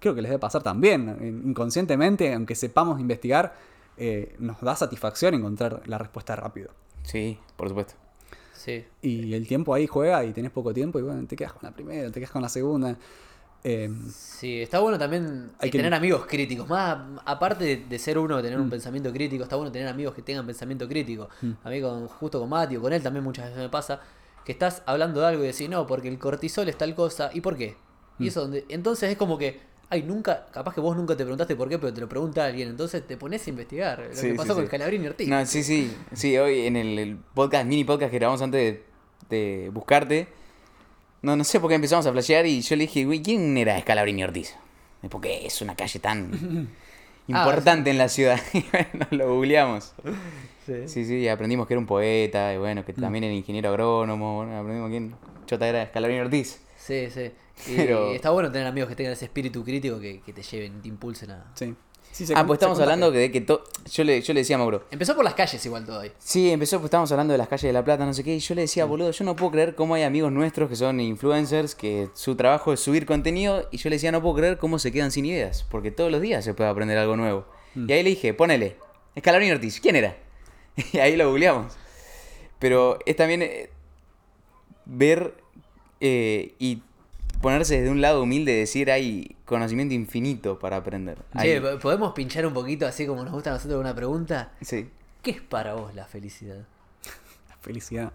creo que les debe pasar también, inconscientemente, aunque sepamos investigar, eh, nos da satisfacción encontrar la respuesta rápido. Sí, por supuesto. Sí. Y el tiempo ahí juega y tenés poco tiempo y bueno, te quedas con la primera, te quedas con la segunda. Eh, Sí, está bueno también Hay eh, que- tener amigos críticos. Más aparte de, de ser uno, tener Mm. un pensamiento crítico, está bueno tener amigos que tengan pensamiento crítico. A mí, con, justo con Mati o con él también muchas veces me pasa que estás hablando de algo y decís, no, porque el cortisol es tal cosa. ¿Y por qué? Mm. Y eso donde. Entonces es como que. Ay, nunca, capaz que vos nunca te preguntaste por qué, pero te lo pregunta alguien. Entonces te pones a investigar. Lo Sí, que pasó sí, con sí. el Calabrini Ortiz. No, sí, sí. Sí, hoy en el, el podcast, mini podcast que grabamos antes de, de buscarte, no, no sé por qué empezamos a flashear y yo le dije, güey, ¿quién era Scalabrini Ortiz? Porque es una calle tan importante en la ciudad. Y bueno, lo googleamos. Sí, sí, y aprendimos que era un poeta, y bueno, que también era ingeniero agrónomo, bueno, aprendimos quién chota era Scalabrini Ortiz. Sí, sí. Y Pero- está bueno tener amigos que tengan ese espíritu crítico que, que te lleven, te impulsen a. sí. Sí, Ah, pues estamos hablando de que to- yo le, yo le decía a Mauro, Empezó por las calles igual todo ahí. Sí, empezó, pues estábamos hablando de las calles de La Plata, no sé qué, y yo le decía, boludo, yo no puedo creer cómo hay amigos nuestros que son influencers, que su trabajo es subir contenido, y yo le decía, no puedo creer cómo se quedan sin ideas, porque todos los días se puede aprender algo nuevo. Y ahí le dije, ponele, Escalabrini Ortiz, ¿quién era? y ahí lo googleamos. Pero es también eh, ver eh, y ponerse desde un lado humilde y decir, hay conocimiento infinito para aprender. Che, Hay- ¿po- ¿podemos pinchar un poquito así como nos gusta a nosotros una pregunta? sí. ¿Qué es para vos la felicidad? La felicidad.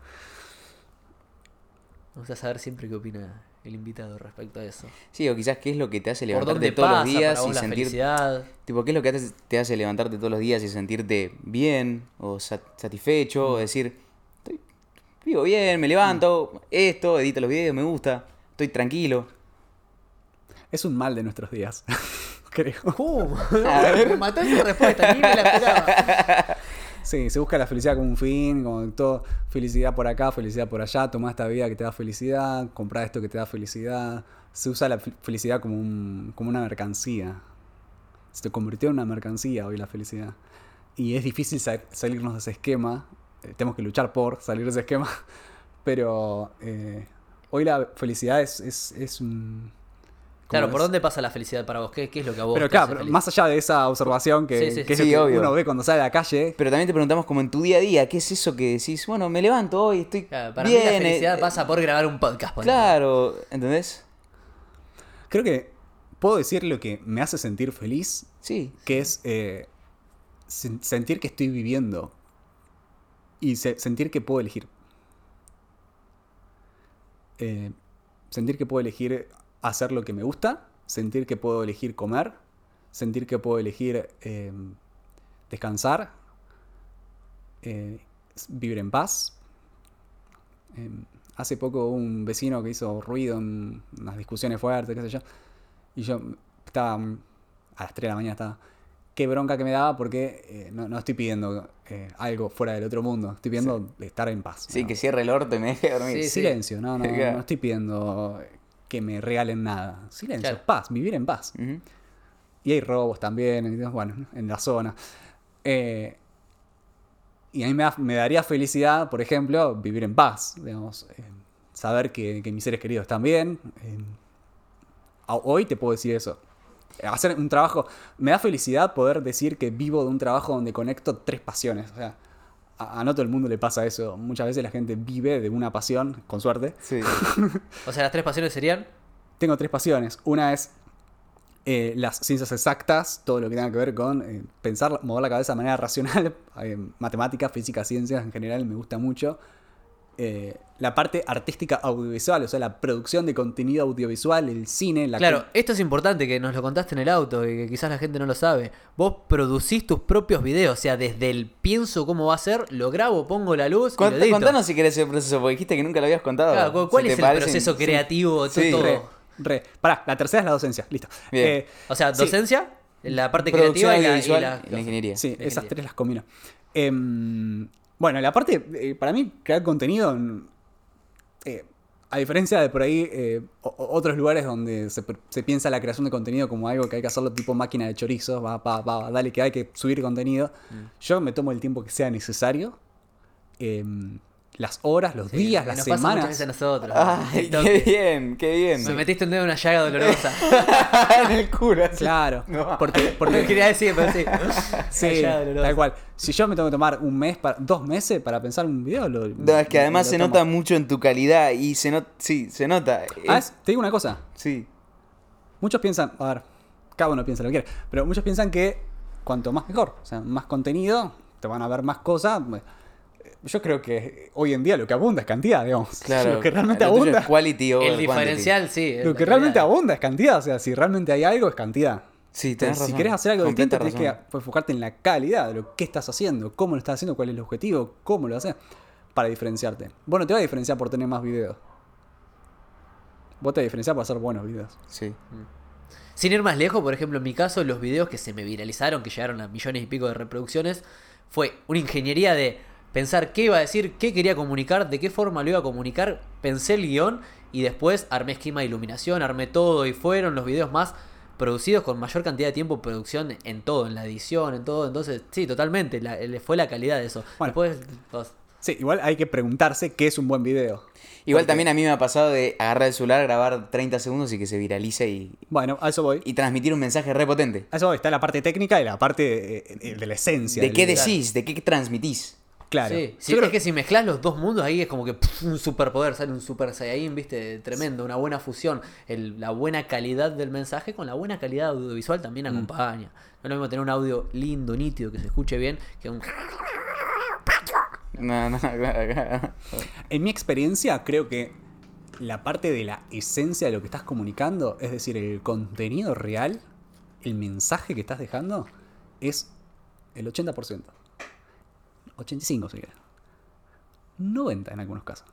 Me gusta saber siempre qué opina el invitado respecto a eso. Sí, o quizás qué es lo que te hace ¿Por levantarte todos los días y sentir felicidad? Tipo, ¿qué es lo que te, hace levantarte todos los días y sentirte bien o sa- satisfecho? O decir, estoy, vivo bien, me levanto, esto, edito los videos, me gusta, estoy tranquilo. Es un mal de nuestros días, creo. ¿Cómo? Me mató esa respuesta, ni me la esperaba. Sí, se busca la felicidad como un fin, como todo, felicidad por acá, felicidad por allá, toma esta vida que te da felicidad, compra esto que te da felicidad. Se usa la fe- felicidad como, un, como una mercancía. Se convirtió en una mercancía hoy la felicidad. Y es difícil sa- salirnos de ese esquema. eh, tenemos que luchar por salir de ese esquema. Pero eh, hoy la felicidad es, es, es un- Claro, ¿por dónde pasa la felicidad para vos? ¿Qué, qué es lo que a vos Pero te claro, hace pero feliz? más allá de esa observación que, Sí, sí, que es sí. lo que obvio. uno ve cuando sale a la calle, Pero también te preguntamos como en tu día a día, ¿qué es eso que decís? Bueno, me levanto hoy, estoy Claro, para bien. mí la eh, felicidad eh, pasa por grabar un podcast. ponele. Claro, ¿entendés? creo que puedo decir lo que me hace sentir feliz, Sí. que es eh, sen- sentir que estoy viviendo y se- sentir que puedo elegir. Eh, sentir que puedo elegir hacer lo que me gusta, sentir que puedo elegir comer, sentir que puedo elegir eh, descansar, eh, vivir en paz. Eh, hace poco hubo un vecino que hizo ruido en unas discusiones fuertes, qué sé yo, y yo estaba mm, a las 3 de la mañana, estaba, qué bronca que me daba porque eh, no, no estoy pidiendo algo fuera del otro mundo, estoy pidiendo estar en paz. Sí, ¿no? que cierre el orto y me deje dormir. Sí, sí. Silencio, no, no, no estoy pidiendo que me regalen nada. Silencio, Claro. paz, vivir en paz. Y hay robos también, bueno, en la zona. Eh, y a mí me, da- me daría felicidad, por ejemplo, vivir en paz, digamos, eh, saber que, que mis seres queridos están bien. eh, hoy te puedo decir eso. Hacer un trabajo, me da felicidad poder decir que vivo de un trabajo donde conecto tres pasiones. O sea, a, a no todo el mundo le pasa eso. Muchas veces la gente vive de una pasión, con suerte. Sí. O sea, las tres pasiones serían. Tengo tres pasiones. Una es eh, las ciencias exactas, todo lo que tenga que ver con eh, pensar, mover la cabeza de manera racional, eh, matemáticas, física, ciencias en general me gusta mucho. Eh, la parte artística audiovisual, o sea, la producción de contenido audiovisual, el cine, la Claro, esto es importante que nos lo contaste en el auto y que quizás la gente no lo sabe. Vos producís tus propios videos, o sea, desde el pienso cómo va a ser, lo grabo, pongo la luz y lo Cont- edito. contanos si querés el proceso, porque dijiste que nunca lo habías contado. Claro, ¿cu- ¿Cuál Si es el parecen- proceso creativo? Sí, todo? Re, re. Pará, la tercera es la docencia, listo. Bien. Eh, O sea, sí. docencia, la parte creativa y la, y audiovisual la- y la ingeniería. Sí, esas tres las combino. Em, bueno, la parte, eh, para mí, crear contenido, mm, eh, a diferencia de por ahí eh, otros lugares donde se, se piensa la creación de contenido como algo que hay que hacerlo tipo máquina de chorizo, va, va, va, dale que hay que subir contenido, Mm. yo me tomo el tiempo que sea necesario, em, las horas, los Sí, días, las nos pasa semanas. veces a nosotros. Ay, qué bien, qué bien. Me metiste un dedo en una llaga dolorosa. en el culo. así. Claro, No. porque, No porque quería decir, pero sí. Sí, Llaga dolorosa. tal cual. Si yo me tengo que tomar un mes, para, dos meses para pensar un video, lo, No, es que además lo se tomo. nota mucho en tu calidad y se nota, sí, se nota. Ah, Es- te digo una cosa. sí. Muchos piensan, a ver, cada uno piensa lo que quiere, pero muchos piensan que cuanto más mejor, o sea, más contenido, te van a ver más cosas. Yo creo que hoy en día lo que abunda es cantidad, digamos. Claro. Lo que realmente Lo abunda. es quality over El quantity. diferencial, sí. es Lo que realmente abunda es cantidad. O sea, si realmente hay algo, es cantidad. Sí, tenés Entonces, si razón. querés hacer algo distinto, Completa tenés que razón. enfocarte en la calidad de lo que estás haciendo, cómo lo estás haciendo, cuál es el objetivo, cómo lo haces, para diferenciarte. Vos no te vas a diferenciar por tener más videos. Vos te vas a diferenciar por hacer buenos videos. Sí. Sin ir más lejos, por ejemplo, en mi caso, los videos que se me viralizaron, que llegaron a millones y pico de reproducciones, fue una ingeniería de pensar qué iba a decir, qué quería comunicar, de qué forma lo iba a comunicar, pensé el guion y después armé esquema de iluminación, armé todo y fueron los videos más producidos con mayor cantidad de tiempo de producción en todo, en la edición, en todo. Entonces, sí, totalmente, la- le fue la calidad de eso. Bueno. Después, vos- Sí, igual hay que preguntarse qué es un buen video. Igual Porque- también a mí me ha pasado de agarrar el celular, grabar 30 segundos y que se viralice y, Bueno, a eso voy. y transmitir un mensaje re potente. A eso voy. Está la parte técnica y la parte de la esencia. ¿De qué decís? ¿De qué transmitís? Claro. Sí, sí, creo es que si mezclas los dos mundos ahí es como que pff, un superpoder, sale un super saiyajin, viste, tremendo, una buena fusión. El- la buena calidad del mensaje con la buena calidad audiovisual también Mm. acompaña. No es lo mismo tener un audio lindo, nítido, que se escuche bien, que un... No, no, claro, claro. En mi experiencia, creo que la parte de la esencia de lo que estás comunicando, es decir, el contenido real, el mensaje que estás dejando, es el 80%. 85 si quieres. 90 en algunos casos.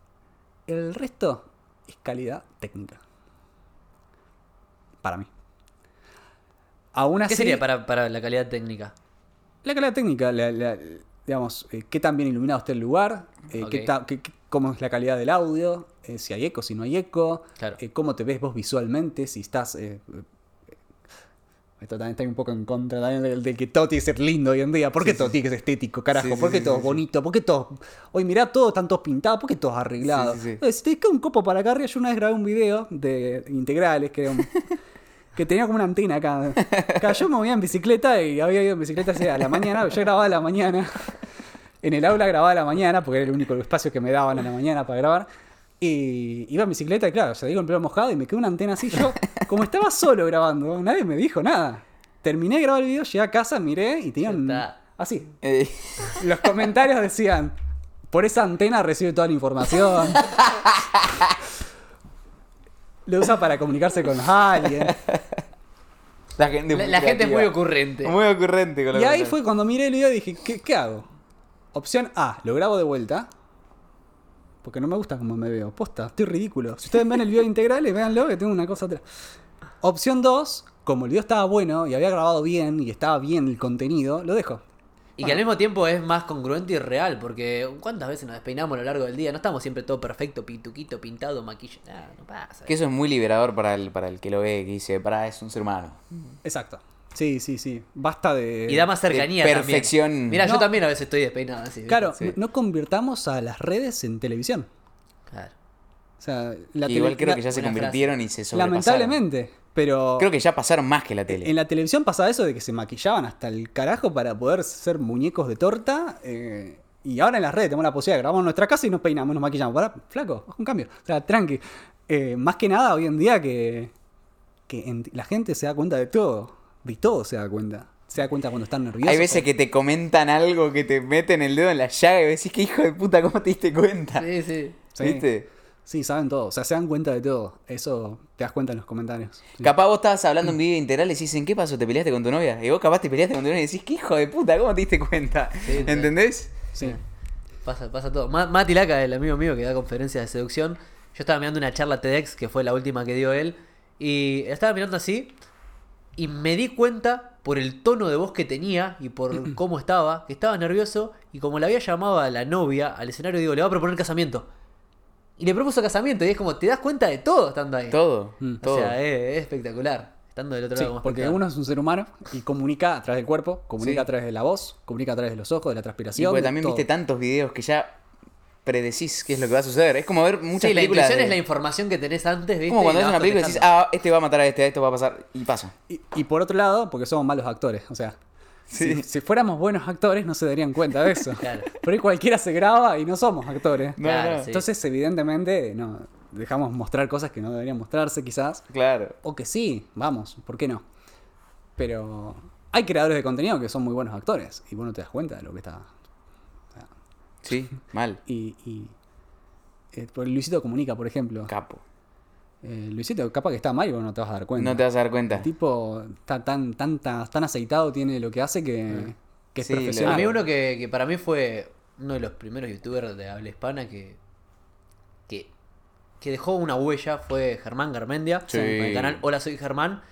El resto es calidad técnica. Para mí. Aún así, ¿Qué sería para, para la calidad técnica? La calidad técnica, la- la- digamos, eh, qué tan bien iluminado está el lugar, eh, qué Ok. ta- qué- qué- cómo es la calidad del audio, eh, si hay eco, si no hay eco, Claro. cómo te ves vos visualmente, si estás... esto también está un poco en contra también del, del que todo tiene que ser lindo hoy en día. ¿Por qué todo tiene que ser estético, carajo? Sí, sí, ¿Por qué sí, todo sí, es sí. bonito? ¿Por qué todo...? Hoy mirá, todo están todos pintados, ¿por qué todos arreglados? Sí, sí, sí. Si te queda un copo para acá arriba, yo una vez grabé un video de integrales, un- que tenía como una antena acá. Acá yo me movía en bicicleta y había ido en bicicleta a la mañana. Yo grababa a la mañana. En el aula grababa a la mañana porque era el único espacio que me daban a la mañana para grabar. Y iba en bicicleta y claro, se digo el pelo mojado y me quedó una antena así. Yo, como estaba solo grabando, nadie me dijo nada. Terminé de grabar el video, llegué a casa, miré y tenían así. Eh, Los comentarios decían, por esa antena recibe toda la información. Lo usa para comunicarse con alguien. la gente, La, la gente es muy ocurrente. Muy ocurrente con Y ahí fue cuando miré el video y dije, ¿qué, qué hago? Opción A, lo grabo de vuelta. Porque no me gusta cómo me veo. Posta, estoy ridículo. Si ustedes ven el video integral, véanlo que tengo una cosa atrás. Opción 2, como el video estaba bueno y había grabado bien y estaba bien el contenido, lo dejo. Y que al mismo tiempo es más congruente y real, porque ¿cuántas veces nos despeinamos a lo largo del día? No estamos siempre todo perfecto, pintuquito, pintado, maquillado. No pasa. Que eso es muy liberador para el, para el que lo ve, que dice, para, es un ser humano. Exacto. Sí, sí, sí. Basta de... Y da más cercanía de también. perfección. Mira, yo también a veces estoy despeinado así. Claro, Sí. no convirtamos a las redes en televisión. Claro. O sea, la Igual tele- creo que ya se convirtieron y se sobrepasaron. Lamentablemente, pero... Creo que ya pasaron más que la tele. En la televisión pasaba eso de que se maquillaban hasta el carajo para poder ser muñecos de torta. eh, y ahora en las redes tenemos la posibilidad de grabar en nuestra casa y nos peinamos, nos maquillamos. Para, flaco, un cambio. O sea, tranqui. Eh, más que nada hoy en día que, que en- la gente se da cuenta de todo. De todo se da cuenta. Se da cuenta cuando están nerviosos. Hay veces que te comentan algo que te meten el dedo en la llaga y decís que hijo de puta, ¿cómo te diste cuenta? Sí, sí. Sí. ¿Viste? Sí, saben todo. O sea, se dan cuenta de todo. Eso te das cuenta en los comentarios. Sí. Capaz vos estabas hablando en video integral y decís, ¿en qué pasó? ¿Te peleaste con tu novia? Y vos capaz te peleaste con tu novia y decís, ¿qué hijo de puta? ¿Cómo te diste cuenta? Sí, sí. ¿Entendés? Sí. Pasa, pasa todo. Ma- Mati Laca, el amigo mío que da conferencias de seducción, yo estaba mirando una charla TEDx, que fue la última que dio él, y estaba mirando así, y me di cuenta por el tono de voz que tenía y por cómo estaba, que estaba nervioso, y como le había llamado a la novia al escenario, digo, le va a proponer casamiento. Y le propuso casamiento, y es como, te das cuenta de todo estando ahí. Todo. Mm. O todo. sea, es, es espectacular. Estando del otro Sí, lado como porque uno es un ser humano y comunica a través del cuerpo, comunica Sí. a través de la voz, comunica a través de los ojos, de la Y transpiración. porque de también todo. viste tantos videos que ya predecís qué es lo que va a suceder. Es como ver muchas Sí, la películas. intuición de- es la información que tenés antes, ¿viste? como cuando la ves una película y decís, ah, este va a matar a este, esto va a pasar. Y pasa. Y, y por otro lado, porque somos malos actores. O sea, Sí. si, si fuéramos buenos actores no se darían cuenta de eso. Claro. Pero ahí cualquiera se graba y no somos actores. No, Claro, no. sí. Entonces, evidentemente, no dejamos mostrar cosas que no deberían mostrarse quizás. Claro. O que sí, vamos, ¿por qué no? Pero hay creadores de contenido que son muy buenos actores y vos no te das cuenta de lo que está. Sí, mal. Y, y eh, por Luisito Comunica, por ejemplo. Capo. Eh, Luisito, capaz que está mal y vos no te vas a dar cuenta. No te vas a dar cuenta. El tipo está tan, tan, tan, tan aceitado, tiene lo que hace que, que es Sí, profesional. A mí uno que, que para mí fue uno de los primeros youtubers de habla hispana que, que, que dejó una huella fue Germán Garmendia, Sí. con el canal Hola Soy Germán.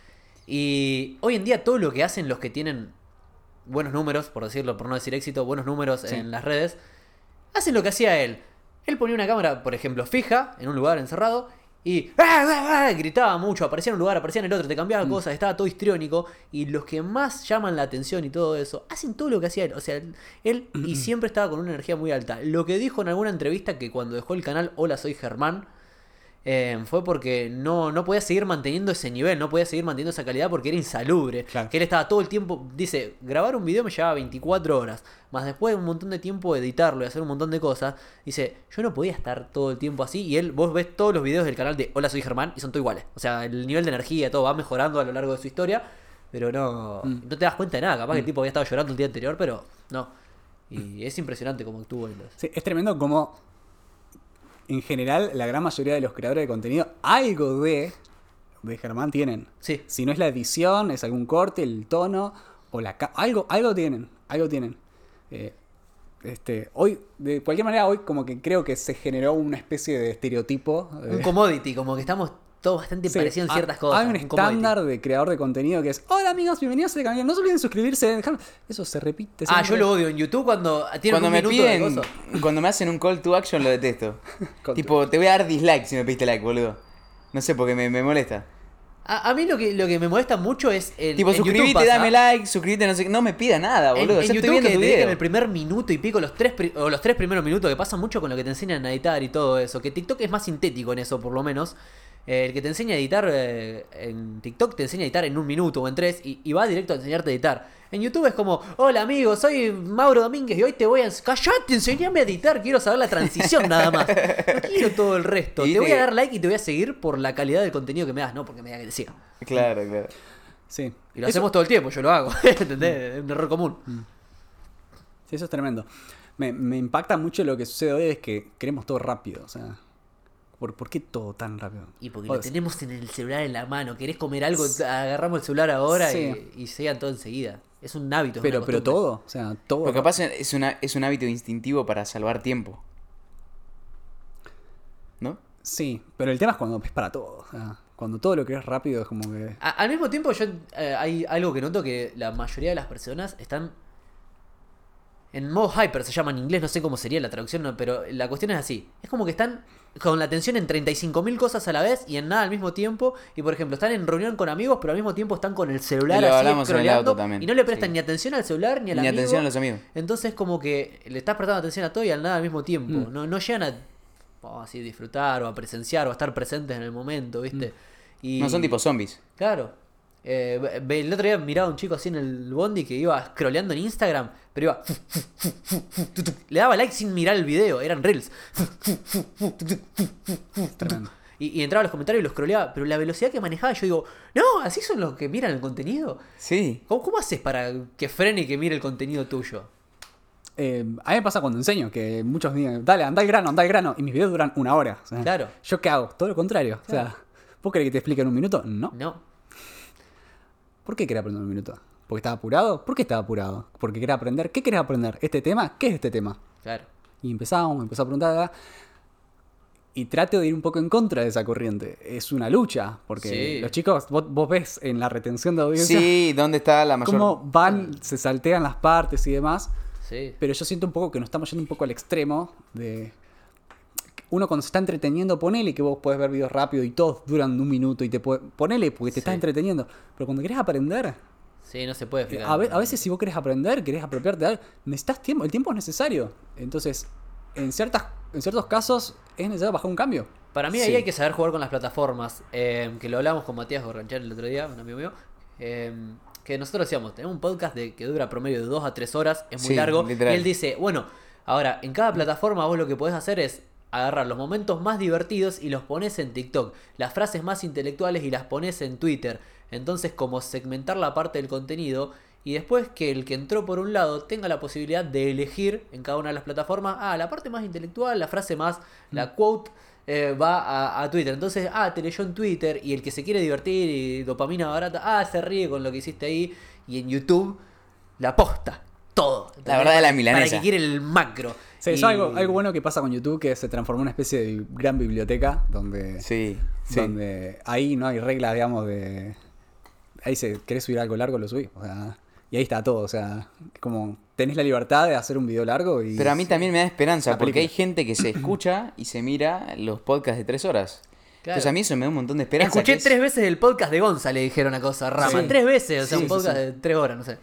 Y hoy en día todo lo que hacen los que tienen buenos números, por decirlo, por no decir éxito, buenos números Sí. en las redes, hacen lo que hacía él. Él ponía una cámara, por ejemplo, fija en un lugar encerrado y ¡ah, ah, ah! gritaba mucho, aparecía en un lugar, aparecía en el otro, te Mm. cambiaba cosas, estaba todo histriónico. Y los que más llaman la atención y todo eso, hacen todo lo que hacía él. O sea, él y siempre estaba con una energía muy alta. Lo que dijo en alguna entrevista que cuando dejó el canal Hola Soy Germán, eh, fue porque no, no podía seguir manteniendo ese nivel, no podía seguir manteniendo esa calidad porque era insalubre. Claro. Que él estaba todo el tiempo, dice, grabar un video me llevaba 24 horas, más después un montón de tiempo editarlo y hacer un montón de cosas. Dice, yo no podía estar todo el tiempo así y él, vos ves todos los videos del canal de Hola Soy Germán y son todos iguales. O sea, el nivel de energía, todo va mejorando a lo largo de su historia, pero no, Mm. no te das cuenta de nada. Capaz que el tipo había estado llorando el día anterior, pero no. Y es impresionante cómo actuó. entonces. Sí, es tremendo como en general la gran mayoría de los creadores de contenido algo de, de Germán tienen. Sí. Si no es la edición, es algún corte, el tono o la algo algo tienen, algo tienen. Eh, este, hoy de cualquier manera hoy como que creo que se generó una especie de estereotipo. eh, Un commodity, como que estamos todos bastante Sí, parecidos en ha- ciertas cosas. Hay un estándar de creador de contenido que es, hola amigos, bienvenidos a este canal, no se olviden suscribirse, dejar-". Eso se repite. Ah, yo lo odio en YouTube cuando tienen Cuando un me minuto de piden, cuando me hacen un call to action lo detesto. Tipo, te voy a dar dislike si me pediste like, boludo. No sé, porque me, me molesta. A, a mí lo que, lo que me molesta mucho es el. tipo, pasa- dame like, suscríbete, no sé qué. No me pida nada, En, boludo. en ya YouTube estoy viendo que tu te video. el primer minuto y pico, los tres, o los tres primeros minutos, que pasa mucho con lo que te enseñan a editar y todo eso. Que TikTok es más sintético en eso, por lo menos. Eh, el que te enseña a editar eh, en TikTok te enseña a editar en un minuto o en tres y, y va directo a enseñarte a editar. En YouTube es como, hola amigo, soy Mauro Domínguez y hoy te voy a... ¡Callate! Enseñame a editar, quiero saber la transición nada más. No quiero todo el resto. Y Te voy a dar like y te voy a seguir por la calidad del contenido que me das, no porque me da que te siga. Claro, claro. Sí. Y lo Eso- hacemos todo el tiempo, yo lo hago. ¿Entendés? Es un error común. Sí, eso es tremendo. Me, me impacta mucho lo que sucede hoy es que queremos todo rápido. O sea, ¿por, por qué todo tan rápido? Y porque O lo sea, tenemos en el celular en la mano. ¿Querés comer algo? Agarramos el celular ahora Sí. y, y se llegan todo enseguida. Es un hábito. Pero, pero todo, o sea, todo. Porque capaz es, una, es un hábito instintivo para salvar tiempo. ¿No? Sí, pero el tema es cuando es para todo. O sea, cuando todo lo que es rápido es como que. A- al mismo tiempo, yo eh, hay algo que noto que la mayoría de las personas están en modo hyper, se llama en inglés, no sé cómo sería la traducción, pero la cuestión es así. Es como que están con la atención en 35.000 cosas a la vez y en nada al mismo tiempo. Y por ejemplo, están en reunión con amigos, pero al mismo tiempo están con el celular Y lo así hablamos en el scrolleando, auto también, y no le prestan sí. ni atención al celular ni al Ni amigo. atención a los amigos. Entonces como que le estás prestando atención a todo y al nada al mismo tiempo. Mm. No, no llegan a decir, disfrutar o a presenciar o a estar presentes en el momento, ¿viste? Y, No son tipo zombies. Claro. Eh, el otro día miraba a un chico así en el bondi que iba scrolleando en Instagram, pero iba... Le daba like sin mirar el video, eran reels. Tremendo. Y, y entraba a los comentarios y los scrolleaba, pero la velocidad que manejaba, yo digo, no, así son los que miran el contenido. Sí. ¿Cómo, cómo haces para que frene y que mire el contenido tuyo? Eh, a mí me pasa cuando enseño que muchos dicen, dale, anda al grano, anda al grano. Y mis videos duran una hora. o sea, Claro. ¿Yo qué hago? Todo lo contrario. O sea, ¿vos querés que te explique en un minuto? No. No. ¿Por qué querés aprender en un minuto? ¿Porque estaba apurado? ¿Por qué estaba apurado? ¿Porque quería aprender? ¿Qué querés aprender? ¿Este tema? ¿Qué es este tema? Claro. Y empezamos, empezó a preguntar. Y trato de ir un poco en contra de esa corriente. Es una lucha, porque Sí. los chicos, vos, vos ves en la retención de audiencia Sí, ¿dónde está la mayor? cómo van, se saltean las partes y demás. Sí. Pero yo siento un poco que nos estamos yendo un poco al extremo de. Uno cuando se está entreteniendo, ponele que vos podés ver videos rápido y todos duran un minuto y te puede, ponele porque te estás entreteniendo. Pero cuando querés aprender, Sí, no se puede explicar. a, ve- a veces si vos querés aprender, querés apropiarte de algo, necesitas tiempo, el tiempo es necesario. Entonces, en ciertas, en ciertos casos es necesario bajar un cambio. Para mí ahí hay que saber jugar con las plataformas. eh, que lo hablamos con Matías Gorranchar el otro día, un amigo mío. eh, que nosotros decíamos, tenemos un podcast de, que dura promedio de 2 a 3 horas, es muy Sí, largo. literal. Y él dice, bueno, ahora, en cada plataforma vos lo que podés hacer es agarrar los momentos más divertidos y los pones en TikTok. Las frases más intelectuales y las pones en Twitter. Entonces, como segmentar la parte del contenido. Y después que el que entró por un lado tenga la posibilidad de elegir en cada una de las plataformas, ah, la parte más intelectual, la frase más, la quote, eh, va a, a Twitter. Entonces, ah, te leyó en Twitter y el que se quiere divertir y dopamina barata, ah, se ríe con lo que hiciste ahí. Y en YouTube, la posta, todo. La verdad de la Para milanesa. que quiere el macro. Sí, Y- es algo, algo bueno que pasa con YouTube que se transformó en una especie de gran biblioteca donde, Sí, sí. donde ahí no hay reglas, digamos, de... Ahí se, querés subir algo largo, lo subís. O sea, y ahí está todo. O sea, como tenés la libertad de hacer un video largo y... Pero a mí también me da esperanza, porque hay gente que se escucha y se mira los podcasts de tres horas. Claro. Entonces a mí eso me da un montón de esperanza. Escuché es- tres veces el podcast de Gonza, le dijeron una cosa, Rama. Sí. Tres veces, o sea, Sí, un podcast sí. de tres horas, no sé.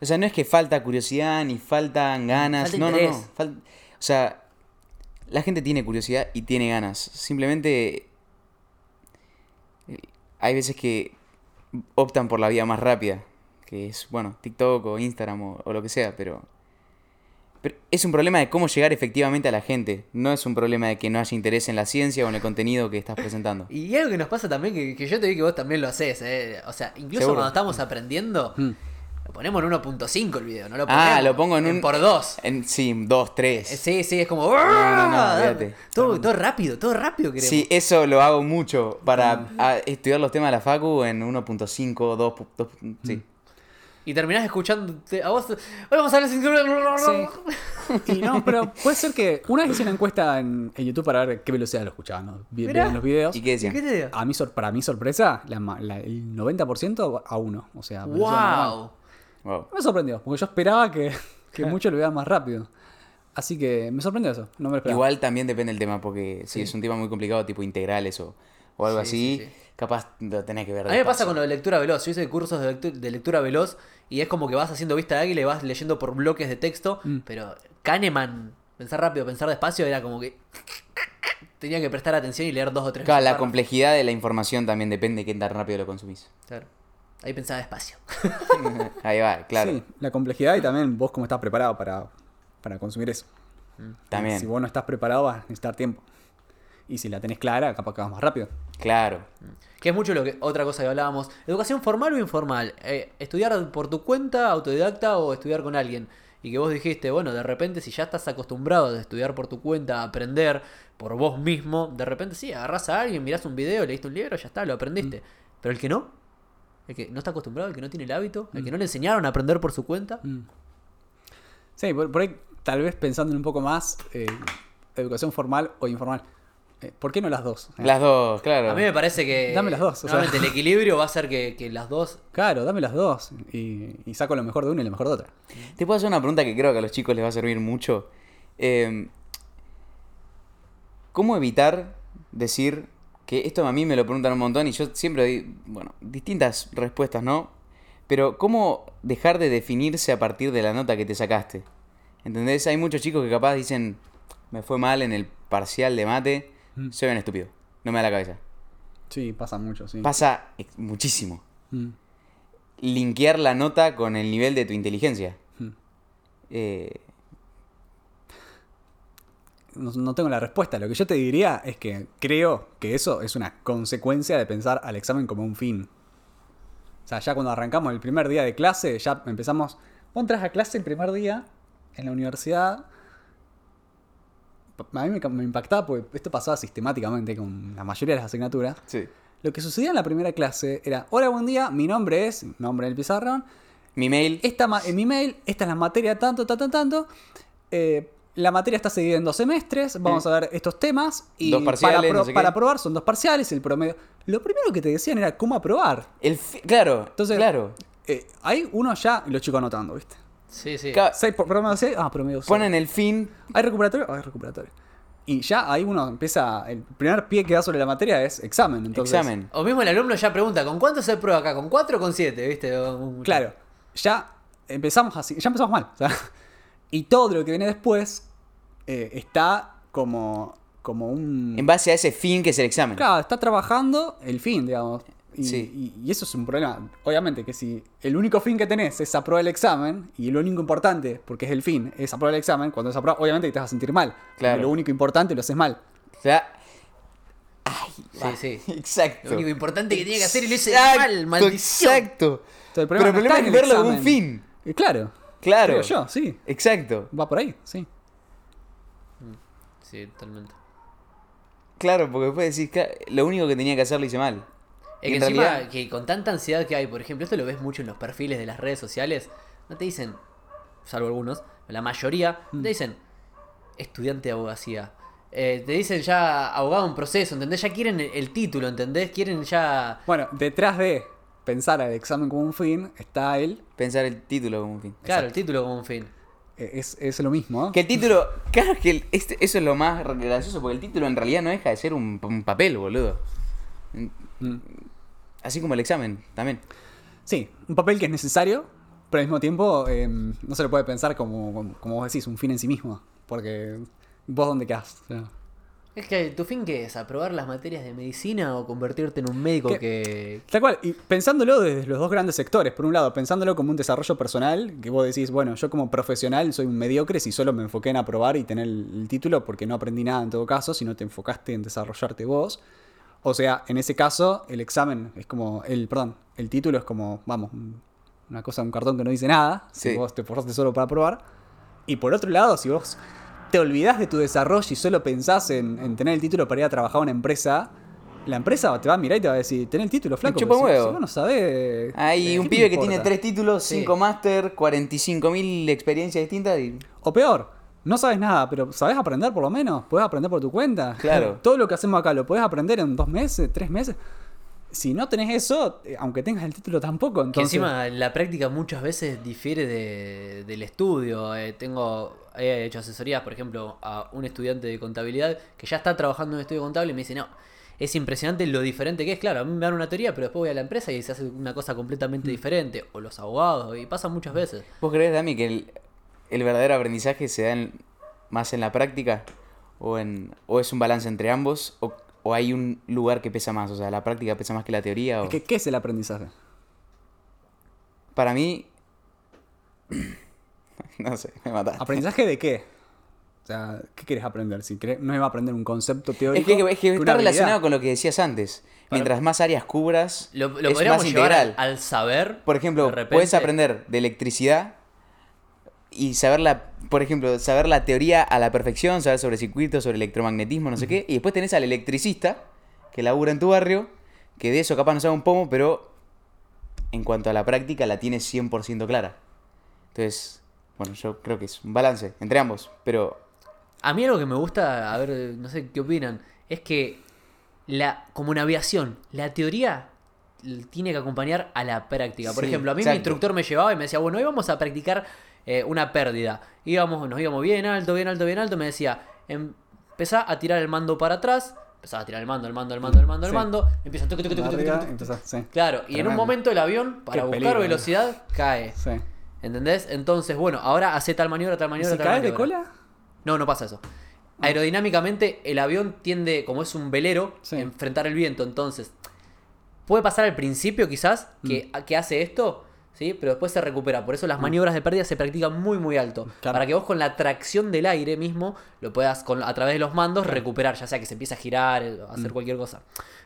O sea, no es que falta curiosidad ni faltan ganas. Falta no, no, no. Fal- O sea, la gente tiene curiosidad y tiene ganas. Simplemente eh, hay veces que optan por la vía más rápida, que es, bueno, TikTok o Instagram o, o lo que sea, pero... Pero es un problema de cómo llegar efectivamente a la gente. No es un problema de que no haya interés en la ciencia o en el contenido que estás presentando. Y algo que nos pasa también, que, que yo te vi que vos también lo haces, eh. O sea, incluso Seguro. cuando estamos aprendiendo, Mm. Lo ponemos en 1.5 el video, no lo ponemos Ah, lo pongo en un... por dos. En, sí, dos, tres. Eh, Sí, sí, es como. no, no, olvídate. todo, todo rápido, todo rápido queremos. Sí, eso lo hago mucho para a- estudiar los temas de la Facu en 1.5, 2, 2, sí. Y terminás escuchando a vos. Hoy vamos a hablar sin. Y no, pero puede ser que una vez hice una encuesta en, en YouTube para ver qué velocidad lo escuchaban ¿no? Los videos. ¿Y qué ¿Y decían? qué te digo? A mí, sor- para mi sorpresa, la la- el 90% a uno. O sea, normal. ¡Wow! Me sorprendió, porque yo esperaba que, que muchos lo vean más rápido. Así que me sorprendió eso, no me lo esperaba. Igual también depende del tema, porque si es un tema muy complicado, tipo integrales o, o algo Sí, así, sí, sí. capaz lo tenés que ver. A mí me pasa con lo de lectura veloz. Yo hice cursos de, lectu- de lectura veloz y es como que vas haciendo vista de águila y vas leyendo por bloques de texto. Mm. Pero Kahneman, pensar rápido, pensar despacio, era como que. tenía que prestar atención y leer dos o tres Claro, la complejidad de la información también depende de qué tan rápido lo consumís. Claro. Ahí pensaba despacio. Ahí va, claro. Sí, la complejidad y también vos cómo estás preparado para, para consumir eso. También. Si vos no estás preparado vas a necesitar tiempo. Y si la tenés clara, capaz que vas más rápido. Claro. Que es mucho lo que otra cosa que hablábamos. Educación formal o informal. Eh, estudiar por tu cuenta, autodidacta o estudiar con alguien. Y que vos dijiste, bueno, de repente si ya estás acostumbrado a estudiar por tu cuenta, a aprender por vos mismo, de repente sí, agarrás a alguien, mirás un video, leíste un libro, ya está, lo aprendiste. Pero el que no, el que no está acostumbrado, el que no tiene el hábito, el que no le enseñaron a aprender por su cuenta, Sí, por, por ahí tal vez pensando un poco más, eh, educación formal o informal. Eh, ¿Por qué no las dos? Eh, Las dos, claro. a mí me parece que... Dame las dos, o sea. el equilibrio va a ser que, que las dos... Claro, dame las dos. Y, y saco lo mejor de una y lo mejor de otra. Te puedo hacer una pregunta que creo que a los chicos les va a servir mucho. Eh, ¿Cómo evitar decir que esto a mí me lo preguntan un montón y yo siempre doy, bueno, distintas respuestas, ¿no? Pero ¿cómo dejar de definirse a partir de la nota que te sacaste? ¿Entendés? Hay muchos chicos que capaz dicen, me fue mal en el parcial de mate, soy un estúpido, no me da la cabeza. Sí, pasa mucho, sí. Pasa muchísimo. Mm. Linkear la nota con el nivel de tu inteligencia. Mm. Eh, No, no tengo la respuesta. Lo que yo te diría es que creo que eso es una consecuencia de pensar al examen como un fin. O sea, ya cuando arrancamos el primer día de clase, ya empezamos. Vos entras a clase el primer día en la universidad. A mí me, me impactaba porque esto pasaba sistemáticamente con la mayoría de las asignaturas. sí. Lo que sucedía en la primera clase era: Hola, buen día, mi nombre es, nombre del pizarrón, Mi mail. esta mi mail, esta es la materia tanto, tanto, tanto. Eh, la materia está seguida en dos semestres. Vamos a ver estos temas. Y Dos parciales, para, no sé qué. para aprobar son dos parciales, el promedio. Lo primero que te decían era cómo aprobar. El claro, Entonces, claro. eh, hay uno ya, y los chicos anotando, ¿viste? Sí, sí. Seis por promedio 6, ah, promedio 6. Ponen el fin. ¿Hay recuperatorio? Ah, hay recuperatorio. Y ya ahí uno empieza. El primer pie que da sobre la materia es examen. Entonces, examen. O mismo el alumno ya pregunta, ¿con cuánto se prueba acá? ¿Con 4 o con 7? ¿Viste? Claro, ya empezamos así, ya empezamos mal. o sea, y todo lo que viene después eh, está como, como un... En base a ese fin que es el examen. Claro, está trabajando el fin, digamos. Y, Sí. y- y eso es un problema. Obviamente que si el único fin que tenés es aprobar el examen, y lo único importante, porque es el fin, es aprobar el examen, cuando es aprobar, obviamente que te vas a sentir mal. porque Claro. Lo único importante lo haces mal. O sea, Sí, sí. exacto. Lo único importante que tiene que hacer y lo hice mal, maldición. Exacto. Entonces, el Pero el problema está es verlo como un fin. Claro. Claro. Creo yo, sí. Exacto. Va por ahí, sí. Sí, totalmente. Claro, porque después decís, "Ca- lo único que tenía que hacer lo hice mal. Es que en encima, realidad- que con tanta ansiedad que hay, por ejemplo, esto lo ves mucho en los perfiles de las redes sociales, no te dicen, salvo algunos, la mayoría, no Mm. te dicen estudiante de abogacía. Eh, te dicen ya abogado en proceso, ¿entendés? Ya quieren el, el título, ¿entendés? Quieren ya... Bueno, detrás de pensar al examen como un fin, está él. Pensar el título como un fin. Claro, el título como un fin. Eh, Es, es lo mismo. ¿no? Que el título, claro que el- este- eso es lo más gracioso, porque el título en realidad no deja de ser un, un papel, boludo. Mm. Así como el examen, también. Sí, un papel que es necesario, pero al mismo tiempo eh, no se lo puede pensar como, como, como vos decís, un fin en sí mismo. Porque vos dónde quedás. O sea, Es que tu fin qué es, aprobar las materias de medicina o convertirte en un médico que... Tal cual, y pensándolo desde los dos grandes sectores. Por un lado, pensándolo como un desarrollo personal, que vos decís, bueno, yo como profesional soy un mediocre si solo me enfoqué en aprobar y tener el, título porque no aprendí nada en todo caso, si no te enfocaste en desarrollarte vos. O sea, en ese caso, el examen es como, el, perdón, el título es como, vamos, un- una cosa, un cartón que no dice nada, si vos te esforzaste solo para aprobar. Y por otro lado, si vos te olvidás de tu desarrollo y solo pensás en, en tener el título para ir a trabajar a una empresa, la empresa te va a mirar y te va a decir, ten el título, flaco. chupa pero si- huevo. si vos no sabés... Hay ¿qué un pibe que tiene tres títulos, Sí. cinco máster, 45.000 experiencias distintas y... O peor, no sabes nada, pero ¿sabes aprender por lo menos? ¿Puedes aprender por tu cuenta? Claro. Todo lo que hacemos acá lo puedes aprender en dos meses, tres meses. Si no tenés eso, eh, aunque tengas el título tampoco, Que entonces... encima la práctica muchas veces difiere de- del estudio. Eh, tengo, he hecho asesorías, por ejemplo, a un estudiante de contabilidad que ya está trabajando en un estudio contable y me dice, no, es impresionante lo diferente que es. Claro, a mí me dan una teoría, pero después voy a la empresa y se hace una cosa completamente diferente. O los abogados, y pasa muchas veces. ¿Vos crees, Dami, que el, el verdadero aprendizaje se da en- más en la práctica? o, en, o es un balance entre ambos, o, o hay un lugar que pesa más, o sea, la práctica pesa más que la teoría. O... ¿Qué, qué es el aprendizaje? Para mí... no sé, me mataste. ¿Aprendizaje de qué? O sea, ¿qué quieres aprender? Si querés, no iba a aprender un concepto Es teórico. que, es que está relacionado con lo que decías antes. Mientras más áreas cubras, Lo, lo es podríamos más integral. al, al saber. Por ejemplo, puedes aprender de electricidad y saber la, por ejemplo, saber la teoría a la perfección, saber sobre circuitos, sobre electromagnetismo, no sé qué, y después tenés al electricista que labura en tu barrio, que de eso capaz no sabe un pomo, pero en cuanto a la práctica la tiene 100% clara. Entonces, bueno, yo creo que es un balance entre ambos, pero A mí algo que me gusta, a ver, no sé qué opinan, es que la, como en aviación, la teoría tiene que acompañar a la práctica. Por Sí, ejemplo, a mí mi instructor me llevaba y me decía, bueno, hoy vamos a practicar eh, una pérdida. Íbamos, nos íbamos bien alto, bien alto, bien alto. Me decía, empezá a tirar el mando para atrás. Empezaba a tirar el mando, el mando, el mando, el mando, el mando. Empieza tuc, tuc, tuc, Arriba, empezás, sí. Claro, y en un momento el avión, para Qué buscar peligro, velocidad, cae. Sí. ¿Entendés? Entonces, bueno, ahora hace tal maniobra, tal ¿Y maniobra, si tal caes de cola? No, no pasa eso. Aerodinámicamente, el avión tiende, como es un velero, a enfrentar el viento. Entonces, puede pasar al principio quizás que, Mm. que hace esto, ¿sí? Pero después se recupera. Por eso las maniobras de pérdida se practican muy, muy alto. Claro. Para que vos con la tracción del aire mismo lo puedas, con, a través de los mandos, recuperar. Ya sea que se empiece a girar, eh, hacer Mm. cualquier cosa.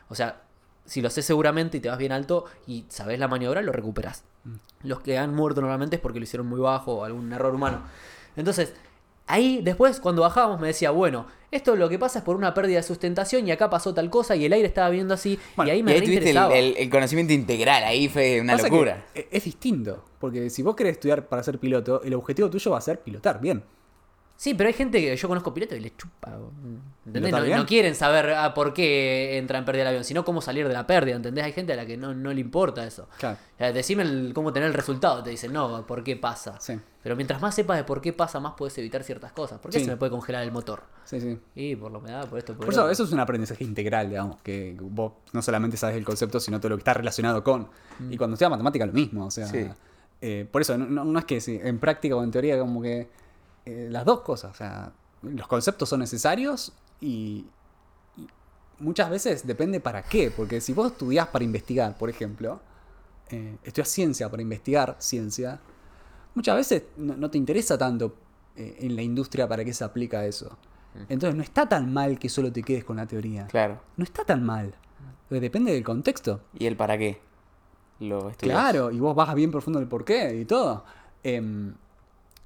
O sea, si lo haces seguramente y te vas bien alto y sabes la maniobra, lo recuperas. Mm. Los que han muerto normalmente es porque lo hicieron muy bajo o algún error humano. Entonces, ahí después cuando bajábamos me decía, bueno, esto lo que pasa es por una pérdida de sustentación y acá pasó tal cosa y el aire estaba viendo así Bueno, y ahí y me ahí tuviste el, reinteresaba. el- el conocimiento integral, ahí fue una Pasa locura. e- es distinto. Porque si vos querés estudiar para ser piloto, el objetivo tuyo va a ser pilotar bien. Sí, pero hay gente que yo conozco pilotos y les chupa. ¿Entendés? ¿Pilotar No, quieren saber ah, por qué entra en pérdida el avión, sino cómo salir de la pérdida, ¿entendés? Hay gente a la que no, no le importa eso. Claro. O sea, decime el- cómo tener el resultado, te dicen, no, ¿por qué pasa? Sí. Pero mientras más sepas de por qué pasa, más puedes evitar ciertas cosas. ¿Por qué Sí. se me puede congelar el motor? Sí, sí. Y por la humedad, por esto, por, Por eso, eso es un aprendizaje integral, digamos, que vos no solamente sabes el concepto, sino todo lo que está relacionado con. Y cuando estudias matemática, lo mismo. O sea, Sí. eh, por eso, no, no- no es que en práctica o en teoría, como que eh, las dos cosas. O sea, los conceptos son necesarios y, y muchas veces depende para qué. Porque si vos estudiás para investigar, por ejemplo, eh, estudias ciencia para investigar ciencia, muchas veces no, no te interesa tanto eh, en la industria para qué se aplica eso. Entonces no está tan mal que solo te quedes con la teoría. Claro. No está tan mal. Depende del contexto. ¿Y el para qué? Lo estudias. Claro, y vos vas bien profundo el porqué y todo. Em,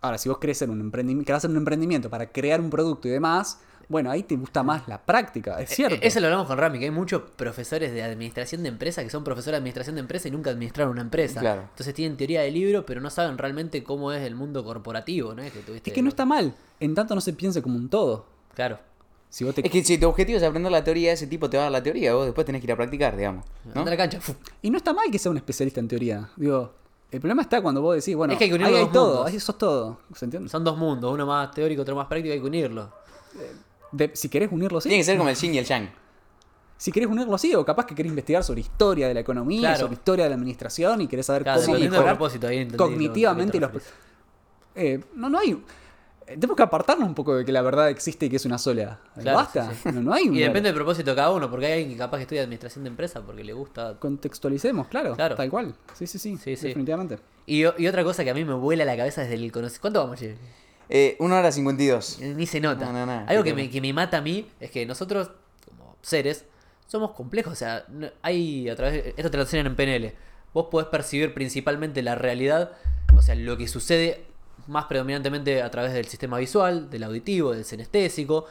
ahora, si vos querés hacer un emprendimiento, querés hacer un emprendimiento para crear un producto y demás, bueno, ahí te gusta más la práctica, es cierto. Eh, Eso lo hablamos con Rami, que hay muchos profesores de administración de empresa que son profesores de administración de empresa y nunca administraron una empresa. Claro. Entonces tienen teoría de libro, pero no saben realmente cómo es el mundo corporativo, ¿no? Es que, tuviste- Es que no está mal, en tanto no se piense como un todo. Claro. Si vos te... Es que si tu objetivo es aprender la teoría, ese tipo te va a dar la teoría, vos después tenés que ir a practicar, digamos. ¿no? Anda a la cancha. fu. Y no está mal que sea un especialista en teoría. Digo, el problema está cuando vos decís, bueno, Es que hay que ahí hay dos todo, mundos. ahí sos todo. ¿Se entiende? Son dos mundos, uno más teórico, otro más práctico, hay que unirlo. De- si querés unirlo, sí. Tiene que ser como el yin y el yang. Si querés unirlo, sí, o capaz que querés investigar sobre historia de la economía, Claro. sobre historia de la administración y querés saber Claro, cómo mejorar propósito, ahí cognitivamente lo los... Eh, no, no hay... eh, Tenemos que apartarnos un poco de que la verdad existe y que es una sola. Claro, Basta. sí, sí. No, no hay un... Y depende del propósito de cada uno, porque hay alguien que capaz que estudia administración de empresa porque le gusta. Contextualicemos, claro, Claro. Tal cual. Sí, sí, sí. Sí, sí. definitivamente. Y, y otra cosa que a mí me vuela la cabeza desde el conocimiento. ¿Cuánto vamos, Che? Eh, una hora 52. Ni se nota. No, no, no, Algo que me, que me mata a mí es que nosotros, como seres, somos complejos. O sea, no- hay a través. Esto te lo enseñan en PNL. Vos podés percibir principalmente la realidad, o sea, lo que sucede más predominantemente a través del sistema visual, del auditivo, del sinestésico.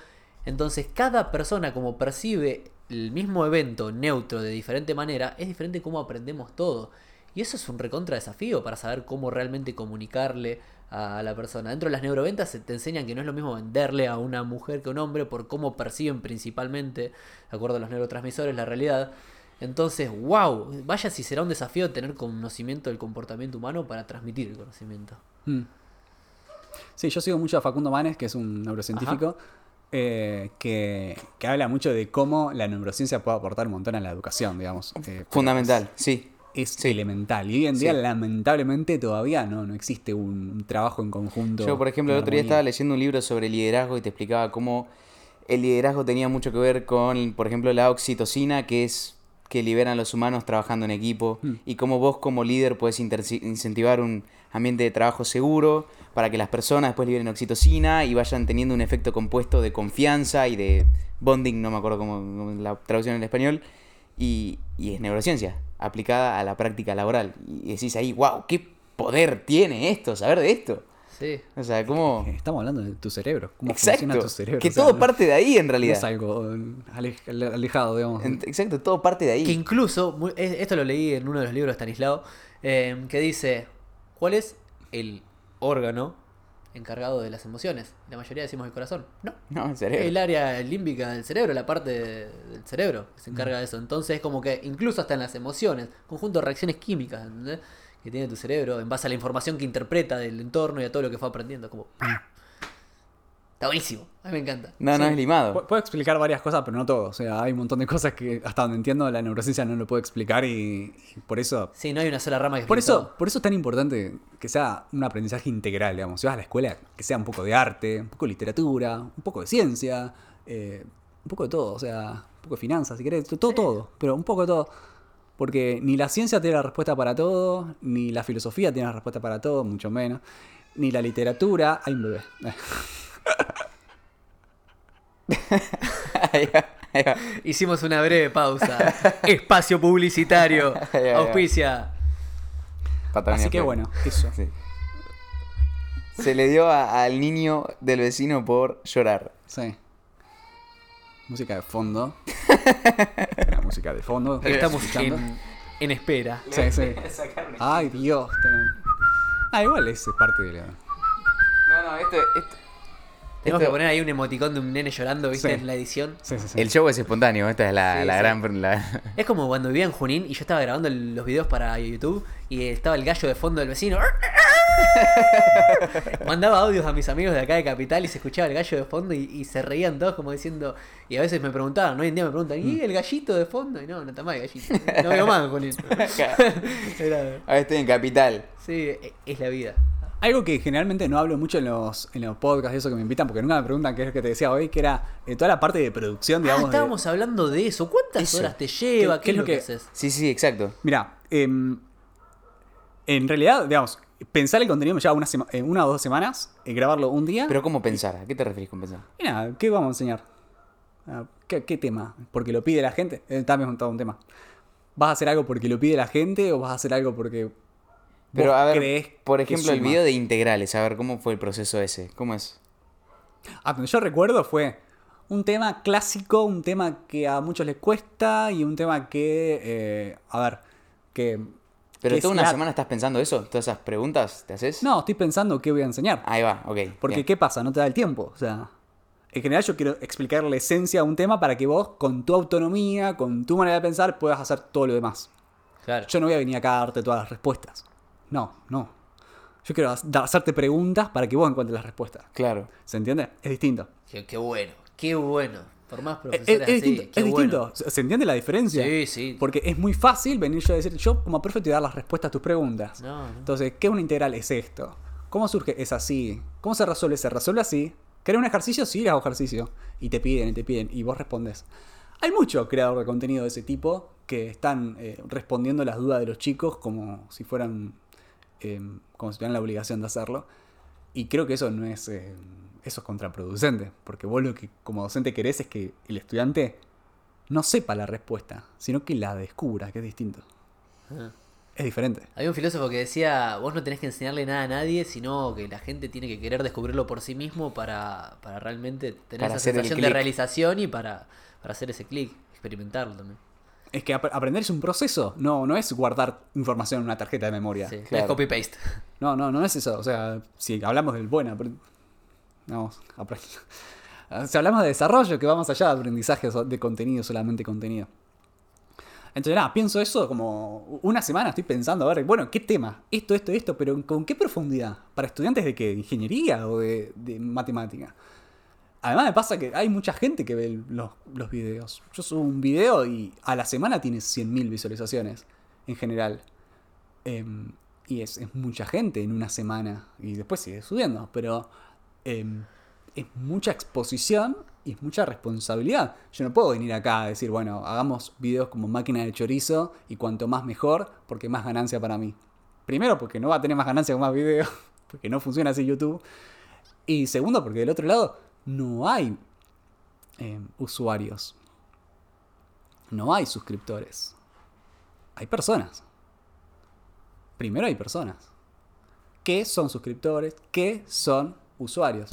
Entonces, cada persona, como percibe el mismo evento neutro de diferente manera, es diferente cómo aprendemos todo. Y eso es un recontra desafío para saber cómo realmente comunicarle a la persona. Dentro de las neuroventas se te enseñan que no es lo mismo venderle a una mujer que a un hombre por cómo perciben principalmente, de acuerdo a los neurotransmisores, la realidad. Entonces, wow, vaya si será un desafío tener conocimiento del comportamiento humano para transmitir el conocimiento. Mm. Sí, yo sigo mucho a Facundo Manes, que es un neurocientífico, eh, que, que habla mucho de cómo la neurociencia puede aportar un montón a la educación, digamos. Eh, Fundamental, sí. Es, elemental. Y hoy en día, Sí. lamentablemente, todavía no, no existe un, un trabajo en conjunto. Yo, por ejemplo, el otro día estaba leyendo un libro sobre liderazgo y te explicaba cómo el liderazgo tenía mucho que ver con, por ejemplo, la oxitocina, que es que liberan los humanos trabajando en equipo, Hmm. y cómo vos como líder puedes incentivar un ambiente de trabajo seguro para que las personas después liberen oxitocina y vayan teniendo un efecto compuesto de confianza y de bonding, no me acuerdo cómo, la traducción en español, y, y es neurociencia aplicada a la práctica laboral. Y decís ahí, wow, qué poder tiene esto, saber de esto. Sí. O sea, cómo... Estamos hablando de tu cerebro. ¿Cómo funciona Exacto. tu cerebro? Que o sea, todo no- parte de ahí en no realidad. es algo ale- alejado, digamos. Exacto, todo parte de ahí. Que incluso, esto lo leí en uno de los libros de Stanislao, eh, que dice, ¿cuál es el órgano encargado de las emociones? La mayoría decimos el corazón. No. No, en serio. El área límbica del cerebro, la parte de- del cerebro que se encarga Mm. de eso. Entonces es como que incluso hasta en las emociones, conjunto de reacciones químicas, ¿entendés? Que tiene tu cerebro en base a la información que interpreta del entorno y a todo lo que fue aprendiendo. Como... Está buenísimo. A mí me encanta. No, no es limado. Pu- Puedo explicar varias cosas, pero no todo. O sea, hay un montón de cosas que hasta donde entiendo la neurociencia no lo puedo explicar y, y por eso... Sí, no hay una sola rama que Por eso, todo. por eso es tan importante que sea un aprendizaje integral, digamos. Si vas a la escuela, que sea un poco de arte, un poco de literatura, un poco de ciencia, eh, un poco de todo. O sea, un poco de finanzas, si querés, todo, todo. Pero un poco de todo. Porque ni la ciencia tiene la respuesta para todo, ni la filosofía tiene la respuesta para todo, mucho menos. Ni la literatura. Hay un bebé. Ahí va, ahí va. Hicimos una breve pausa. Espacio publicitario. Va. Auspicia. Patagonia Así que bueno, eso. Sí. Se le dio a- al niño del vecino por llorar. Sí. Música de fondo. Una música de fondo. Estamos escuchando. en, en espera. Sí, sí. Ay, Dios. tenemos- Ah, igual es parte de la. No, no, esto, esto- Tenemos esto- que poner ahí un emoticón de un nene llorando, ¿viste? Sí. En la edición. Sí, sí, sí. El show es espontáneo, esta es la, Sí, la sí. gran... la- Es como cuando vivía en Junín y yo estaba grabando el- los videos para YouTube y estaba el gallo de fondo del vecino. Mandaba audios a mis amigos de acá de Capital y se escuchaba el gallo de fondo y, y se reían todos como diciendo. Y a veces me preguntaban, ¿no? hoy en día me preguntan, ¿y el gallito de fondo? Y no, no está más el gallito. No veo más, Junín. Ahora estoy en Capital. sí, e- es la vida. Algo que generalmente no hablo mucho en los, en los podcasts y eso que me invitan, porque nunca me preguntan qué es lo que te decía hoy, que era eh, toda la parte de producción, Ah, digamos. de- estábamos hablando de eso. ¿Cuántas Eso. horas te lleva? ¿Qué- ¿Qué, es lo que, haces? Sí, sí, exacto. Mira, em, en realidad, digamos, pensar el contenido me lleva una, sema- eh, una o dos semanas, eh, grabarlo un día. Pero ¿cómo pensar? ¿A qué te referís con pensar? Y nada, ¿qué vamos a enseñar? Ah, ¿Qué, qué tema? ¿Porque lo pide la gente? Eh, también es todo un tema. ¿Vas a hacer algo porque lo pide la gente o vas a hacer algo porque Pero a ver, crees por ejemplo, el video de integrales, a ver, ¿cómo fue el proceso ese? ¿Cómo es? Ah, donde yo recuerdo fue un tema clásico, un tema que a muchos les cuesta y un tema que, eh, a ver, que... ¿Pero que toda una la- semana estás pensando eso? ¿Todas esas preguntas te haces? No, estoy pensando qué voy a enseñar. Ahí va, ok. Porque bien. ¿qué pasa? No te da el tiempo. O sea, en general yo quiero explicar la esencia de un tema para que vos, con tu autonomía, con tu manera de pensar, puedas hacer todo lo demás. Claro. Yo no voy a venir acá a darte todas las respuestas. No, no. Yo quiero ha- hacerte preguntas para que vos encuentres las respuestas. Claro. ¿Se entiende? Es distinto. Qué, qué bueno, qué bueno. Por más Es, profesores es- es así, distinto. qué es bueno. distinto. ¿Se se entiende la diferencia? Sí, sí. Porque es muy fácil venir yo a decir, yo como profe te voy a dar las respuestas a tus preguntas. No, no. Entonces, ¿qué es una integral? Es esto. ¿Cómo surge? Es así. ¿Cómo se resuelve? Se resuelve así. ¿Querés un ejercicio? Sí, hago ejercicio. Y te piden, y te piden, y vos respondes. Hay muchos creadores de contenido de ese tipo que están eh, respondiendo las dudas de los chicos como si fueran, eh, como si tuvieran la obligación de hacerlo. Y creo que eso no es, eh, eso es contraproducente, porque vos lo que como docente querés es que el estudiante no sepa la respuesta, sino que la descubra, que es distinto. Ah. Es diferente. Había un filósofo que decía, vos no tenés que enseñarle nada a nadie, sino que la gente tiene que querer descubrirlo por sí mismo para, para realmente tener Para esa sensación de realización y para, para hacer ese clic, experimentarlo también. Es que ap- aprender es un proceso, no, no es guardar información en una tarjeta de memoria. Sí, no es copy-paste. No, no, no es eso. O sea, si hablamos del buen Vamos, Si hablamos de desarrollo, que vamos allá de aprendizaje de contenido, solamente contenido. Entonces, nada, pienso eso como una semana, estoy pensando, a ver, bueno, ¿qué tema? Esto, esto, esto, pero ¿con qué profundidad? ¿Para estudiantes de qué? ¿De ingeniería o de, de matemática? Además me pasa que hay mucha gente que ve los, los videos. Yo subo un video y a la semana tiene 100.000 visualizaciones en general. Em, y es, es mucha gente en una semana. Y después sigue subiendo. Pero em, es mucha exposición y es mucha responsabilidad. Yo no puedo venir acá a decir, bueno, hagamos videos como máquina de chorizo y cuanto más mejor, porque más ganancia para mí. Primero, porque no va a tener más ganancia con más videos, porque no funciona así YouTube. Y segundo, porque del otro lado no hay eh, usuarios. No hay suscriptores. Hay personas. Primero hay personas. Que son suscriptores, que son usuarios.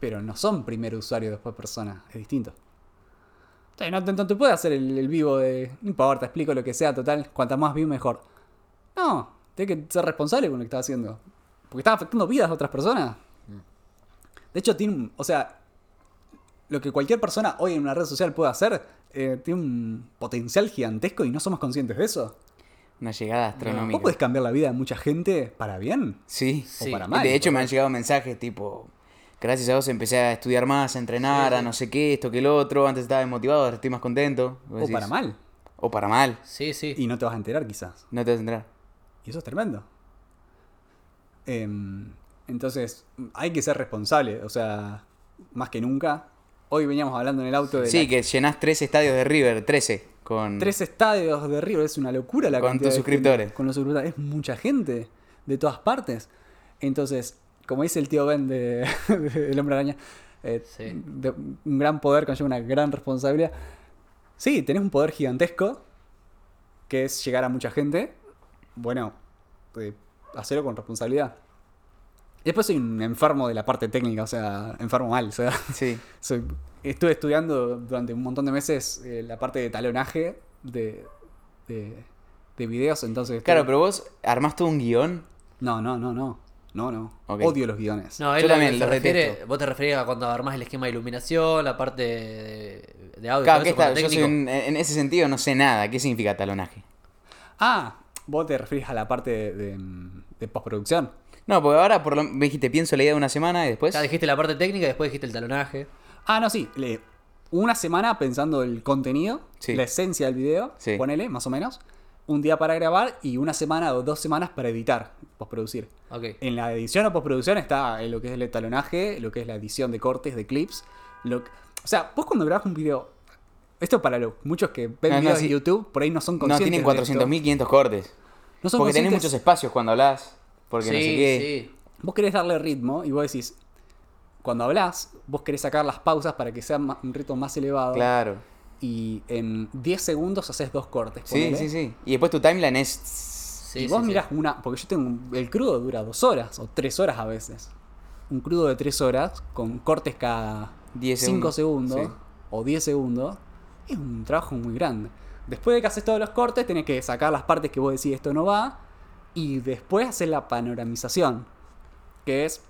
Pero no son primero usuario, después persona. Es distinto. Sea, no, te- no te puedes hacer el, vivo de. No importa, explico lo que sea, total. Cuanta más view, mejor. No, tienes que ser responsable con lo que estás haciendo. Porque estás afectando vidas de otras personas. De hecho, tiene un. O sea, lo que cualquier persona hoy en una red social puede hacer eh, tiene un potencial gigantesco y no somos conscientes de eso. Una llegada astronómica. ¿Vos podés cambiar la vida de mucha gente para bien? Sí. Sí. O para mal. de hecho, me han llegado mensajes tipo. Gracias a vos empecé a estudiar más, a entrenar, a no sé qué, esto que el otro. Antes estaba desmotivado, ahora estoy más contento. O decís, para mal. O para mal. Sí, sí. Y no te vas a enterar quizás. No te vas a entrar. Y eso es tremendo. Em, entonces, hay que ser responsable. O sea, más que nunca. Hoy veníamos hablando en el auto de Sí, la- que llenás tres estadios de River, 13. Con... tres estadios de River. Es una locura la Con cantidad tus de suscriptores. gente. Con los suscriptores. Es mucha gente de todas partes. Entonces, como dice el tío Ben de, de El Hombre Araña, eh, Sí. de- un gran poder conlleva una gran responsabilidad. Sí, tenés un poder gigantesco, que es llegar a mucha gente. Bueno, eh, hacerlo con responsabilidad. Después soy un enfermo de la parte técnica, o sea, enfermo mal. O sea, Sí. soy- estuve estudiando durante un montón de meses eh, la parte de talonaje de, de, de videos, entonces... Claro, estuve- pero vos armás todo un guion. No, no, no, no. No, no. Odio los guiones. No, Yo él también se los refiere, vos te referías a cuando armás el esquema de iluminación, la parte de, de audio, Claro, que está, yo soy técnico. un- en ese sentido no sé nada. ¿Qué significa talonaje? Ah, vos te referís a la parte de, de, de postproducción. No, porque ahora por lo, me dijiste, pienso la idea de una semana y después. Ya dijiste la parte técnica y después dijiste el talonaje. Ah, no, sí. le- una semana pensando el contenido, Sí. la esencia del video, Sí. ponele, más o menos. Un día para grabar y una semana o dos semanas para editar, postproducir. Ok. En la edición o postproducción está en lo que es el talonaje, lo que es la edición de cortes, de clips. Lo que- o sea, vos cuando grabas un video, esto para los muchos que ven No, no, videos sí. de YouTube, por ahí no son no, conscientes. tienen de esto. 400.500 cortes. No son porque tenés conscientes- muchos espacios cuando hablas. Porque sí, no sé qué. sí. Vos querés darle ritmo y vos decís, cuando hablas, vos querés sacar las pausas para que sea un ritmo más elevado. Claro. Y en 10 segundos haces dos cortes. Sí, ponele. sí, sí. Y después tu timeline es. Sí, y vos mirás una. Porque yo tengo. El crudo dura dos horas o tres horas a veces. Un crudo de tres horas con cortes cada 10 5 segundos, segundos, o 10 segundos. Es un trabajo muy grande. Después de que haces todos los cortes, tenés que sacar las partes que vos decís esto no va. Y después hacer la panoramización. Que es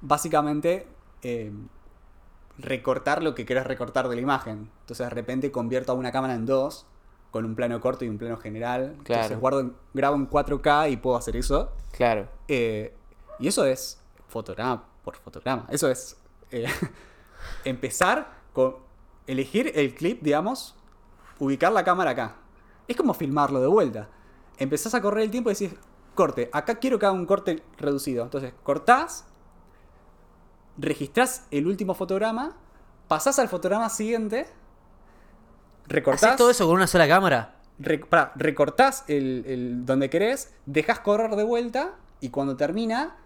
básicamente eh, recortar lo que querés recortar de la imagen. Entonces de repente convierto a una cámara en dos, con un plano corto y un plano general. Claro. Entonces guardo, en- grabo en 4K y puedo hacer eso. Claro. Eh, y eso es fotograma por fotograma. Eso es eh, empezar con elegir el clip, digamos, ubicar la cámara acá. Es como filmarlo de vuelta. Empezás a correr el tiempo y decís, corte, acá quiero que haga un corte reducido. Entonces, cortás, registrás el último fotograma, pasás al fotograma siguiente, recortás. ¿Haces todo eso con una sola cámara? Pará, recortás el, el- donde querés, dejas correr de vuelta y cuando termina,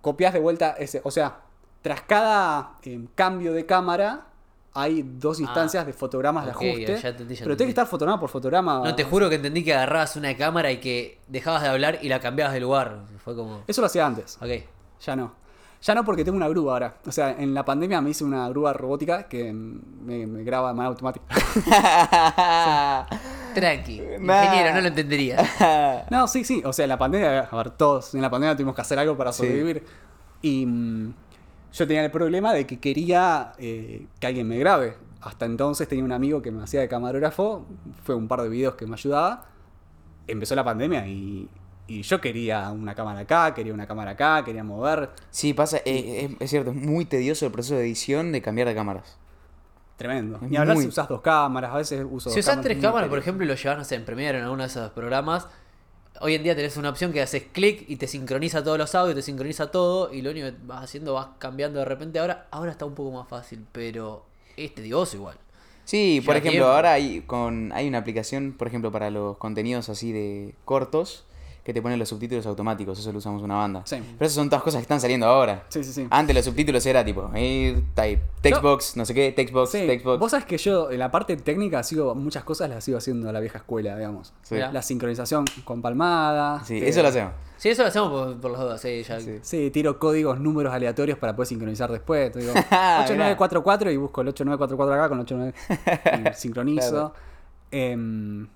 copias de vuelta ese. O sea, tras cada eh, cambio de cámara, hay dos instancias de fotogramas Ah, de ajuste. ya entendí, ya pero tiene que estar fotograma por fotograma. No, te juro que entendí que agarrabas una cámara y que dejabas de hablar y la cambiabas de lugar. Fue como. Eso lo hacía antes. Ok. Ya no. Ya no porque tengo una grúa ahora. O sea, en la pandemia me hice una grúa robótica que me, me graba de manera automática. Tranqui. Nah. Ingeniero, no lo entendería. No, sí, sí. O sea, en la pandemia, a ver, todos en la pandemia tuvimos que hacer algo para Sí. sobrevivir. Y mm, yo tenía el problema de que quería eh, que alguien me grabe. Hasta entonces tenía un amigo que me hacía de camarógrafo. Fue un par de videos que me ayudaba. Empezó la pandemia y, y yo quería una cámara acá, quería una cámara acá, quería mover. Sí, pasa, eh, es, es cierto, es muy tedioso el proceso de edición de cambiar de cámaras. Tremendo. Ni hablar muy- si usas dos cámaras, a veces uso Si dos usás tres cámaras, por ejemplo, y lo llevas, no sé, en Premiere en alguno de esos programas, Hoy en día tenés una opción que haces clic y te sincroniza todos los audios, te sincroniza todo y lo único que vas haciendo vas cambiando de repente. Ahora, ahora está un poco más fácil, pero es tedioso igual. Sí, por ejemplo, tiempo. ahora hay, con, hay una aplicación, por ejemplo, para los contenidos así de cortos, que te pone los subtítulos automáticos, eso lo usamos una banda. Sí. Pero esas son todas cosas que están saliendo ahora. Sí, sí, sí. Antes los subtítulos era tipo, eh, type, textbox, no sé qué, textbox, Sí, textbox. vos sabés que yo en la parte técnica sigo muchas cosas las sigo haciendo a la vieja escuela, digamos. Sí. La sincronización con palmada. Sí, este, eso lo hacemos. Sí, eso lo hacemos por, por los dos, sí, ya. Sí. Sí, tiro códigos, números aleatorios para poder sincronizar después. Te digo Ah, 8944 y busco el 8944 acá con el 89 y sincronizo. Claro. Em,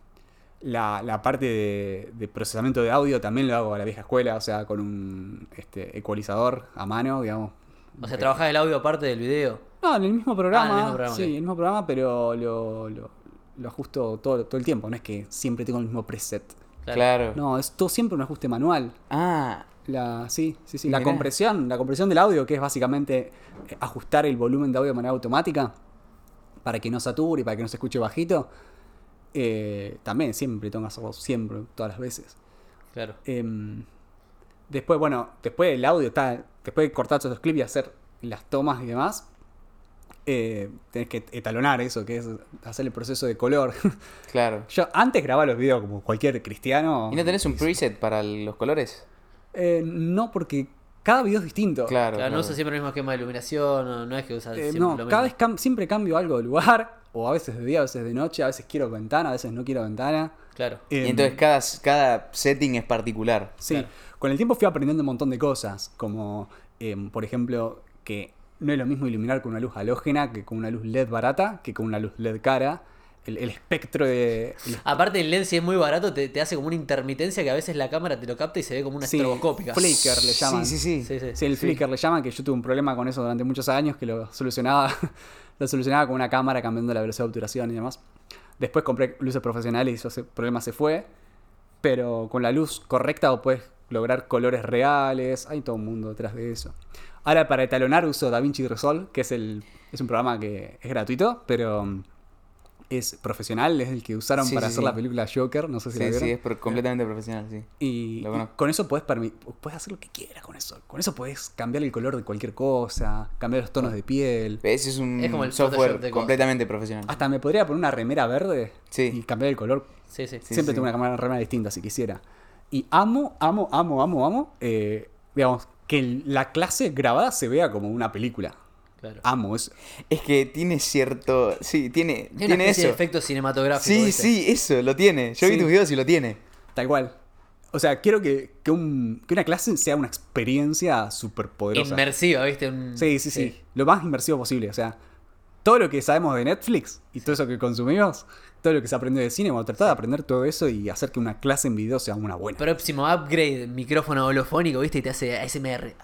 la, la parte de, de procesamiento de audio también lo hago a la vieja escuela, o sea, con un este, ecualizador a mano, digamos. O sea, trabajás el audio aparte del video. No, en el mismo programa. Ah, en el mismo programa, sí, en el mismo programa, pero lo, lo, lo ajusto todo, todo el tiempo. No es que siempre tengo el mismo preset. Claro. No, es todo siempre un ajuste manual. Ah, La, sí, sí, sí. La Mirá. compresión, la compresión del audio, que es básicamente eh, ajustar el volumen de audio de manera automática para que no sature y para que no se escuche bajito. Eh, también siempre tengo que hacerlo, siempre, todas las veces. Claro. Em, después, bueno, después el audio está. Después de cortar todos los clips y hacer las tomas y demás. eh, tenés que etalonar eso, que es hacer el proceso de color. claro. Yo antes grababa los videos como cualquier cristiano. ¿Y no tenés un preset para los colores? Eh, no, porque cada video es distinto. Claro. Claro, no claro. usa siempre el mismo esquema de iluminación, no, no es que usa Eh, siempre no, lo cada mismo. vez cam- siempre cambio algo de lugar, o a veces de día, a veces de noche, a veces quiero ventana, a veces no quiero ventana. Claro. Y Em, entonces cada, cada setting es particular. Sí, Claro. con el tiempo fui aprendiendo un montón de cosas, como em, por ejemplo que no es lo mismo iluminar con una luz halógena que con una luz LED barata, que con una luz LED cara. El, el espectro de... el- Aparte el LED si es muy barato te, te hace como una intermitencia que a veces la cámara te lo capta y se ve como una sí, estroboscópica. flicker le llaman. Sí, sí, sí. Sí, sí. Sí, el flicker le llaman, que yo tuve un problema con eso durante muchos años, que lo solucionaba, lo solucionaba con una cámara cambiando la velocidad de obturación y demás. Después compré luces profesionales y ese problema se fue. Pero con la luz correcta puedes lograr colores reales. Hay todo un mundo detrás de eso. Ahora para etalonar uso DaVinci Resolve, que es el es un programa que es gratuito, pero mm, es profesional, es el que usaron Sí, para sí, hacer sí. la película Joker, no sé si la Sí, vieron. sí, es por- completamente profesional, sí. Y, con eso puedes, puedes hacer lo que quieras con eso. Con eso puedes cambiar el color de cualquier cosa, cambiar los tonos de piel. Ese es un Es como el software cosas. completamente profesional. Hasta me podría poner una remera verde Sí. y cambiar el color. Sí, sí. Sí, Siempre sí. tengo una remera distinta si quisiera. Y amo, amo, amo, amo, amo, eh, digamos, que la clase grabada se vea como una película. Claro. Amo eso. Es que tiene cierto. Sí, tiene, Tiene una tiene eso. de efecto cinematográfico. Sí, sí, eso, lo tiene. Yo vi tus videos y lo tiene. Tal cual. O sea, quiero que, que, un- que una clase sea una experiencia súper poderosa. Inmersiva, ¿viste? Un- Sí, sí, sí, Lo más inmersivo posible. O sea, todo lo que sabemos de Netflix y todo eso que consumimos, todo lo que se aprendió de cine, vamos a tratar de aprender todo eso y hacer que una clase en video sea una buena. Próximo upgrade, micrófono holofónico, ¿viste? Y te hace ASMR.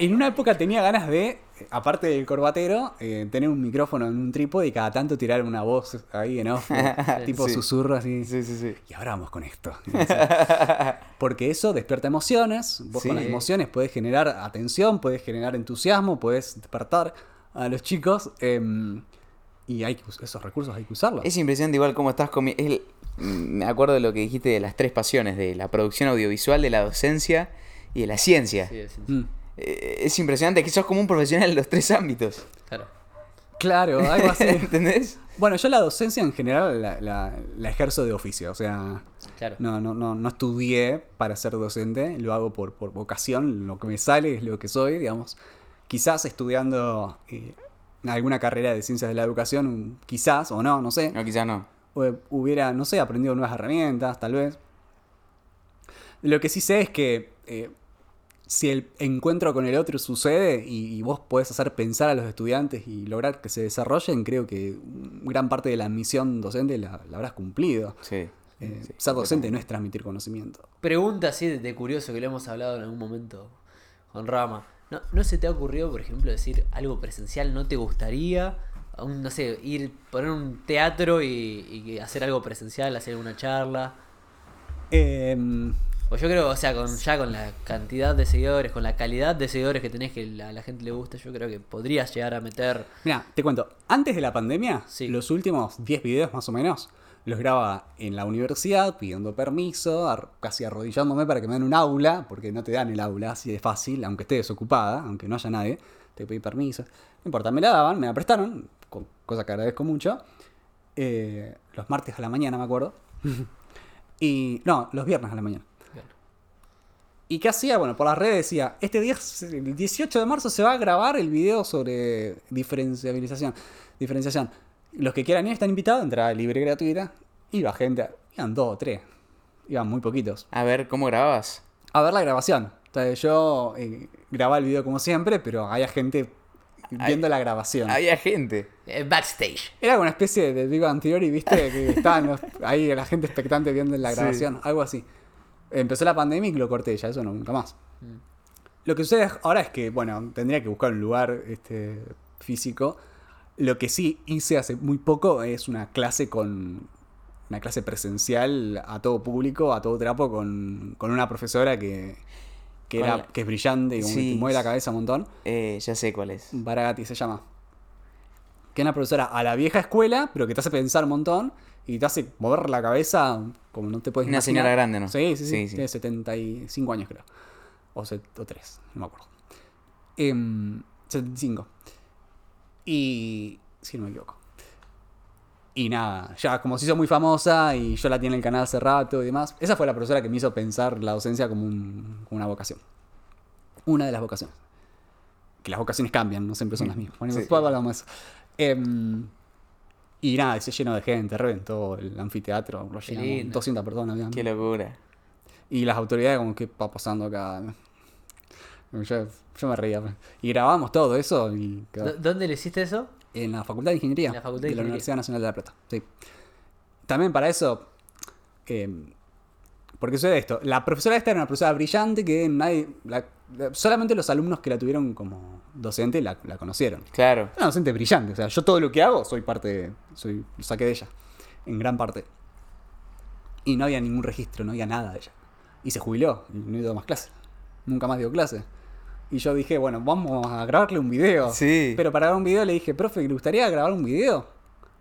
En una época tenía ganas de, aparte del corbatero, eh, tener un micrófono en un trípode y cada tanto tirar una voz ahí en off, tipo Sí. susurro así. Sí, sí, sí. Y ahora vamos con esto. Porque eso despierta emociones. Vos Sí. con las emociones podés generar atención, podés generar entusiasmo, podés despertar a los chicos. em, y hay que esos recursos hay que usarlos. Es impresionante igual cómo estás comiendo. Me acuerdo de lo que dijiste de las tres pasiones, de la producción audiovisual, de la docencia y de la ciencia. Sí, sí, sí. Mm. Eh, Es impresionante que sos como un profesional en los tres ámbitos. Claro. Claro, algo así. ¿Entendés? bueno, yo la docencia en general la, la- la ejerzo de oficio. O sea, Claro. no, no, no, no estudié para ser docente, lo hago por, por vocación, lo que me sale es lo que soy, digamos. Quizás estudiando eh, alguna carrera de ciencias de la educación, quizás, o no, no sé. No, quizás no. o hubiera, no sé, aprendido nuevas herramientas, tal vez. Lo que sí sé es que eh, si el encuentro con el otro sucede y, y vos podés hacer pensar a los estudiantes y lograr que se desarrollen, creo que gran parte de la misión docente la, la habrás cumplido. Sí. Eh, Sí, ser docente no es transmitir conocimiento. Pregunta así de, de curioso que lo hemos hablado en algún momento con Rama. ¿No, ¿No se te ha ocurrido, por ejemplo, decir algo presencial no te gustaría? Un, no sé, ir, poner un teatro y, hacer algo presencial, hacer una charla. Em, O yo creo, o sea, con, ya con la cantidad de seguidores, con la calidad de seguidores que tenés que la- a la gente le gusta, yo creo que podrías llegar a meter. Mira, te cuento, antes de la pandemia, Sí. los últimos 10 videos más o menos, los grababa en la universidad pidiendo permiso, ar- casi arrodillándome para que me den un aula, porque no te dan el aula así de fácil, aunque esté desocupada, aunque no haya nadie, te pedí permiso. No importa, me la daban, me la prestaron, co- cosa que agradezco mucho. Eh, los martes a la mañana, me acuerdo. y no, los viernes a la mañana. ¿Y qué hacía? Bueno, por las redes decía, este día, el 18 de marzo se va a grabar el video sobre diferencialización, diferenciación. Los que quieran ir están invitados, entrada libre y gratuita. Iba gente, iban dos o tres, iban muy poquitos. A ver, ¿cómo grababas? A ver la grabación. Entonces yo eh, grababa el video como siempre, pero había gente viendo la grabación. Había gente. Eh, backstage. Era una especie de Big Bang Theory, ¿viste? Que estaban los- ahí la gente expectante viendo la grabación, algo así. Empezó la pandemia y lo corté ya, eso no, nunca más. Lo que sucede ahora es que, bueno, tendría que buscar un lugar este, físico. Lo que sí hice hace muy poco es una clase con. Una clase presencial a todo público, a todo trapo, con, con una profesora que, que, era, que es brillante, y Sí. mueve la cabeza un montón. Eh, ya sé cuál es. Baragati se llama. Que es una profesora a la vieja escuela, pero que te hace pensar un montón y te hace mover la cabeza como no te puedes Una imaginar. señora grande, ¿no? Sí, sí, sí. Sí, sí. Tiene 75 años, creo. O, set- o 3, no me acuerdo. Em, 75. Y. Si no me equivoco. Y nada, ya como se hizo muy famosa y yo la tiene en el canal hace rato y demás. Esa fue la profesora que me hizo pensar la docencia como, un- como una vocación. Una de las vocaciones. Que las vocaciones cambian, no siempre son las mismas. Bueno, después hablamos de eso. Em, y nada, se llenó de gente, reventó el anfiteatro, lo Qué llenamos, lindo. 200 personas. habían. Qué locura. Y las autoridades como, ¿qué va pasando acá? Yo, yo me reía. pues. Y grabamos todo eso y quedó ¿Dó- ¿Dónde le hiciste eso? en la Facultad de Ingeniería En la Facultad de la Ingeniería. Universidad Nacional de La Plata. Sí. También para eso, eh, porque sucede esto, la profesora esta era una profesora brillante que nadie, la- la- solamente los alumnos que la tuvieron como docente la, la conocieron. Claro. Una docente brillante, o sea, yo todo lo que hago soy parte, de- soy, lo saqué de ella, en gran parte. Y no había ningún registro, no había nada de ella. Y se jubiló, y no dio más clases. Nunca más dio clases. Y yo dije, bueno, vamos a grabarle un video. Sí. Pero para grabar un video le dije, profe, ¿le gustaría grabar un video?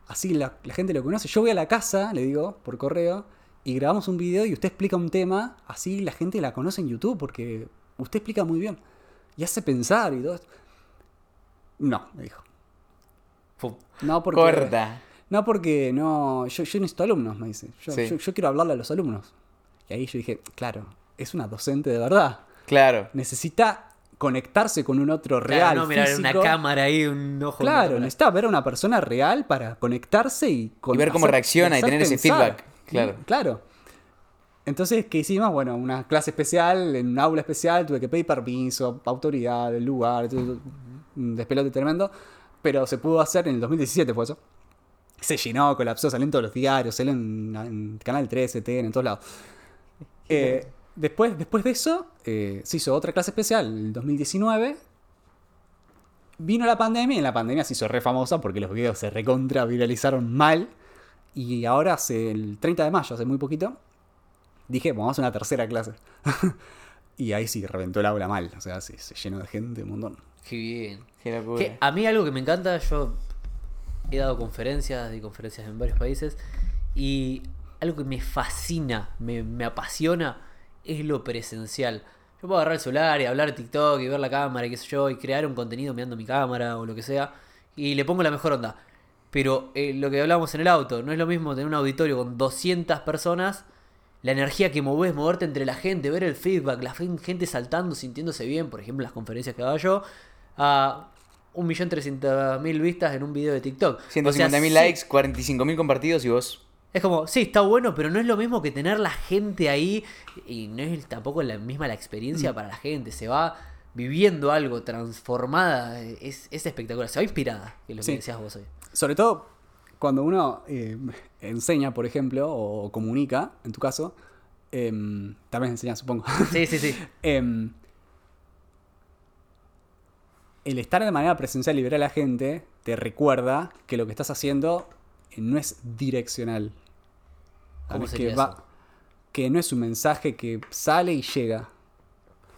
Así la, la gente lo conoce. Yo voy a la casa, le digo, por correo, y grabamos un video y usted explica un tema, así la gente la conoce en YouTube, porque usted explica muy bien. Y hace pensar y todo esto. No, me dijo. No, porque. Corta. No, porque no. Yo, yo necesito alumnos, me dice. Yo, Sí. yo- yo quiero hablarle a los alumnos. Y ahí yo dije, claro, es una docente de verdad. Claro. Necesita conectarse con un otro Claro, real. no mirar una cámara ahí, un ojo. Claro, necesita ver a una persona real para conectarse y, con- Y ver cómo hacer- reacciona y tener ese feedback, claro. Claro. Entonces, ¿qué hicimos? Bueno, una clase especial, en un aula especial, tuve que pedir permiso, autoridad, el lugar, todo, un despelote tremendo. Pero se pudo hacer en el 2017, fue eso. Se llenó, colapsó, salió en todos los diarios, salió en, en Canal 13, TN, en todos lados. Eh, después, después de eso, eh, se hizo otra clase especial en el 2019. Vino la pandemia y en la pandemia se hizo re famosa porque los videos se recontra viralizaron mal. Y ahora, hace el 30 de mayo, hace muy poquito, dije, vamos a hacer una tercera clase. y ahí sí, reventó el aula mal. O sea, sí, se llenó de gente, un montón. Qué bien. Qué locura. Que a mí algo que me encanta, yo he dado conferencias y conferencias en varios países y algo que me fascina, me, me apasiona, es lo presencial. Yo puedo agarrar el celular y hablar TikTok y ver la cámara y qué sé yo, y crear un contenido mirando mi cámara o lo que sea, y le pongo la mejor onda. Pero eh, lo que hablamos en el auto, no es lo mismo tener un auditorio con 200 personas, la energía que moves, moverte entre la gente, ver el feedback, la gen- gente saltando, sintiéndose bien, por ejemplo, las conferencias que hago yo, a 1.300.000 vistas en un video de TikTok. O sea, 150.000 sí, likes, 45.000 compartidos y vos. Es como, sí, está bueno, pero no es lo mismo que tener la gente ahí y no es tampoco la misma la experiencia para la gente. Se va viviendo algo transformada, es, es espectacular, se va inspirada, que es lo que decías vos hoy. Sobre todo cuando uno eh, enseña, por ejemplo, o comunica, en tu caso, em, también enseña, supongo. Sí, sí, sí. Em, el estar de manera presencial y ver a la gente te recuerda que lo que estás haciendo eh, no es direccional. ¿Cómo que, eso? que no es un mensaje que sale y llega.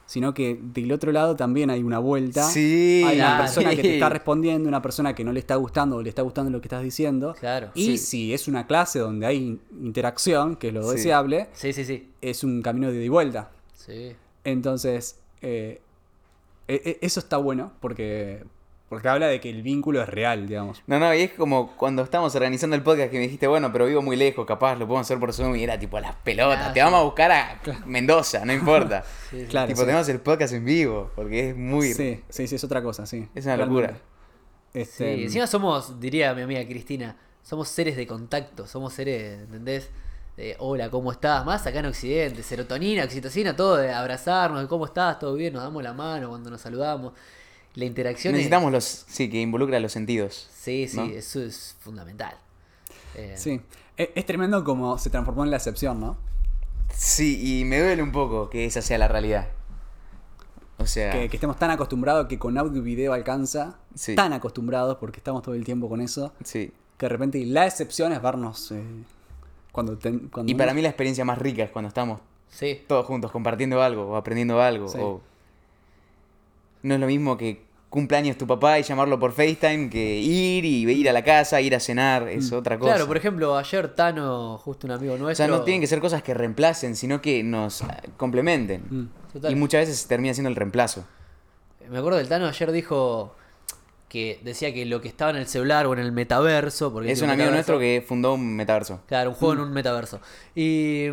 sino que del otro lado también hay una vuelta. Sí, hay una claro. persona que te está respondiendo, una persona que no le está gustando o le está gustando lo que estás diciendo. Claro. Y Sí. si es una clase donde hay interacción, que es lo Sí. deseable, Sí, sí, sí. es un camino de ida y vuelta. Sí. Entonces, eh, eso está bueno porque, porque habla de que el vínculo es real, digamos. No, no, y es como cuando estábamos organizando el podcast que me dijiste, bueno, pero vivo muy lejos, capaz lo podemos hacer por Zoom y era tipo las pelotas, Ah, te vamos a buscar a Mendoza, no importa. Sí, sí. Claro, tipo, sí. tenemos el podcast en vivo, porque es muy... Sí, sí, sí, es otra cosa, sí. Es una Realmente. locura. Sí, Este, encima somos, diría mi amiga Cristina, somos seres de contacto, somos seres, ¿entendés? De, hola, ¿cómo estás? Más acá en Occidente, serotonina, oxitocina, todo de abrazarnos, de cómo estás, todo bien, nos damos la mano cuando nos saludamos. La interacción es- Necesitamos los... Sí, que involucra los sentidos. Sí, sí, ¿no? eso es fundamental. Eh, Sí, es, es tremendo como se transformó en la excepción, ¿no? Sí, y me duele un poco que esa sea la realidad. O sea... Que, que estemos tan acostumbrados que con audio y video alcanza, Sí. tan acostumbrados porque estamos todo el tiempo con eso, Sí. que de repente la excepción es vernos eh, cuando, ten- cuando Y para uno- mí la experiencia más rica es cuando estamos Sí, todos juntos compartiendo algo o aprendiendo algo. Sí. o- No es lo mismo que cumpleaños tu papá y llamarlo por FaceTime que ir y ir a la casa, ir a cenar, es otra cosa. claro, por ejemplo, ayer Tano, justo un amigo o nuestro. sea, no tienen que ser cosas que reemplacen, sino que nos ah, complementen. Mm. Y muchas veces termina siendo el reemplazo. Me acuerdo del Tano ayer dijo que decía que lo que estaba en el celular o en el metaverso. Porque Es un amigo nuestro que fundó un metaverso. Claro, un juego en un metaverso. Y,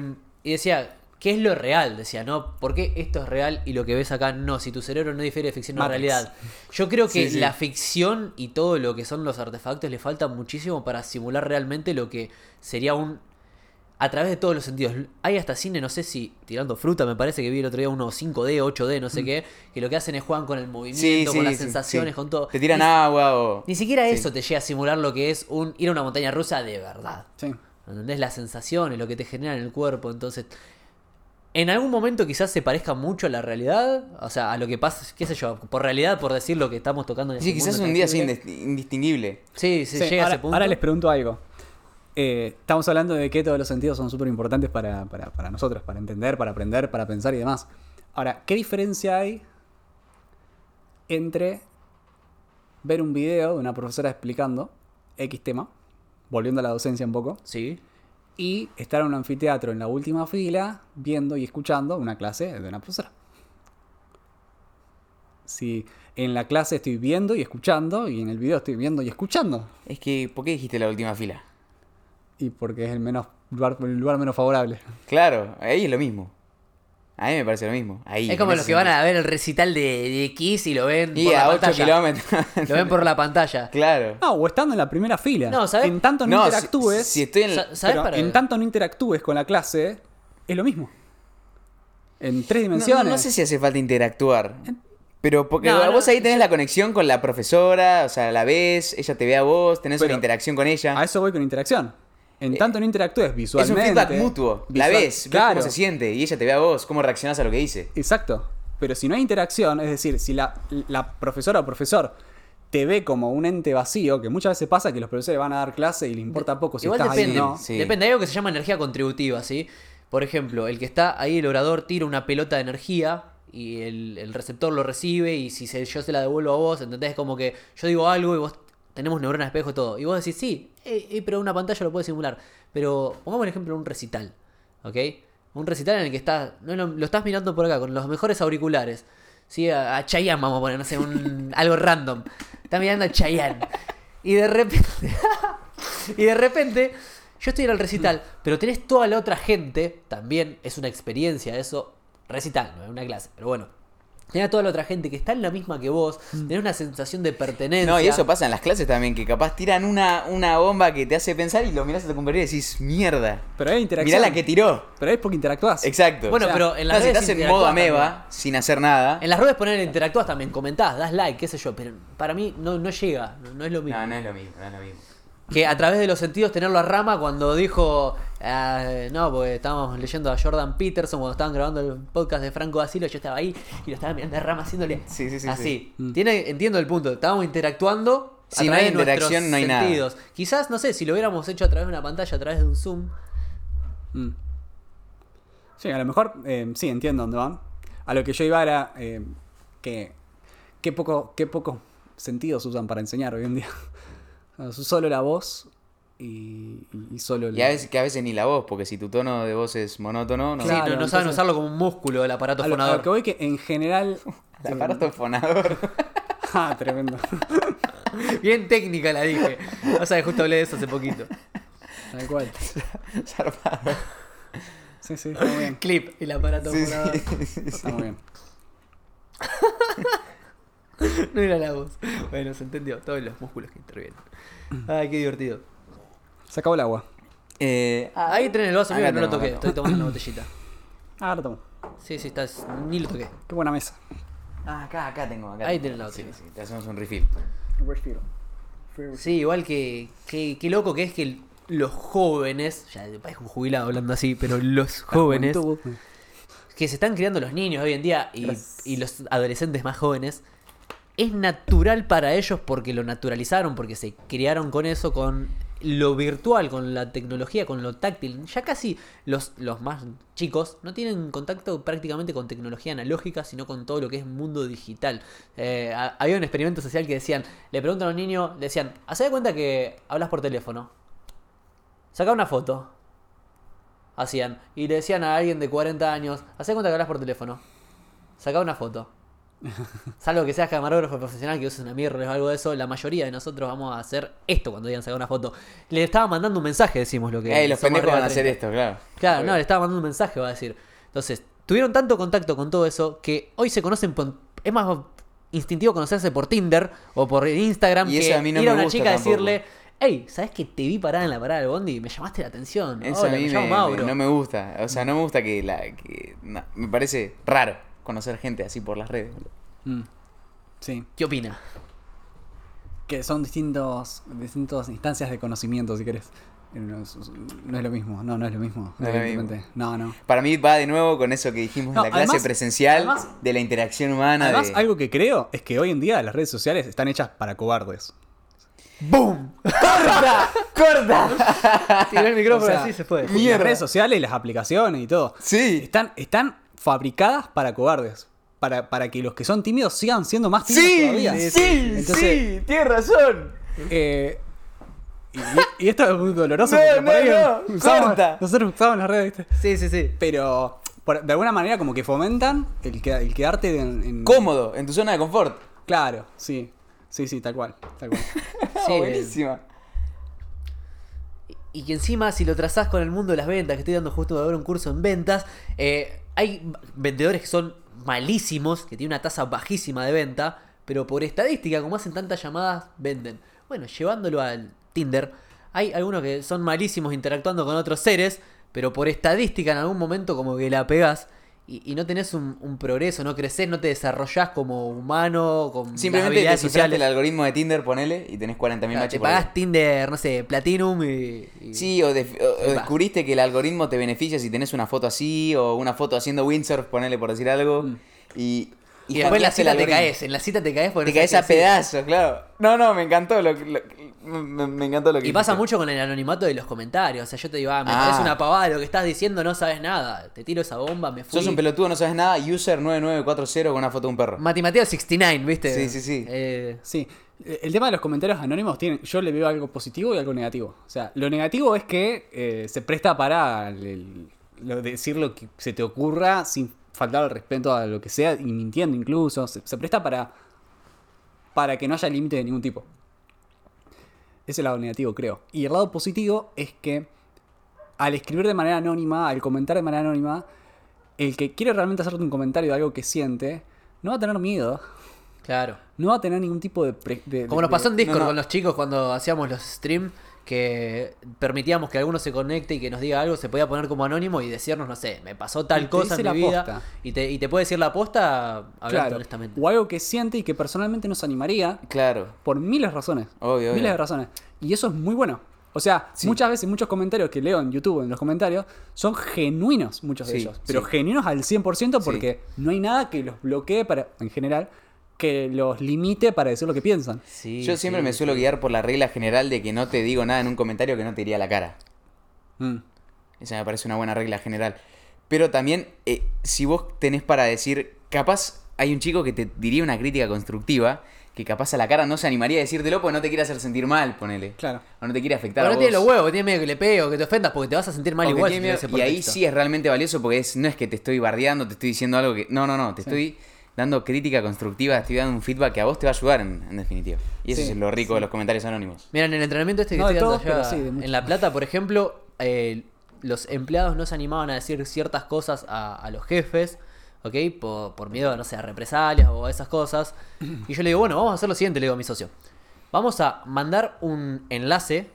y decía, ¿qué es lo real? Decía, ¿no? ¿Por qué esto es real y lo que ves acá no? Si tu cerebro no difiere de ficción Matrix. realidad. Yo creo que Sí, sí. la ficción y todo lo que son los artefactos le falta muchísimo para simular realmente lo que sería un... A través de todos los sentidos. Hay hasta cine, no sé si tirando fruta, me parece que vi el otro día uno 5D, 8D, no sé qué, que lo que hacen es juegan con el movimiento, con las sí, sensaciones, sí. con todo. Te tiran Ni- agua o... Ni siquiera Sí. eso te llega a simular lo que es un ir a una montaña rusa de verdad. Sí. ¿Entendés? Las sensaciones, lo que te genera en el cuerpo. Entonces, en algún momento quizás se parezca mucho a la realidad. O sea, a lo que pasa, qué sé yo, por realidad, por decir lo que estamos tocando en Sí, este quizás mundo un día sea indistinguible. Sí, se Sí, llega ahora, a ese punto. ahora les pregunto algo. Eh, estamos hablando de que todos los sentidos son súper importantes para, para- para nosotros, para entender, para aprender, para pensar y demás. Ahora, ¿qué diferencia hay entre ver un video de una profesora explicando X tema, volviendo a la docencia un poco, Sí. y estar en un anfiteatro en la última fila viendo y escuchando una clase de una profesora? Si en la clase estoy viendo y escuchando, y en el video estoy viendo y escuchando. Es que, ¿por qué dijiste la última fila? Y porque es el menos lugar, el lugar menos favorable. Claro, ahí es lo mismo. A mí me parece lo mismo. Ahí, Es como los que van a ver el recital de, de Kiss y lo ven Y por la a 8 pantalla. kilómetros. Lo ven por la pantalla. Claro. No, o estando en la primera fila. No, ¿sabes? En tanto no, interactúes. Si, estoy en Sa- ¿Sabes para En tanto no interactúes con la clase, es lo mismo. En tres dimensiones. no, no sé si hace falta interactuar. Pero porque No, no, vos ahí tenés la conexión con la profesora, o sea, la ves, ella te ve a vos, tenés Pero una interacción con ella. A eso voy con interacción. En tanto no interactúes Eh, es un visualmente. feedback mutuo. La visual- ves, ves claro. cómo se siente y ella te ve a vos, cómo reaccionás a lo que dice. Exacto. Pero si no hay interacción, es decir, si la, la profesora o profesor te ve como un ente vacío, que muchas veces pasa que los profesores van a dar clase y le importa poco si Igual estás depende. ahí o no. Sí. Depende, hay algo que se llama energía contributiva, ¿sí? Por ejemplo, el que está ahí, el orador, tira una pelota de energía y el, el receptor lo recibe y si se, yo se la devuelvo a vos, ¿entendés? Como que yo digo algo y vos tenemos neuronas espejo todo. Y vos decís, sí, eh, eh, pero una pantalla lo puede simular. Pero pongamos el ejemplo un recital, ¿ok? Un recital en el que estás, no, lo, lo estás mirando por acá con los mejores auriculares. ¿sí? A, a Chayanne vamos a poner, no sé, un, algo random. Estás mirando a Chayanne. Y de repente... y de repente... Yo estoy en el recital, pero tenés toda la otra gente, también es una experiencia eso, recital, no es una clase, pero bueno. Tenés a toda la otra gente que está en la misma que vos, tenés una sensación de pertenencia. No, y eso pasa en las clases también, que capaz tiran una, una bomba que te hace pensar y lo mirás a tu compañero y decís, mierda. Pero hay interacción. Mirá la que tiró. Pero es porque interactúas. Exacto. Bueno, O sea, pero en las no, si redes estás en modo ameba, también. sin hacer nada. En las redes poner interactúas también, comentás, das like, qué sé yo, pero para mí no, no llega, no, no es lo mismo. No, no es lo mismo, no es lo mismo. Que a través de los sentidos tenerlo a Rama cuando dijo, ah, no, porque estábamos leyendo a Jordan Peterson cuando estaban grabando el podcast de Franco Basilo, yo estaba ahí y lo estaba mirando a Rama haciéndole Sí, sí, sí, así. Tiene, entiendo el punto, estábamos interactuando. a Si no hay de interacción, no hay nada. sentidos. Quizás, no sé, si lo hubiéramos hecho a través de una pantalla, a través de un Zoom. Mm. Sí, a lo mejor, eh, sí, entiendo dónde van. a lo que yo iba era eh, que qué poco, qué pocos sentidos usan para enseñar hoy en día. Solo la voz y, y solo Y a veces, que a veces ni la voz, porque si tu tono de voz es monótono, no. Sí, Claro, no, no saben usarlo como un músculo el aparato a lo, a lo fonador. que voy que en general... El aparato fonador. ah, tremendo. Bien técnica la dije. O sea, justo hablé de eso hace poquito. Tal cual. Zarpado. Sí, sí, está muy bien. Clip, el aparato Sí, fonador. sí. Está muy bien. No era la voz. Bueno, se entendió. Todos los músculos que intervienen. Ay, qué divertido. Se acabó el agua. Eh, ah, Ahí tenés el vaso mío, acá no lo toqué. Estoy tomando una botellita. Ah, lo tomo. Sí, sí, estás. Ni lo toqué. Qué buena mesa. Ah, acá, acá tengo. Acá Ahí tenés la Sí, botella. sí, te hacemos un refill. Sí, igual que. que- Qué loco que es que los jóvenes. Ya parezco un jubilado hablando así, pero los jóvenes. Juventud. que se están criando los niños hoy en día y, y los adolescentes más jóvenes, es natural para ellos porque lo naturalizaron, porque se criaron con eso, con lo virtual, con la tecnología, con lo táctil. Ya casi los, los más chicos no tienen contacto prácticamente con tecnología analógica, sino con todo lo que es mundo digital. Eh, ha- había un experimento social que decían, le preguntan a un niño, le decían, ¿hace de cuenta que hablas por teléfono? Saca una foto hacían. Y le decían a alguien de 40 años, hacé cuenta que hablas por teléfono. Saca una foto. Salvo que seas camarógrafo profesional que uses una mirror o algo de eso, la mayoría de nosotros vamos a hacer esto cuando digan sacar una foto. Le estaba mandando un mensaje, decimos lo que. Ey, los pendejos van a hacer 30. esto, claro. Claro, no, le estaba mandando un mensaje, va a decir. Entonces, tuvieron tanto contacto con todo eso que hoy se conocen por- Es más instintivo conocerse por Tinder o por Instagram Y que a mí no ir a una chica a decirle. Hey, ¿sabes que te vi parada en la parada del bondi y me llamaste la atención? Eso Hola, a mí me me, llamo Mauro. me- no me gusta. O sea, no me gusta que la. Que, no, me parece raro conocer gente así por las redes. Mm. Sí. ¿Qué opina? Que son distintos, distintas instancias de conocimiento, si querés. Eh, No es, no es lo mismo, no, no es lo mismo. No evidentemente. No, no. Para mí va de nuevo con eso que dijimos No, en la clase además- presencial además- de la interacción humana. Además, de... algo que creo es que hoy en día las redes sociales están hechas para cobardes. ¡Boom! ¡Corta! ¡Corta! Tiró el micrófono O sea, así se fue. Las Mierda. redes sociales, las aplicaciones y todo. Sí. Están, están fabricadas para cobardes. Para, para que los que son tímidos sigan siendo más tímidos Sí, todavía. sí, sí, Entonces, tienes razón. Eh, y, y esto es muy doloroso No, porque por no, ahí no, usamos- corta. nosotros usamos las redes, ¿viste? Sí, sí, sí. Pero por- de alguna manera como que fomentan el, que, el quedarte en, en- Cómodo, en tu zona de confort. Claro, sí. Sí, sí, tal cual. Tal cual. Sí, Ah, buenísima. Y que encima, si lo trazás con el mundo de las ventas, que estoy dando justo ahora un curso en ventas, eh, hay vendedores que son malísimos, que tienen una tasa bajísima de venta, pero por estadística, como hacen tantas llamadas, venden. Bueno, llevándolo al Tinder, hay algunos que son malísimos interactuando con otros seres, pero por estadística en algún momento como que la pegás y, y no tenés un, un progreso, no creces, no te desarrollás como humano, con Simplemente te sociales. el algoritmo de Tinder, ponele, y tenés 40.000 Claro, matches te por pagás. Tinder, no sé, Platinum y... y- Sí, o, de- o- o Y descubriste que el algoritmo te beneficia si tenés una foto así, o una foto haciendo windsurf, ponele por decir algo. Y, Y, después en la cita te caes, en la cita te caes porque Te no caes a pedazos, claro. No, no, me encantó lo, lo- me, me encantó lo que Y pasa mucho con el anonimato de los comentarios. O sea, yo te digo, ah, me Ah. parece una pavada lo que estás diciendo, no sabes nada. Te tiro esa bomba, me fui. Sos un pelotudo, no sabes nada, user 9940 con una foto de un perro. Matimateo 69, ¿viste? Sí, sí, sí. Eh, Sí, el tema de los comentarios anónimos tiene, yo le veo algo positivo y algo negativo. O sea, lo negativo es que eh, se presta para el- el- lo- decir lo que se te ocurra sin faltar al respeto a lo que sea y mintiendo incluso. Se, se presta para para que no haya límite de ningún tipo. Es el lado negativo, creo. Y el lado positivo es que al escribir de manera anónima, al comentar de manera anónima, el que quiere realmente hacerte un comentario de algo que siente, no va a tener miedo. claro. No va a tener ningún tipo de... pre- de- Como de- nos pasó en Discord no, no. con los chicos cuando hacíamos los streams, que permitíamos que alguno se conecte y que nos diga algo, se podía poner como anónimo y decirnos, no sé, me pasó tal cosa en la mi vida. posta. Y te, y te puede decir la posta hablando Claro, honestamente. o algo que siente y que personalmente nos animaría Claro. por miles de razones. Obvio, miles obvio. de razones. Y eso es muy bueno. O sea, Sí. muchas veces muchos comentarios que leo en YouTube, en los comentarios, son genuinos muchos de Sí, ellos. Pero sí. genuinos al 100% porque no hay nada que los bloquee para, en general, que los limite para decir lo que piensan. Sí, Yo siempre sí, me suelo sí. guiar por la regla general de que no te digo nada en un comentario que no te iría a la cara. Mm. Esa me parece una buena regla general. Pero también, eh, si vos tenés para decir, capaz hay un chico que te diría una crítica constructiva, que capaz a la cara no se animaría a decírtelo porque no te quiere hacer sentir mal, ponele. Claro. O no te quiere afectar Pero a no vos. tiene los huevos, tiene miedo que le pegue o que te ofendas porque te vas a sentir mal O que igual. tiene si miedo- y ahí sí es realmente valioso porque es, no es que te estoy bardeando, te estoy diciendo algo que... No, no, no, te estoy dando crítica constructiva, estoy dando un feedback que a vos te va a ayudar en, en definitiva. Y eso Sí, es lo rico de los comentarios anónimos. Mira, en el entrenamiento este que No estoy dando allá sí, en La Plata, por ejemplo, eh, los empleados no se animaban a decir ciertas cosas a, a los jefes, ¿ok? Por, por miedo, no sé, a represalias o a esas cosas. Y yo le digo, bueno, vamos a hacer lo siguiente, le digo a mi socio. Vamos a mandar un enlace,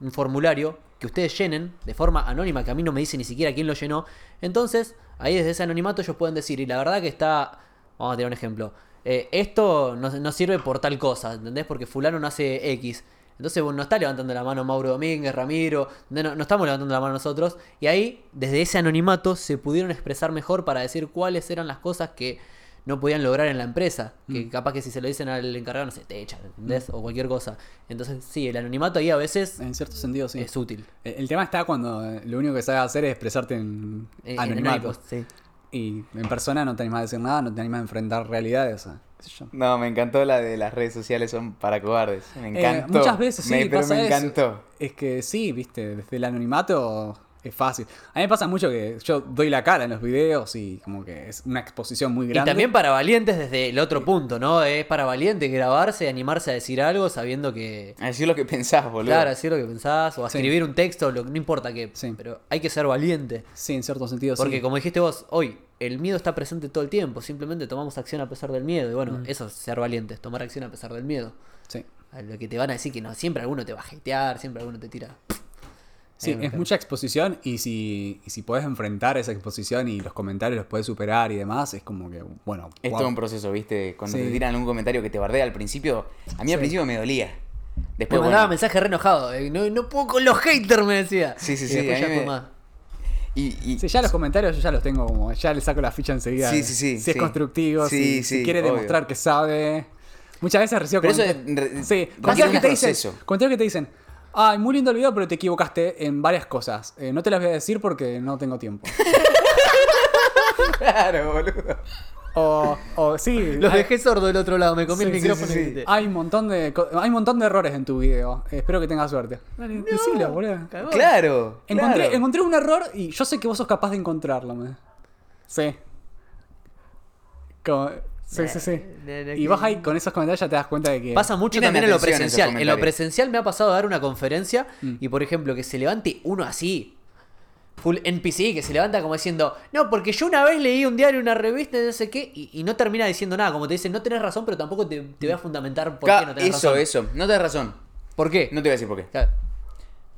un formulario que ustedes llenen de forma anónima, que a mí no me dice ni siquiera quién lo llenó. Entonces, ahí desde ese anonimato ellos pueden decir, y la verdad que está, vamos a tener un ejemplo, eh, esto no, no sirve por tal cosa, ¿entendés? Porque fulano no hace X. Entonces bueno, no está levantando la mano Mauro Domínguez, Ramiro, no, no estamos levantando la mano nosotros. Y ahí, desde ese anonimato, se pudieron expresar mejor para decir cuáles eran las cosas que no podían lograr en la empresa. Que capaz que si se lo dicen al encargado, no sé, te echan, ¿entendés? O cualquier cosa. Entonces, sí, el anonimato ahí a veces En cierto sentido, sí. es útil. El, el tema está cuando eh, lo único que sabes hacer es expresarte en Eh, en anonimato. sí. Y en persona no te animas a decir nada, no te animas a enfrentar realidades. o qué sé yo. No, me encantó la de las redes sociales son para cobardes. Me Eh, encantó. muchas veces sí, Me- pero me eso. encantó. Es que sí, viste, desde el anonimato es fácil. A mí me pasa mucho que yo doy la cara en los videos y como que es una exposición muy Y grande. también para valientes desde el otro punto, ¿no? Es para valientes grabarse, animarse a decir algo sabiendo que... A decir lo que pensás, boludo. Claro, decir lo que pensás, o a Sí. escribir un texto, lo, no importa qué, Sí. pero hay que ser valiente. Sí, en cierto sentido Porque sí. como dijiste vos, hoy el miedo está presente todo el tiempo, simplemente tomamos acción a pesar del miedo. Y bueno, Mm. eso es ser valientes, tomar acción a pesar del miedo. Sí, A lo que te van a decir que no, siempre alguno te va a hatear, siempre alguno te tira. Sí, es mucha exposición y si, y si podés enfrentar esa exposición y los comentarios los podés superar y demás, es como que, bueno, Es todo un proceso, ¿viste? Cuando Sí. te tiran algún comentario que te bardea al principio, a mí al principio me dolía. Me Después, mandaba bueno, mensaje re enojado, eh, no, no puedo con los haters, me decía. Sí, sí, Y sí, después a ya me- más. y, y- Sí, ya los comentarios yo ya los tengo como, ya le saco la ficha enseguida. Sí, sí, sí, Si es constructivo, Sí, si, si quiere obvio. demostrar que sabe. Muchas veces recibo Pero eso es Sí, comentarios que te dicen, comentarios que te dicen, ay, muy lindo el video, pero te equivocaste en varias cosas. Eh, no te las voy a decir porque no tengo tiempo. Claro, boludo. O, o sí, Los hay- dejé sordo del otro lado, me comí Sí, el micrófono sí, y sí. grité. hay un montón de hay un montón de errores en tu video. Eh, espero que tengas suerte. Dale, decilo, boludo. Cagón. Claro. Encontré, claro. encontré un error y yo sé que vos sos capaz de encontrarlo. me. Sí. Como- sí, sí, sí. ne- ne- Y vos ahí con esos comentarios ya te das cuenta de que... Pasa mucho también en lo presencial. En lo presencial me ha pasado a dar una conferencia Mm. y, por ejemplo, que se levante uno así, full NPC, que se levanta como diciendo, no, porque yo una vez leí un diario, una revista, no sé qué, y, y no termina diciendo nada. Como te dicen, no tenés razón, pero tampoco te, te voy a fundamentar por Ca- qué no tenés eso, razón. eso. No tenés razón. ¿Por qué? No te voy a decir por qué. Claro,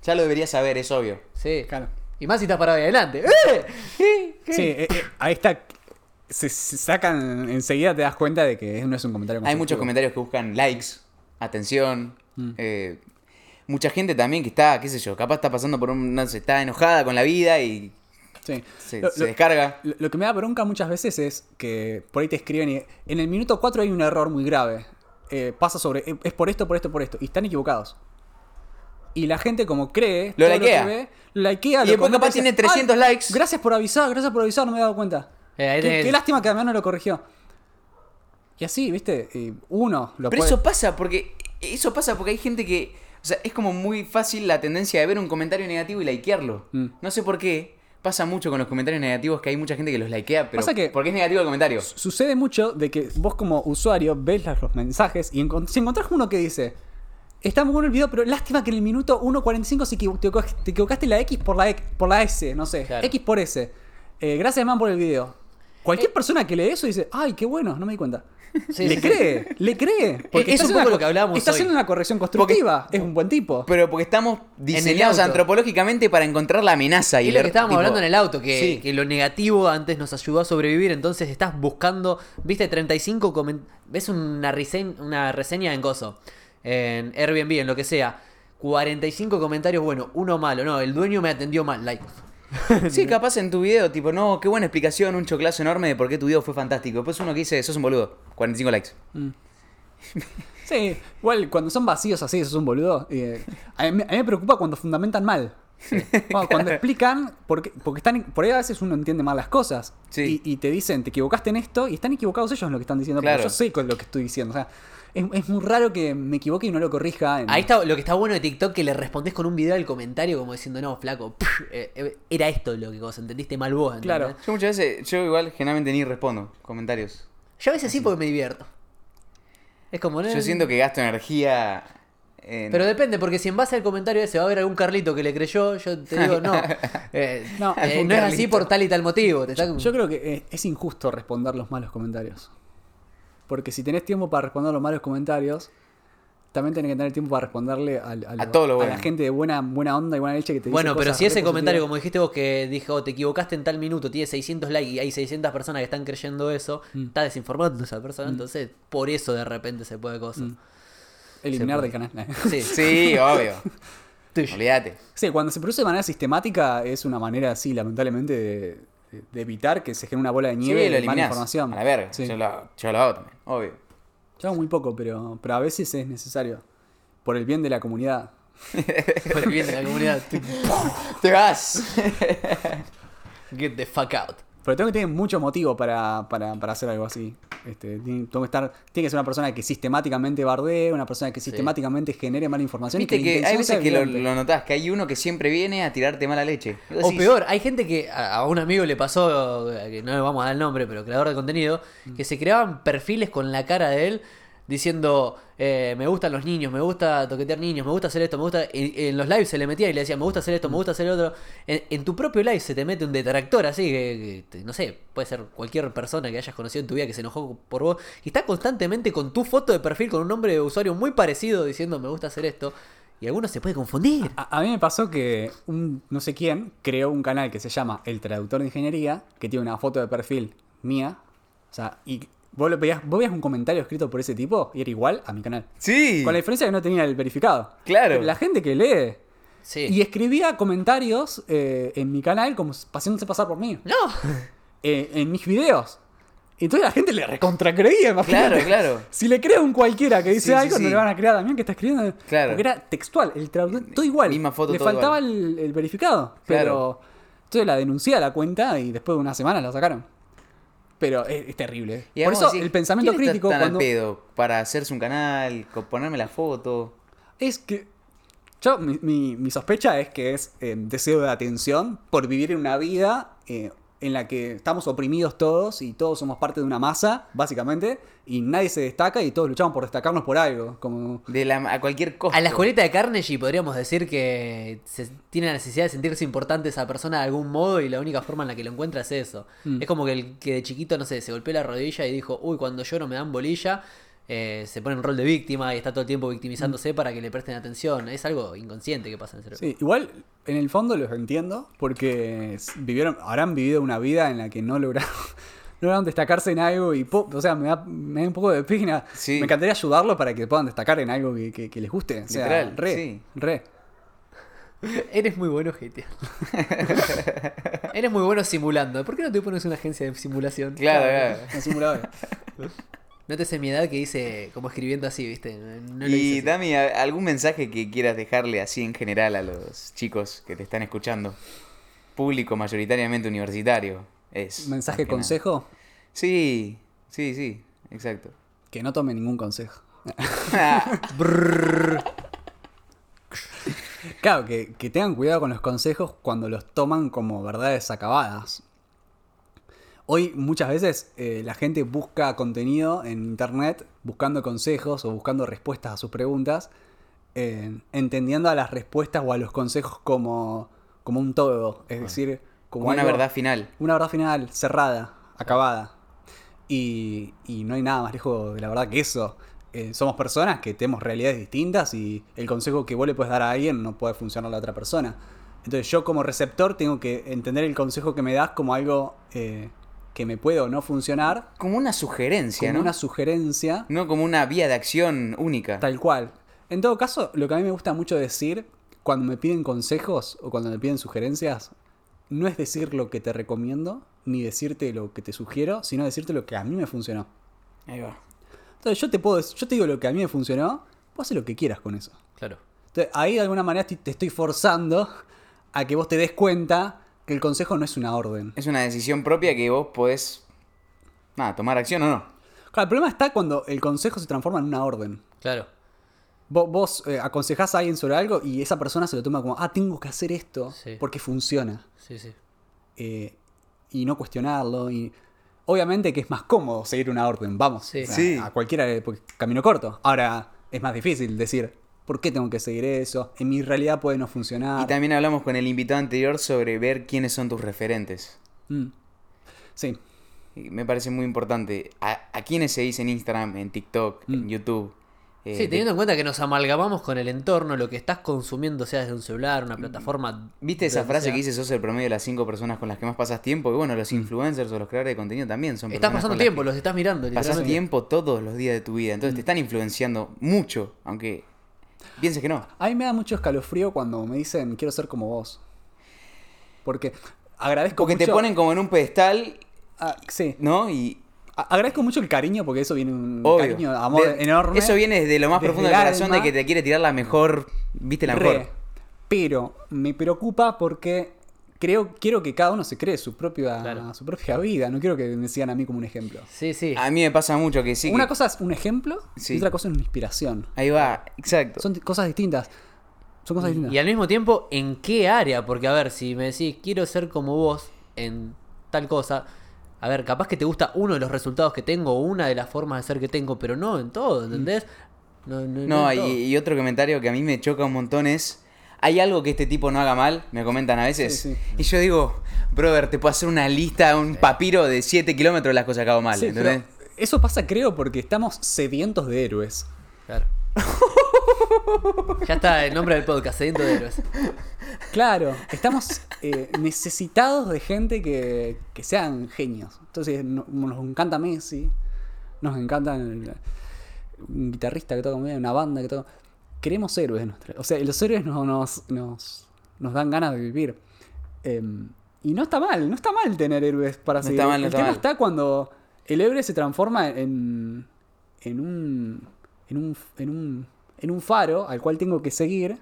Ya lo deberías saber, es obvio. sí. Claro. Y más si estás parado ahí adelante. ¡Eh! Sí, eh, eh, ahí está. Se, se sacan, enseguida te das cuenta de que no es un comentario Hay muchos comentarios que buscan likes, atención. Mm. eh, mucha gente también que está, qué sé yo, capaz está pasando por un. No sé, está enojada con la vida y Sí. se, Lo- se lo- descarga. Lo, lo que me da bronca muchas veces es que por ahí te escriben y en el minuto 4 hay un error muy grave. Eh, pasa sobre, eh, es por esto, por esto, por esto. Y están equivocados. Y la gente como cree, Lo likea. que ve, lo likea, Y lo después comenta capaz dice, tiene 300 "Ay, likes". Gracias por avisar, gracias por avisar, no me he dado cuenta. Eh, ahí qué, tenés- qué lástima que además no lo corrigió. Y así, viste, Y uno lo Pero puede- eso pasa porque. Eso pasa porque hay gente que. O sea, es como muy fácil la tendencia de ver un comentario negativo y likearlo. Mm. No sé por qué. Pasa mucho con los comentarios negativos que hay mucha gente que los likea, pero. Pasa que- porque es negativo el comentario. Sucede mucho de que vos como usuario ves los mensajes y si encontrás uno que dice, está muy bueno el video, pero lástima que en el minuto 1.45 se equivo- te, equivocaste- te equivocaste la X por la, X- por la S, no sé, Claro. X por S. Eh, gracias man por el video. Cualquier persona que lee eso dice, ay, qué bueno, no me di cuenta. Sí, le sí, cree, le cree. Es- es un haciendo poco una lo que hablábamos Está hoy. haciendo una corrección constructiva, es un buen tipo. Pero porque estamos diseñados antropológicamente para encontrar la amenaza y Y lo que estábamos tipo- hablando en el auto, que, Sí. que lo negativo antes nos ayudó a sobrevivir, entonces estás buscando, viste, 35 comen- ves una, reseñ- una reseña en Gozo, en Airbnb, en lo que sea, 45 comentarios, bueno, uno malo, no, el dueño me atendió mal, like. Sí, capaz en tu video, tipo, no, qué buena explicación, un choclazo enorme de por qué tu video fue fantástico. Después uno que dice, sos un boludo, 45 likes. Sí, igual cuando son vacíos así, eso es un boludo. eh, a, mí, a mí me preocupa cuando fundamentan mal. Bueno, cuando explican, porque, porque están, por ahí a veces uno entiende mal las cosas. Sí. Y, y te dicen, te equivocaste en esto, y están equivocados ellos en lo que están diciendo. Claro. Pero yo sé con lo que estoy diciendo. O sea, es, es muy raro que me equivoque y no lo corrija. en- Ahí está lo que está bueno de TikTok, que le respondés con un video al comentario como diciendo, no, flaco, pff, eh, eh, era esto lo que vos entendiste mal vos. ¿entendés? Claro. Yo muchas veces, yo igual generalmente ni respondo comentarios. Yo a veces sí porque me divierto. Es como, ¿no? Yo siento que gasto energía en... Pero depende, porque si en base al comentario ese va a haber algún Carlito que le creyó, yo te digo, no. eh, No, no, eh, es así por tal y tal motivo. te está- Yo creo que es injusto responder los malos comentarios. Porque si tenés tiempo para responder los malos comentarios, también tenés que tener tiempo para responderle a, lo- A todo lo a bueno. la gente de buena, buena onda y buena leche que te dice Bueno, pero cosas si ese comentario, como dijiste vos, que dijo, te equivocaste en tal minuto, tiene 600 likes y hay 600 personas que están creyendo eso, Mm. está desinformando a esa persona, entonces por eso de repente se puede cosas. Mm. Eliminar del canal. Sí, Sí, obvio. Olvídate. Sí, cuando se produce de manera sistemática es una manera así, lamentablemente, de, de evitar que se genere una bola de Sí, nieve lo de mala eliminás. información. A la verga. Sí. Yo, lo, yo lo hago también, obvio. Yo hago muy poco, pero, pero a veces es necesario. Por el bien de la comunidad. por el bien de la comunidad. ¡Te vas! Get the fuck out. Pero tengo que tener mucho motivo para, para, para hacer algo así. Este, tiene- tengo que estar, tiene que ser una persona que sistemáticamente bardee, una persona que sistemáticamente genere mala información. Viste que hay veces que lo, lo notás, que hay uno que siempre viene a tirarte mala leche. O peor, hay gente que a a un amigo le pasó, eh, que no le vamos a dar el nombre, pero creador de contenido, que se creaban perfiles con la cara de él diciendo, eh, me gustan los niños, me gusta toquetear niños, me gusta hacer esto, me gusta... En, en los lives se le metía y le decía, me gusta hacer esto, me gusta hacer otro. En, tu propio live se te mete un detractor así, que, no sé, puede ser cualquier persona que hayas conocido en tu vida que se enojó por vos, y está constantemente con tu foto de perfil con un nombre de usuario muy parecido diciendo, me gusta hacer esto. Y alguno se puede confundir. A, a mí me pasó que un no sé quién creó un canal que se llama El Traductor de Ingeniería, que tiene una foto de perfil mía. O sea, y vos, lo veías, vos veías un comentario escrito por ese tipo y era igual a mi canal. Sí. Con la diferencia que no tenía el verificado. Claro. La gente que lee. Sí. Y escribía comentarios eh, en mi canal como haciéndose pasar por mí. No. eh, en mis videos. Y entonces la gente le recontracreía, imagínate. Claro, claro. Si le crea un cualquiera que dice Sí, sí, algo, no sí. le van a creer a Damián que está escribiendo. Claro. Porque era textual, el traductor, todo igual. Misma foto, le todo faltaba igual. el, el verificado. Claro. Pero. Entonces la denuncié a la cuenta y después de una semana la sacaron. Pero es, es terrible. Y Por eso decir, el pensamiento ¿quién está crítico tan cuando. al pedo para hacerse un canal, ponerme la foto. Es que. Yo, mi, mi- mi sospecha es que es eh, deseo de atención por vivir en una vida eh, en la que estamos oprimidos todos y todos somos parte de una masa, básicamente, y nadie se destaca y todos luchamos por destacarnos por algo. Como. De la, a cualquier cosa. A la escuelita de Carnegie podríamos decir que se tiene la necesidad de sentirse importante esa persona de algún modo y la única forma en la que lo encuentra es eso. Mm. Es como que el que de chiquito, no sé, se golpeó la rodilla y dijo, uy, cuando lloro me dan bolilla, eh, se pone en rol de víctima y está todo el tiempo victimizándose para que le presten atención. Es algo inconsciente que pasa en el cerebro. Sí, igual en el fondo los entiendo porque vivieron, habrán vivido una vida en la que no lograron, no lograron destacarse en algo y, po- o sea, me da, me da un poco de pena. Sí. Me encantaría ayudarlo para que puedan destacar en algo que, que- que les guste. O sea, Literal, re, sí. re. Eres muy bueno, GTA. Eres muy bueno simulando. ¿Por qué no te pones una agencia de simulación? Claro, claro. Un simulador. Notes en mi edad que hice como escribiendo así, ¿viste? No lo y. Dami, ¿a- ¿algún mensaje que quieras dejarle así en general a los chicos que te están escuchando? Público mayoritariamente universitario. Es. Mensaje, nada. consejo, Sí, sí, sí, exacto. que no tome ningún consejo. Claro, que, que tengan cuidado con los consejos cuando los toman como verdades acabadas. Hoy muchas veces eh, la gente busca contenido en internet buscando consejos o buscando respuestas a sus preguntas, eh, entendiendo a las respuestas o a los consejos como, como un todo, es decir, como Como una algo- verdad final. una verdad final, cerrada, acabada. Y, y no hay nada más lejos de la verdad que eso. Eh, somos personas que tenemos realidades distintas y el consejo que vos le puedes dar a alguien no puede funcionar a la otra persona. Entonces yo como receptor tengo que entender el consejo que me das como algo eh, que me puede o no funcionar, Como una sugerencia, como ¿no? una sugerencia, No como una vía de acción única. tal cual. En todo caso, lo que a mí me gusta mucho decir cuando me piden consejos o cuando me piden sugerencias, no es decir lo que te recomiendo, ni decirte lo que te sugiero, sino decirte lo que a mí me funcionó. Ahí va. Entonces yo te puedo, yo te digo lo que a mí me funcionó, vos haces lo que quieras con eso. Claro. Entonces, ahí de alguna manera te estoy forzando a que vos te des cuenta que el consejo no es una orden. Es una decisión propia que vos podés nada, tomar acción o no. Claro, el problema está cuando el consejo se transforma en una orden. Claro. Vos, vos eh, aconsejás a alguien sobre algo y esa persona se lo toma como, ah, tengo que hacer esto Sí. porque funciona. Sí, sí. Eh, y no cuestionarlo. Y obviamente que es más cómodo seguir una orden, vamos. Sí. O sea, Sí. A cualquiera, porque camino corto. Ahora es más difícil decir, ¿por qué tengo que seguir eso? En mi realidad puede no funcionar. Y también hablamos con el invitado anterior sobre ver quiénes son tus referentes. Mm. Sí, Y me parece muy importante. ¿A, a quiénes seguís en Instagram, en TikTok, en Mm. YouTube? Eh, Sí, de- teniendo en cuenta que nos amalgamamos con el entorno, lo que estás consumiendo, sea desde un celular, una plataforma. ¿Viste esa frase sea. que dice sos el promedio de las cinco personas con las que más pasas tiempo? Y bueno, los influencers o los creadores de contenido también son Estás pasando tiempo, que los estás mirando. Literalmente. tiempo todos los días de tu vida. Entonces te están influenciando mucho, aunque pienses que no. A mí me da mucho escalofrío cuando me dicen quiero ser como vos. Porque agradezco Porque te mucho- ponen como en un pedestal, Ah, sí. ¿no? Y Agradezco mucho el cariño porque eso viene un obvio. cariño, amor De- enorme. Eso viene desde lo más desde profundo el del corazón de que te quiere tirar la mejor, viste la Re. mejor. Pero me preocupa porque creo, quiero que cada uno se cree su propia, Claro. su propia vida. No quiero que me sigan a mí como un ejemplo. Sí, sí. A mí me pasa mucho que sí. una que- cosa es un ejemplo Sí. y otra cosa es una inspiración. Ahí va, exacto. Son cosas distintas. Son cosas distintas. Y al mismo tiempo, ¿en qué área? Porque, a ver, si me decís, quiero ser como vos en tal cosa, a ver, capaz que te gusta uno de los resultados que tengo o una de las formas de ser que tengo, pero no en todo, ¿entendés? No, no, No, en todo. y, y otro comentario que a mí me choca un montón es. ¿Hay algo que este tipo no haga mal? Me comentan a veces. Sí, sí. Y yo digo, brother, te puedo hacer una lista, un papiro de 7 kilómetros de las cosas que hago mal. Sí, ¿entendés? eso pasa creo porque estamos sedientos de héroes. Claro. ya está el nombre del podcast, Sediento de Héroes. Claro, estamos eh, necesitados de gente que, que sean genios. Entonces no- nos encanta Messi, nos encanta el- un guitarrista que toca muy bien, una banda que toca... Queremos héroes. nuestra- O sea, los héroes nos, nos, nos, nos dan ganas de vivir. Em, y no está mal, no está mal tener héroes para No seguir. está mal, no el está tema mal. está cuando el héroe se transforma en, en un en un en un en un faro al cual tengo que seguir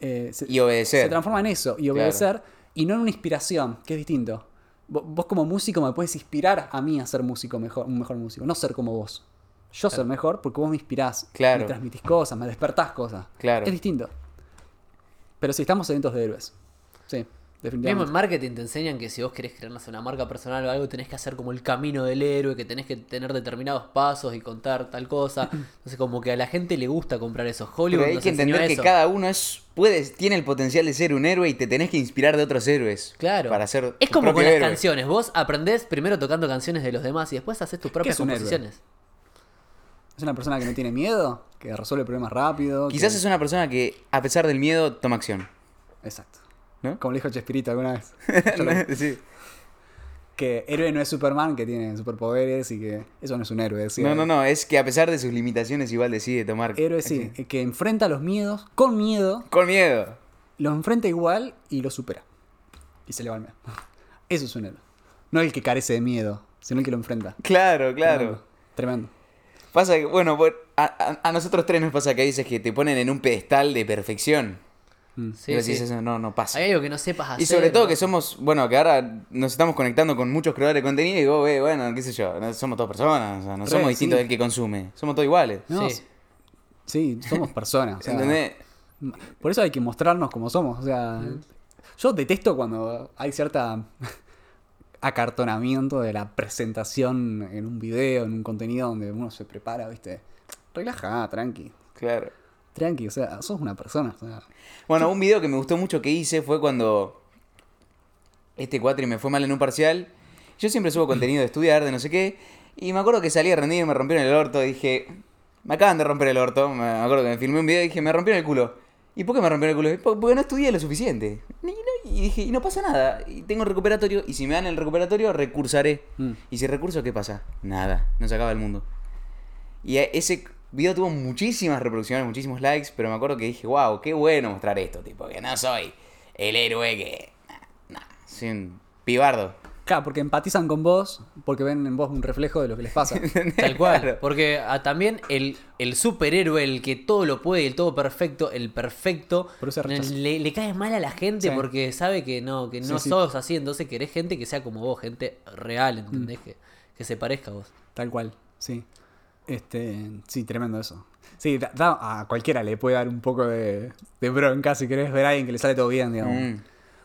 eh, se- Y obedecer. se transforma en eso y obedecer y no en una inspiración, que es distinto. Vo- Vos como músico me puedes inspirar a mí a ser músico mejor, un mejor músico, no ser como vos. Yo ser mejor porque vos me inspirás, Claro. me transmitís cosas, me despertás cosas. Claro. Es distinto. Pero sí, estamos sedientos de héroes. Sí, Mismo en definitivamente. marketing te enseñan que si vos querés crear no sé, una marca personal o algo, tenés que hacer como el camino del héroe, que tenés que tener determinados pasos y contar tal cosa. Entonces, como que a la gente le gusta comprar eso. Hollywood Pero hay que entender que cada uno es puede, tiene el potencial de ser un héroe y te tenés que inspirar de otros héroes. Claro. Para ser es tu como con las héroe. canciones. Vos aprendés primero tocando canciones de los demás y después haces tus propias es un héroe? composiciones. Es una persona que no tiene miedo, que resuelve problemas rápido. Quizás que- es una persona que, a pesar del miedo, toma acción. Exacto. ¿No? Como le dijo Chespirito alguna vez. Lo- Sí. que héroe no es Superman, que tiene superpoderes y que eso no es un héroe. decía No, no, no, es que a pesar de sus limitaciones igual decide tomar Héroe sí, acción. que enfrenta los miedos con miedo, Con miedo. los enfrenta igual y los supera. Y se le va el miedo. Eso es un héroe. No el que carece de miedo, sino el que lo enfrenta. Claro, claro. Tremendo. Tremendo. Pasa que, bueno, a, a- nosotros tres nos pasa que hay veces que te ponen en un pedestal de perfección. Sí, y sí. eso no, no pasa. Hay algo que no sepas hacer. Y sobre todo ¿no? que somos, bueno, que ahora nos estamos conectando con muchos creadores de contenido y digo, "Ve, bueno, qué sé yo, no- somos todas personas, o sea, no Re, somos distintos sí. del que consume, somos todos iguales. No, Sí. Sí, somos personas. o sea, ¿Entendés? Por eso hay que mostrarnos como somos. O sea, yo detesto cuando hay cierta acartonamiento de la presentación en un video, en un contenido donde uno se prepara, ¿viste? Relaja, tranqui. Claro. Tranqui, o sea, sos una persona. o sea, Bueno, un video que me gustó mucho que hice fue cuando este cuatri me fue mal en un parcial. Yo siempre subo contenido de estudiar, de no sé qué. Y me acuerdo que salí a rendir, me rompieron el orto. y Dije, me acaban de romper el orto. Me acuerdo que me filmé un video y dije, me rompieron el culo. ¿Y por qué me rompieron el culo? "Po- Porque no estudié lo suficiente. Y, no- y dije, y no pasa nada. Y tengo recuperatorio. Y si me dan el recuperatorio, recursaré. Mm. Y si recurso, ¿qué pasa? Nada. No se acaba el mundo. Y ese video tuvo muchísimas reproducciones, muchísimos likes, pero me acuerdo que dije, wow, qué bueno mostrar esto, tipo, que no soy el héroe que... Nah, nah, soy un pibardo. Claro, porque empatizan con vos, porque ven en vos un reflejo de lo que les pasa. Tal cual. Claro. Porque ah, también el, el superhéroe, el que todo lo puede, el todo perfecto, el perfecto, Por eso rechaza. le, le cae mal a la gente Sí. porque sabe que no, que no sí. sos así. Entonces querés gente que sea como vos, gente real, Mm. ¿entendés? Que, que se parezca a vos. Tal cual, sí. Este, sí, tremendo eso. Sí, da- da- a cualquiera le puede dar un poco de, de bronca si querés ver a alguien que le sale todo bien, digamos. Mm.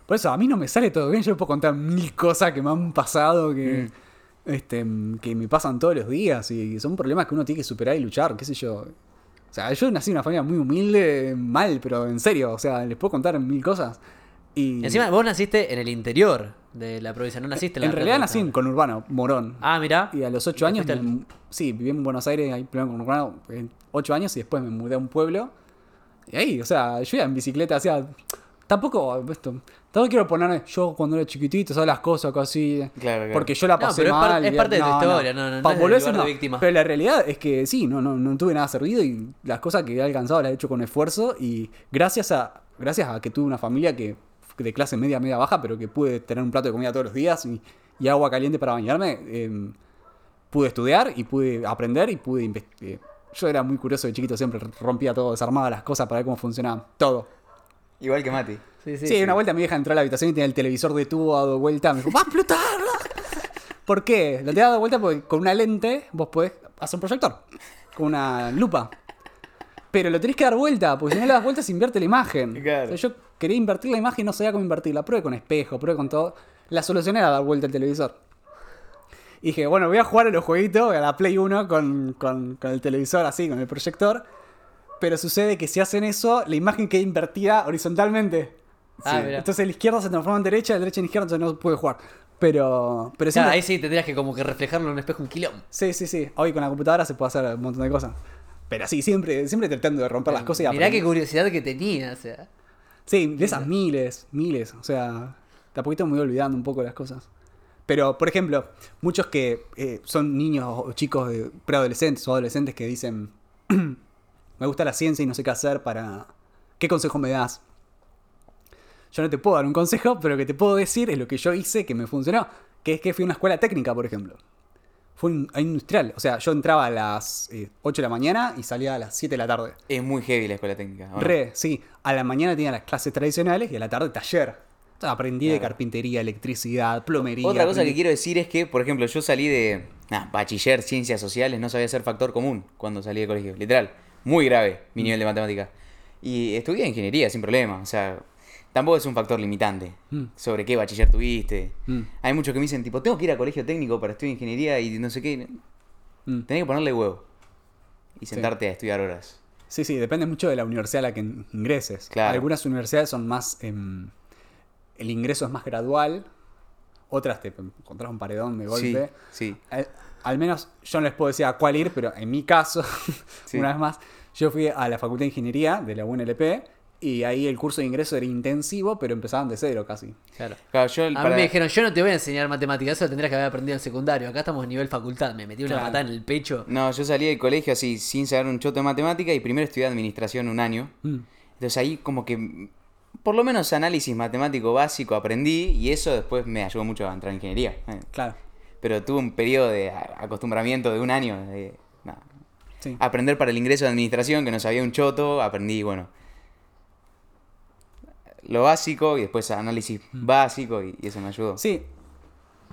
Por eso, a mí no me sale todo bien. Yo puedo contar mil cosas que me han pasado que, este, que me pasan todos los días y son problemas que uno tiene que superar y luchar, qué sé yo. O sea, yo nací en una familia muy humilde, mal, pero en serio, o sea, les puedo contar mil cosas. Y Encima, vos naciste en el interior de la provincia, no naciste en en la realidad Plata. nací en Conurbano, Morón. Ah, mirá. Y a los ¿Y ocho años, al- sí, viví en Buenos Aires, ahí primero con Urbano, en ocho años y después me mudé a un pueblo. Y ahí, o sea, yo iba en bicicleta, hacía... Tampoco, esto, tampoco quiero poner yo cuando era chiquitito, ¿sabes? Las cosas. Claro, claro. Porque yo la No, pasé pero es par- mal. es y- parte de tu historia, no, no, no es de no. víctima. Pero la realidad es que sí, no, no, no tuve nada servido y las cosas que he alcanzado las he hecho con esfuerzo y gracias a, gracias a que tuve una familia que de clase media, media baja, pero que pude tener un plato de comida todos los días y, y agua caliente para bañarme, eh, pude estudiar y pude aprender y pude investigar. Yo era muy curioso de chiquito, siempre rompía todo, desarmaba las cosas para ver cómo funcionaban. Todo. Igual que Mati. Sí, Sí, una vuelta mi vieja entró a la habitación y tenía el televisor de tubo dado vuelta. Me dijo, ¡va a explotar! ¿Por qué? Lo tenía dado vuelta porque con una lente vos podés hacer un proyector. Con una lupa. Pero lo tenés que dar vuelta, porque si no le das vuelta se invierte la imagen. Claro. O sea, yo quería invertir la imagen y no sabía cómo invertirla. Pruebe con espejo, pruebe con todo. La solución era dar vuelta el televisor. Y dije, bueno, voy a jugar a los jueguitos, a la Play 1 con, con- con el televisor así, con el proyector. Pero sucede que si hacen eso, la imagen queda invertida horizontalmente. Ah, Sí. Entonces la izquierda se transforma en derecha, la derecha en izquierda, entonces no puede jugar. Pero, pero Claro, me- ahí sí tendrías que como que reflejarlo en un espejo un quilombo. sí, sí, sí. Hoy con la computadora se puede hacer un montón de cosas. Pero sí, siempre, siempre tratando de romper las cosas y Mirá qué curiosidad que tenía, o sea. Sí, de esas miles, miles. O sea, de a poquito me voy olvidando un poco de las cosas. Pero, por ejemplo, muchos que eh, son niños o chicos de preadolescentes o adolescentes que dicen, me gusta la ciencia y no sé qué hacer para... ¿Qué consejo me das? Yo no te puedo dar un consejo, pero lo que te puedo decir es lo que yo hice que me funcionó. Que es que fui a una escuela técnica, por ejemplo. Fue un, a industrial. O sea, yo entraba a las eh, 8 de la mañana y salía a las 7 de la tarde. Es muy heavy la escuela técnica. ¿o no? Re, sí. A la mañana tenía las clases tradicionales y a la tarde taller. Aprendí de carpintería, electricidad, plomería. Otra cosa que quiero decir es que, por ejemplo, yo salí de nah, bachiller, ciencias sociales, no sabía hacer factor común cuando salí de colegio. Literal. Muy grave mi nivel de matemática. Y estudié ingeniería sin problema. O sea, tampoco es un factor limitante. Mm. Sobre qué bachiller tuviste. Mm. Hay muchos que me dicen, tipo, tengo que ir a colegio técnico para estudiar ingeniería y no sé qué. Mm. Tenés que ponerle huevo. Y sentarte a estudiar horas. Sí, sí, depende mucho de la universidad a la que ingreses. Claro. Algunas universidades son más. em, el ingreso es más gradual. Otras te encontrás un paredón de golpe. Sí, sí. Al, menos yo no les puedo decir a cuál ir, pero en mi caso, Sí. una vez más, yo fui a la Facultad de Ingeniería de la UNLP y ahí el curso de ingreso era intensivo, pero empezaban de cero casi. Claro. Claro, yo A mí me dijeron, yo no te voy a enseñar matemáticas, eso lo tendrías que haber aprendido en secundario. Acá estamos a nivel facultad, me metí una Claro. patada en el pecho. No, yo salí del colegio así, sin saber un choto de matemática y primero estudié administración un año. Mm. Entonces ahí como que, por lo menos análisis matemático básico aprendí y eso después me ayudó mucho a entrar en ingeniería. Eh, Claro, Pero tuve un periodo de acostumbramiento de un año. de, sí. aprender para el ingreso de administración, que no sabía un choto, aprendí, bueno, lo básico y después análisis básico y, y eso me ayudó. Mm. Sí.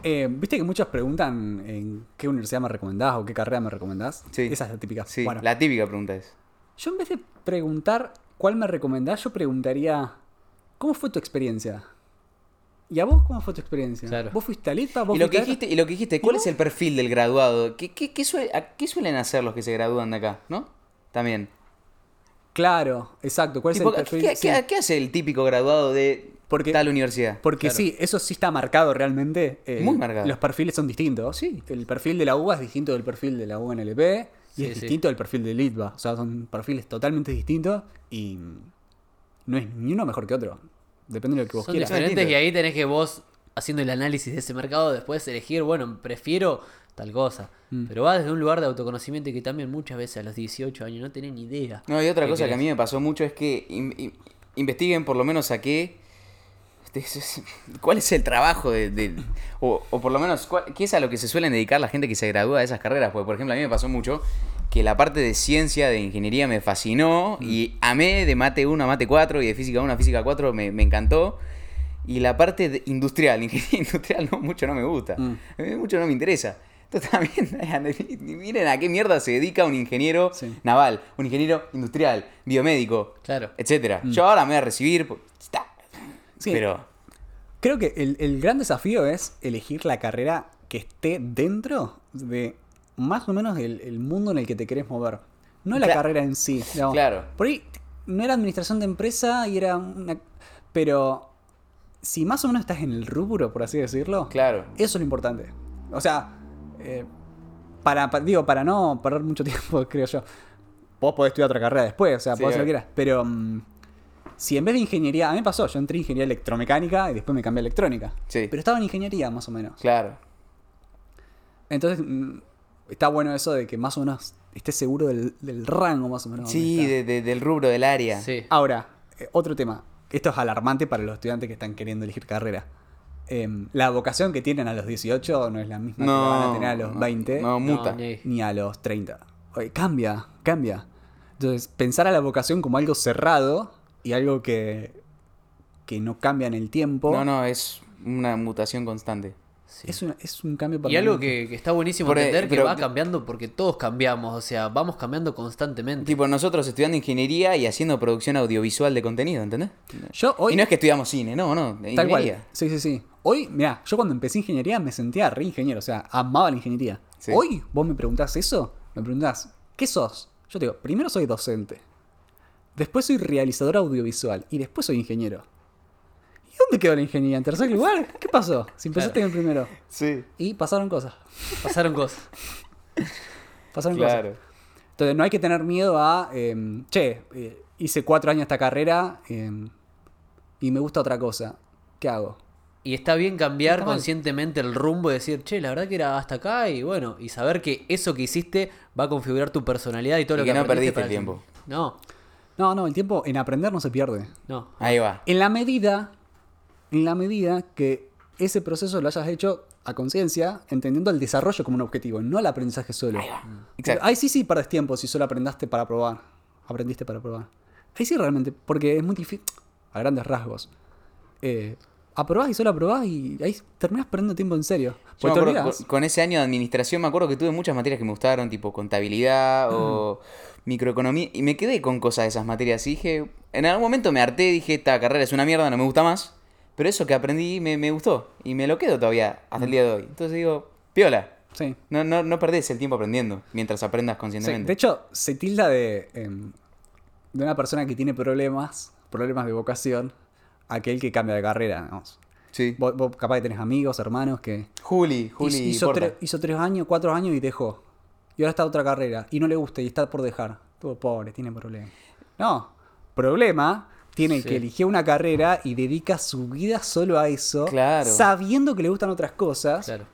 Eh, Viste que muchos preguntan en qué universidad me recomendás o qué carrera me recomendás. Sí. Esa es la típica. Sí, Bueno, la típica pregunta es. yo en vez de preguntar cuál me recomendás, yo preguntaría, ¿cómo fue tu experiencia? ¿Y a vos cómo fue tu experiencia? Claro. ¿Vos fuiste a Litva? ¿Vos Y lo, que fuiste a- dijiste, y lo que dijiste, ¿cuál ¿Y es el perfil del graduado? ¿Qué, qué, qué a- qué suelen hacer los que se gradúan de acá? ¿No? También. Claro, exacto. ¿Cuál Tipo, es el perfil? ¿qué, Sí. qué- qué hace el típico graduado de Porque- tal universidad? Porque Claro. sí, eso sí está marcado realmente. eh, Muy marcado. Los perfiles son distintos. Sí. El perfil de la UBA es distinto del perfil de la UNLP y Sí, es sí. distinto del perfil de Litva. O sea, son perfiles totalmente distintos y no es ni uno mejor que otro. Depende de lo que vos Son quieras. diferentes y ahí tenés que vos, haciendo el análisis de ese mercado, después elegir, bueno, prefiero tal cosa. Mm. Pero va desde un lugar de autoconocimiento que también muchas veces a los 18 años no tenés ni idea. No, y otra ¿Qué cosa que a mí me pasó mucho es que in- in- investiguen por lo menos a qué es- es- ¿Cuál es el trabajo de, de- o, o por lo menos, cuál- qué es a lo que se suelen dedicar la gente que se gradúa de esas carreras? Porque, por ejemplo, a mí me pasó mucho que la parte de ciencia, de ingeniería me fascinó y amé de mate 1 a mate 4 y de física 1 a física 4 me, me encantó. Y la parte de industrial, ingeniería industrial no, mucho no me gusta, Mm. a mí mucho no me interesa. Entonces también, miren a qué mierda se dedica un ingeniero Sí. naval, un ingeniero industrial, biomédico, Claro. etcétera. Yo ahora me voy a recibir, pues, está. Sí. Pero Creo que el, el gran desafío es elegir la carrera que esté dentro de más o menos el, el mundo en el que te querés mover. No la carrera en sí. Claro. Por ahí no era administración de empresa y era una... Pero si más o menos estás en el rubro, por así decirlo, Claro. eso es lo importante. O sea, eh, para, pa- digo, para no perder mucho tiempo, creo yo. Vos podés estudiar otra carrera después, o sea, Sí, podés hacer lo que quieras. Pero mm, si en vez de ingeniería, a mí me pasó, yo entré en ingeniería electromecánica y después me cambié a electrónica. Sí. Pero estaba en ingeniería más o menos. Claro. Entonces, mm, está bueno eso de que más o menos estés seguro del, del rango más o menos. Sí, de- de- del rubro del área. Sí. Ahora, eh, otro tema. Esto es alarmante para los estudiantes que están queriendo elegir carrera. Em, la vocación que tienen a los 18 no es la misma que van a tener a los no, 20 No, muta. Ni a los 30. Oye, cambia, cambia. Entonces, pensar a la vocación como algo cerrado y algo que, que no cambia en el tiempo No, no, es una mutación constante. Es, una- es un cambio Y algo que, que está buenísimo Por- entender que va cambiando porque todos cambiamos, o sea, vamos cambiando constantemente. Tipo, nosotros estudiando ingeniería y haciendo producción audiovisual de contenido, ¿entendés? Yo hoy... Y no es que estudiamos cine, no, no, Tal cual. Sí, sí, sí. Hoy, mira, yo cuando empecé ingeniería me sentía re ingeniero, o sea, amaba la ingeniería. Sí. Hoy, vos me preguntás eso, me preguntás, ¿qué sos? Yo te digo, primero soy docente, después soy realizador audiovisual y después soy ingeniero. ¿Y dónde quedó la ingeniería? ¿En tercer lugar? ¿Qué pasó? Si empezaste en el primero. Sí. Y pasaron cosas. Pasaron cosas. Pasaron Claro. cosas. Entonces no hay que tener miedo a, em, che, eh, hice cuatro años esta carrera em, y me gusta otra cosa. ¿Qué hago? Y está bien cambiar Está conscientemente el rumbo y decir, che, la verdad que era hasta acá y bueno, y saber que eso que hiciste va a configurar tu personalidad y todo Y lo que que no perdiste para el tiempo. No, No, no, el tiempo en aprender no se pierde. no. Ahí va. En la medida, en la medida que ese proceso lo hayas hecho a conciencia, entendiendo el desarrollo como un objetivo, no el aprendizaje solo. Exacto. Ahí sí sí perdés tiempo si solo aprendaste para probar. Aprendiste para probar. Ahí sí realmente, porque es muy difícil, a grandes rasgos. Eh, aprobás y solo aprobás y ahí terminás perdiendo tiempo en serio. Yo me Porque te acuerdo, olvidás. con, con ese año de administración me acuerdo que tuve muchas materias que me gustaron, tipo contabilidad o microeconomía, y me quedé con cosas de esas materias. Y dije, en algún momento me harté, dije, esta carrera es una mierda, no me gusta más. Pero eso que aprendí me, me gustó y me lo quedo todavía hasta el día de hoy. Entonces digo, piola, Sí. no, no, no perdés el tiempo aprendiendo mientras aprendas Sí, conscientemente. de hecho, se tilda de, em, de una persona que tiene problemas, problemas de vocación, aquel que cambia de carrera. digamos. Sí. Vos, vos capaz que tenés amigos, hermanos que Juli, Juli, hizo, tre- hizo tres años, cuatro años y dejó. Y ahora está otra carrera y no le gusta y está por dejar. Todo pobre, tiene problemas. No, problema tiene Sí. que eligió una carrera y dedica su vida solo a eso, Claro. sabiendo que le gustan otras cosas. Claro.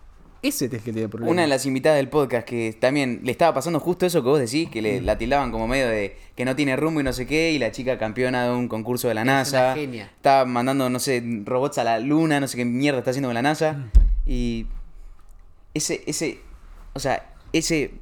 Ese es el que tiene problemas. Una de las invitadas del podcast que también le estaba pasando justo eso que vos decís, que Mm. le, la tildaban como medio de que no tiene rumbo y no sé qué, y la chica campeona de un concurso de la una NASA. genia. Estaba mandando, no sé, robots a la luna, no sé qué mierda está haciendo con la NASA. Mm. Y ese, ese, o sea, ese,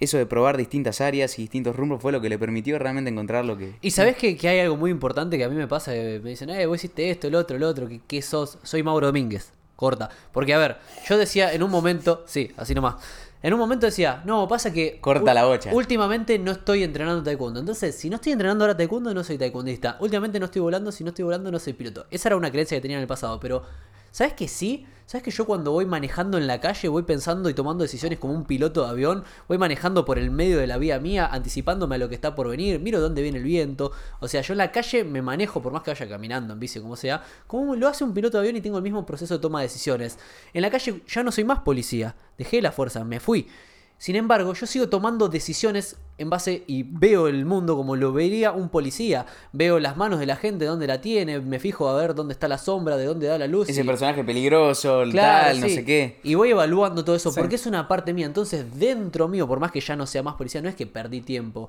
eso de probar distintas áreas y distintos rumbos fue lo que le permitió realmente encontrar lo que... Y sabés que, que hay algo muy importante que a mí me pasa, que me dicen, eh, vos hiciste esto, el otro, el otro, que, que sos, soy Mauro Domínguez, corta. Porque a ver, yo decía en un momento, sí, así nomás, en un momento decía, no, pasa que... Corta la bocha. Últimamente no estoy entrenando taekwondo, entonces si no estoy entrenando ahora taekwondo no soy taekwondista. Últimamente no estoy volando, si no estoy volando no soy piloto. Esa era una creencia que tenía en el pasado, pero... ¿Sabes que sí? ¿Sabes que yo cuando voy manejando en la calle voy pensando y tomando decisiones como un piloto de avión? Voy manejando por el medio de la vía mía, anticipándome a lo que está por venir, miro dónde viene el viento. O sea, yo en la calle me manejo, por más que vaya caminando, en bici, como sea, como lo hace un piloto de avión y tengo el mismo proceso de toma de decisiones. En la calle ya no soy más policía, dejé la fuerza, me fui. Sin embargo, yo sigo tomando decisiones en base y veo el mundo como lo vería un policía. Veo las manos de la gente, dónde la tiene, me fijo a ver dónde está la sombra, de dónde da la luz. Ese y- personaje peligroso, el Claro, tal, no sé qué. Y voy evaluando todo eso Sí. porque es una parte mía. Entonces, dentro mío, por más que ya no sea más policía, no es que perdí tiempo.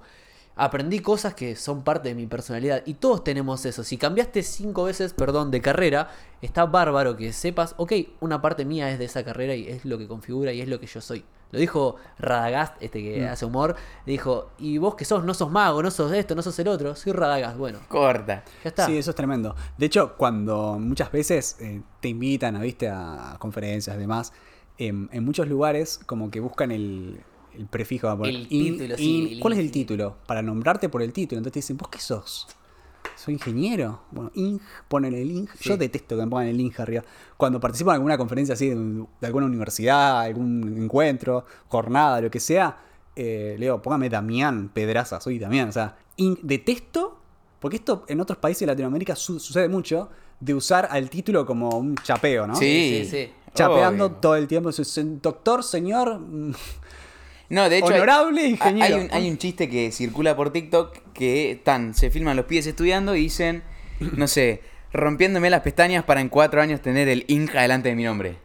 aprendí cosas que son parte de mi personalidad. Y todos tenemos eso. Si cambiaste cinco veces, perdón, de carrera, está bárbaro que sepas, ok, una parte mía es de esa carrera y es lo que configura y es lo que yo soy. Lo dijo Radagast, este que hace humor. Dijo, y vos que sos, no sos mago, no sos esto, no sos el otro. Soy Radagast. Bueno, Corta. ya está. Sí, eso es tremendo. De hecho, cuando muchas veces eh, te invitan a, ¿viste? a conferencias y demás, em, en muchos lugares como que buscan el, el prefijo. vamos a poner, El título, sí, el ¿Cuál es el título? Para nombrarte por el título. Entonces te dicen, ¿vos qué sos? Soy ingeniero. Bueno, ing, ponen el ing. Yo detesto que me pongan el ing arriba. Cuando participo en alguna conferencia así de, de alguna universidad, algún encuentro, jornada, lo que sea, eh, le digo, póngame Damián Pedraza, soy Damián. O sea, ing, detesto, porque esto en otros países de Latinoamérica su- sucede mucho, de usar al título como un chapeo, ¿no? Sí, Sí, sí. Chapeando Obvio. todo el tiempo. "Se- se- Doctor, señor. No, de hecho. hay- Honorable hay, ingeniero. Hay un, hay un chiste que circula por TikTok que están, se filman los pies estudiando y dicen, no sé, rompiéndome las pestañas para en cuatro años tener el Inja delante de mi nombre.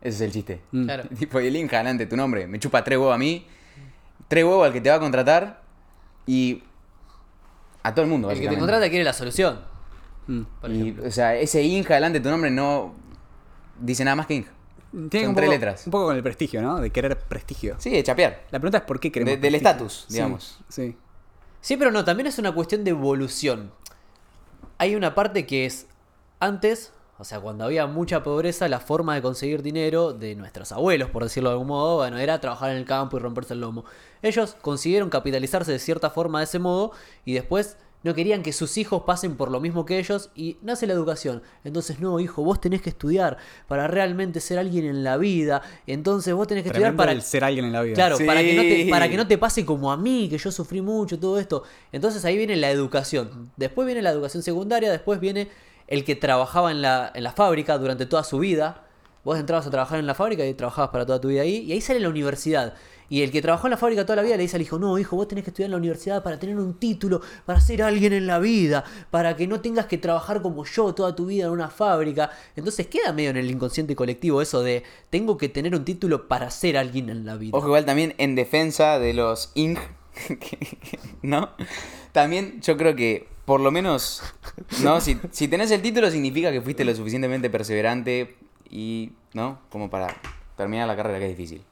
Ese es el chiste. mm. Claro. Tipo, y el Inja delante de tu nombre. Me chupa tres huevos a mí, tres huevos al que te va a contratar y a todo el mundo. El que te contrata quiere la solución. mm. Por Y, ejemplo. o sea, ese Inja delante de tu nombre no dice nada más que Inja. Tiene Son un tres poco, letras. Un poco con el prestigio, ¿no? De querer prestigio. Sí, de chapear. La pregunta es por qué queremos De- del estatus, Sí, digamos. Sí. Sí, pero no, también es una cuestión de evolución. Hay una parte que es antes, o sea, cuando había mucha pobreza, la forma de conseguir dinero de nuestros abuelos, por decirlo de algún modo, bueno, era trabajar en el campo y romperse el lomo. Ellos consiguieron capitalizarse de cierta forma de ese modo y después no querían que sus hijos pasen por lo mismo que ellos y nace la educación. Entonces, no, hijo, vos tenés que estudiar para realmente ser alguien en la vida. Entonces, vos tenés que estudiar para el ser alguien en la vida. Claro, Sí. para, que no te, para que no te pase como a mí, que yo sufrí mucho, todo esto. Entonces ahí viene la educación. Después viene la educación secundaria, después viene el que trabajaba en la, en la fábrica durante toda su vida. Vos entrabas a trabajar en la fábrica y trabajabas para toda tu vida ahí. Y ahí sale la universidad. Y el que trabajó en la fábrica toda la vida le dice al hijo, no, hijo, vos tenés que estudiar en la universidad para tener un título, para ser alguien en la vida, para que no tengas que trabajar como yo toda tu vida en una fábrica. Entonces queda medio en el inconsciente colectivo eso de, tengo que tener un título para ser alguien en la vida. Ojo, igual también en defensa de los Ing, ¿no? También yo creo que, por lo menos, ¿no? Si, si tenés el título significa que fuiste lo suficientemente perseverante y, ¿no? Como para terminar la carrera que es difícil.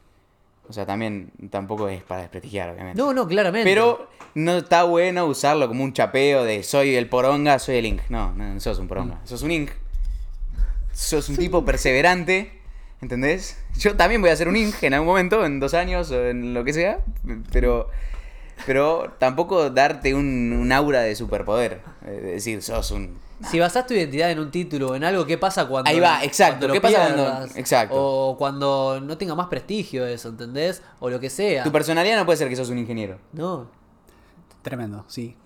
O sea, también tampoco es para desprestigiar, obviamente. No, no, claramente. Pero no está bueno usarlo como un chapeo de soy el poronga, soy el Ing. No, no, no sos un poronga, sos un Ing. Sos un tipo perseverante, ¿entendés? Yo también voy a ser un Ing en algún momento, en dos años o en lo que sea, pero, pero tampoco darte un, un aura de superpoder. Es decir, sos un... Si basás tu identidad en un título o en algo, ¿qué pasa cuando. Ahí va, exacto, cuando lo ¿qué pasa cuando- exacto. O cuando no tenga más prestigio eso, ¿entendés? O lo que sea. Tu personalidad no puede ser que sos un ingeniero. No. Tremendo, sí.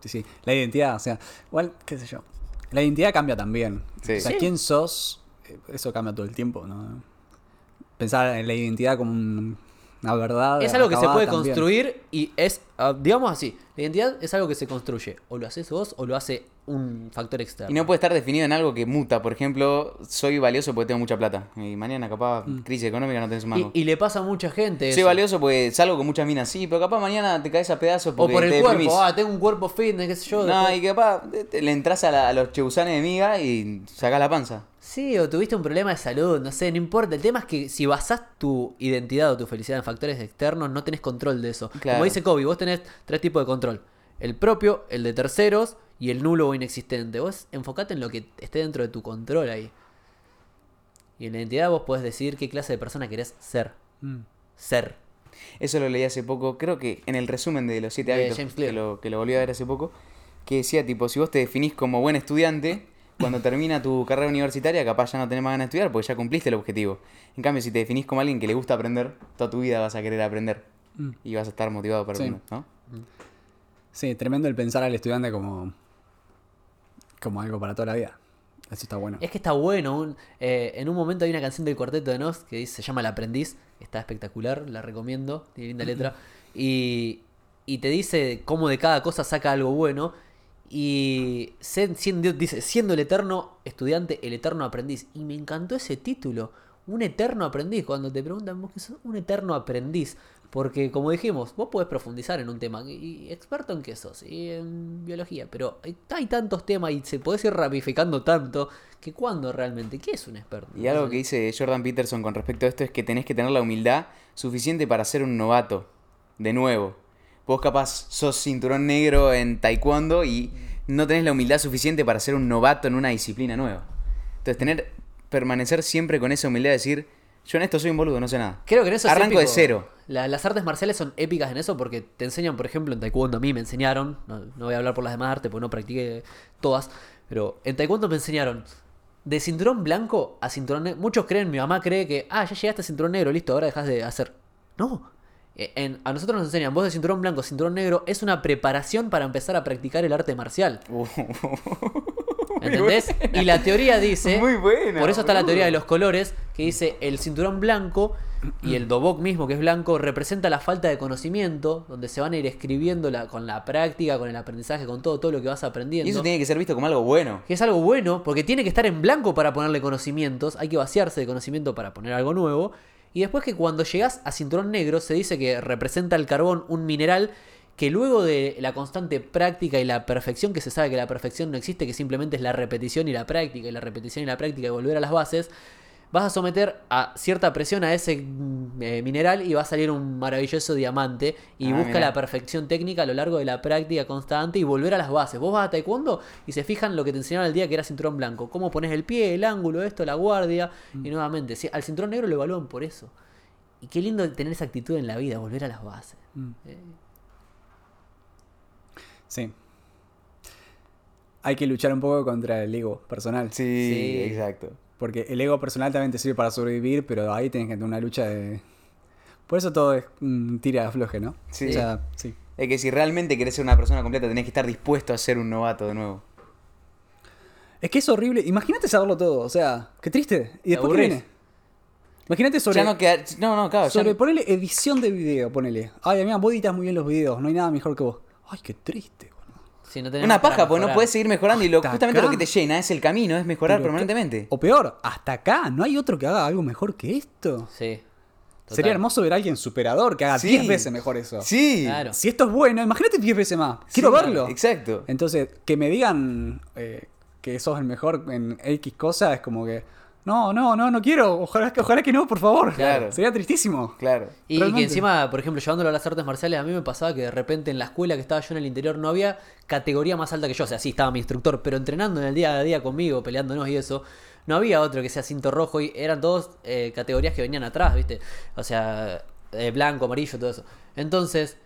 Sí, sí. La identidad, o sea, igual, qué sé yo. La identidad cambia también. Sí. O sea, Sí. quién sos, eh, eso cambia todo el tiempo, ¿no? Pensar en la identidad como un- verdad. Es algo que se puede también. construir y es, ah, digamos así, la identidad es algo que se construye. O lo haces vos o lo hace un factor externo. Y no puede estar definido en algo que muta. Por ejemplo, soy valioso porque tengo mucha plata. Y mañana, capaz, crisis económica, no tenés un mango. y, y le pasa a mucha gente. Soy eso. valioso porque salgo con muchas minas, sí, pero capaz mañana te caes a pedazos O porque por te el cuerpo, deprimís. ah, tengo un cuerpo fitness, qué sé yo. No, después- y capaz te- te- le entras a, la- a los cheusanes de miga y sacás la panza. Sí, o tuviste un problema de salud, no sé, no importa. El tema es que si basás tu identidad o tu felicidad en factores externos, no tenés control de eso. Claro. Como dice Kobe, vos tenés tres tipos de control. El propio, el de terceros y el nulo o inexistente. Vos enfocate en lo que esté dentro de tu control ahí. Y en la identidad vos podés decir qué clase de persona querés ser. Mm. Ser. Eso lo leí hace poco, creo que en el resumen de los siete De hábitos, que lo, que lo volví a ver hace poco, que decía tipo, si vos te definís como buen estudiante, cuando termina tu carrera universitaria capaz ya no tenés más ganas de estudiar porque ya cumpliste el objetivo. En cambio, si te definís como alguien que le gusta aprender, toda tu vida vas a querer aprender. Mm. Y vas a estar motivado para Sí. aprender, ¿no? Sí, tremendo el pensar al estudiante como, como algo para toda la vida. Eso está bueno. Es que está bueno. un- eh, en un momento hay una canción del Cuarteto de Nos que dice, se llama El Aprendiz. Está espectacular, la recomiendo. Tiene linda letra. Y, y te dice cómo de cada cosa saca algo bueno. Y siendo, dice, siendo el eterno estudiante, el eterno aprendiz. Y me encantó ese título. un eterno aprendiz. Cuando te preguntan vos qué sos, un eterno aprendiz. Porque, como dijimos, vos podés profundizar en un tema. ¿Y experto en qué sos? Y en biología. Pero hay, hay tantos temas y se podés ir ramificando tanto que cuando realmente, ¿qué es un experto? Y algo que dice Jordan Peterson con respecto a esto es que tenés que tener la humildad suficiente para ser un novato. De nuevo. Vos capaz sos cinturón negro en taekwondo y no tenés la humildad suficiente para ser un novato en una disciplina nueva. Entonces tener, permanecer siempre con esa humildad de decir, yo en esto soy un boludo, no sé nada. Creo que en eso es Arranco de cero. La- las artes marciales son épicas en eso porque te enseñan, por ejemplo, en taekwondo a mí me enseñaron, no, no voy a hablar por las demás artes porque no practiqué todas, pero en taekwondo me enseñaron de cinturón blanco a cinturón negro. Muchos creen, mi mamá cree que, ah, ya llegaste a cinturón negro, listo, ahora dejas de hacer. No. Eh, en- a nosotros nos enseñan, vos de cinturón blanco, cinturón negro, es una preparación para empezar a practicar el arte marcial. ¿Entendés? Y la teoría dice. Muy buena, Por eso está la teoría de los colores, que dice el cinturón blanco y el dobok mismo, que es blanco, representa la falta de conocimiento, donde se van a ir escribiendo la- con la práctica, con el aprendizaje, con todo, todo lo que vas aprendiendo. Y eso tiene que ser visto como algo bueno. Que es algo bueno, porque tiene que estar en blanco para ponerle conocimientos, hay que vaciarse de conocimiento para poner algo nuevo. Y después que cuando llegas a cinturón negro se dice que representa el carbón un mineral que luego de la constante práctica y la perfección, que se sabe que la perfección no existe, que simplemente es la repetición y la práctica, y la repetición y la práctica y volver a las bases, vas a someter a cierta presión a ese mm, eh, mineral y va a salir un maravilloso diamante y Ah, busca mirá. la perfección técnica a lo largo de la práctica constante y volver a las bases. Vos vas a taekwondo y se fijan lo que te enseñaron el día que era cinturón blanco, cómo pones el pie, el ángulo, esto, la guardia y nuevamente, sí, al cinturón negro lo evalúan por eso. Y qué lindo tener esa actitud en la vida, volver a las bases. Eh, Sí. Hay que luchar un poco contra el ego personal. Sí, Sí. exacto. Porque el ego personal también te sirve para sobrevivir, pero ahí tienes que tener una lucha de. Por eso todo es un tira de afloje, ¿no? Sí. O sea, sí. Es que si realmente querés ser una persona completa, tenés que estar dispuesto a ser un novato de nuevo. Es que es horrible. Imagínate saberlo todo. O sea, qué triste. ¿Y después qué viene? Imagínate sobre. Ya no queda. No, no, claro. ya sobre no- ponele edición de video, ponele. Ay, amiga, vos editas muy bien los videos. No hay nada mejor que vos. Ay, qué triste. Si no tenés Una paja, porque no puedes seguir mejorando y lo, justamente lo que te llena es el camino, es mejorar Pero permanentemente. O peor, hasta acá. ¿No hay otro que haga algo mejor que esto? Sí. total. Sería hermoso ver a alguien superador que haga Sí. 10 veces mejor eso. Sí. Claro. Si esto es bueno, imagínate 10 veces más. Quiero Sí, verlo. Exacto. Entonces, que me digan eh, que sos el mejor en X cosa es como que. No, no, no, no quiero. Ojalá, que- ojalá que no, por favor. Claro. Sería tristísimo. Claro. Y que encima, por ejemplo, llevándolo a las artes marciales, a mí me pasaba que de repente en la escuela que estaba yo en el interior no había categoría más alta que yo. O sea, sí estaba mi instructor, pero entrenando en el día a día conmigo, peleándonos y eso, no había otro que sea cinto rojo y eran todos eh, categorías que venían atrás, ¿viste? O sea, eh, blanco, amarillo, todo eso. Entonces,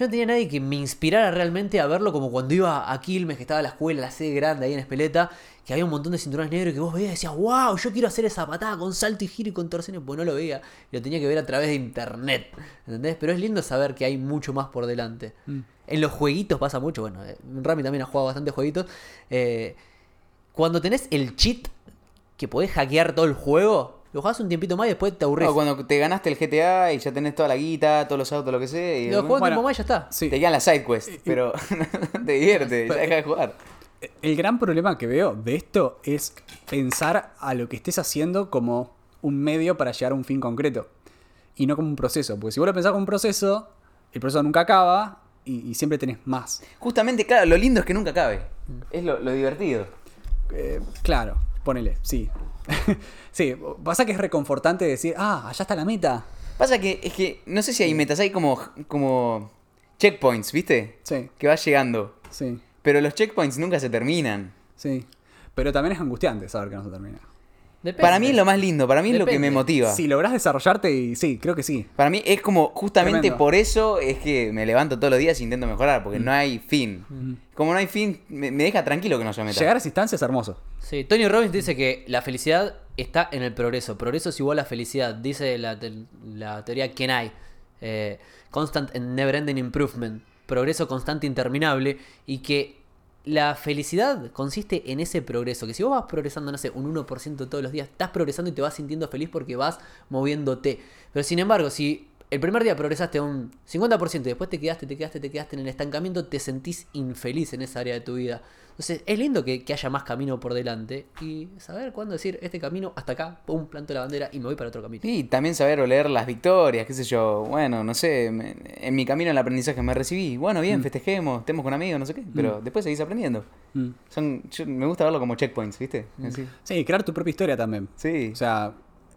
yo no tenía nadie que me inspirara realmente a verlo como cuando iba a Quilmes, que estaba la escuela, la sede grande ahí en Espeleta, que había un montón de cinturones negros que vos veías y decías, wow, yo quiero hacer esa patada con salto y giro y contorsiones, pues no lo veía, lo tenía que ver a través de internet, ¿entendés? Pero es lindo saber que hay mucho más por delante. En los jueguitos pasa mucho, bueno, eh, Rami también ha jugado bastantes jueguitos. eh, cuando tenés el cheat que podés hackear todo el juego, lo jugás un tiempito más y después te aburrís. No, cuando te ganaste el GTA y ya tenés toda la guita, todos los autos, lo que sea, y lo jugás un tiempo más y ya está. Sí. te quedan las side quests, pero te divierte, ya dejas de jugar. El gran problema que veo de esto es pensar a lo que estés haciendo como un medio para llegar a un fin concreto y no como un proceso. Porque si vos lo pensás como un proceso, el proceso nunca acaba y, y siempre tenés más. Justamente, claro, lo lindo es que nunca acabe. Es lo, lo divertido. Eh, claro, ponele, sí. sí, pasa que es reconfortante decir, ah, allá está la meta. Pasa que es que no sé si hay metas, hay como, como checkpoints, ¿viste? Sí, Que vas llegando. sí, Pero los checkpoints nunca se terminan. sí. Pero también es angustiante saber que no se termina. Depende. Para mí es lo más lindo, para mí es lo que me motiva. Si lográs desarrollarte, y sí, creo que sí. Para mí es como, justamente Tremendo. por eso es que me levanto todos los días e intento mejorar, porque no hay fin. Como no hay fin, me, me deja tranquilo que no haya meta. Llegar a esa instancia es hermoso. Sí, Tony Robbins dice que la felicidad está en el progreso. Progreso es igual a felicidad. Dice la, te- la teoría Kenai. Eh, constant and never ending improvement. Progreso constante e interminable. Y que la felicidad consiste en ese progreso. Que si vos vas progresando, no sé, un 1% todos los días, estás progresando y te vas sintiendo feliz porque vas moviéndote. Pero sin embargo, si el primer día progresaste un 50% y después te quedaste, te quedaste, te quedaste en el estancamiento, te sentís infeliz en esa área de tu vida. Entonces, es lindo que, que haya más camino por delante y saber cuándo decir este camino hasta acá, pum, planto la bandera y me voy para otro camino. Y también saber oler las victorias, qué sé yo. Bueno, no sé, me- en mi camino al aprendizaje me recibí. Bueno, bien, festejemos, estemos con amigos, no sé qué. Pero después seguís aprendiendo. Mm. Son, yo- me gusta verlo como checkpoints, ¿viste? Sí, crear tu propia historia también. Sí. O sea,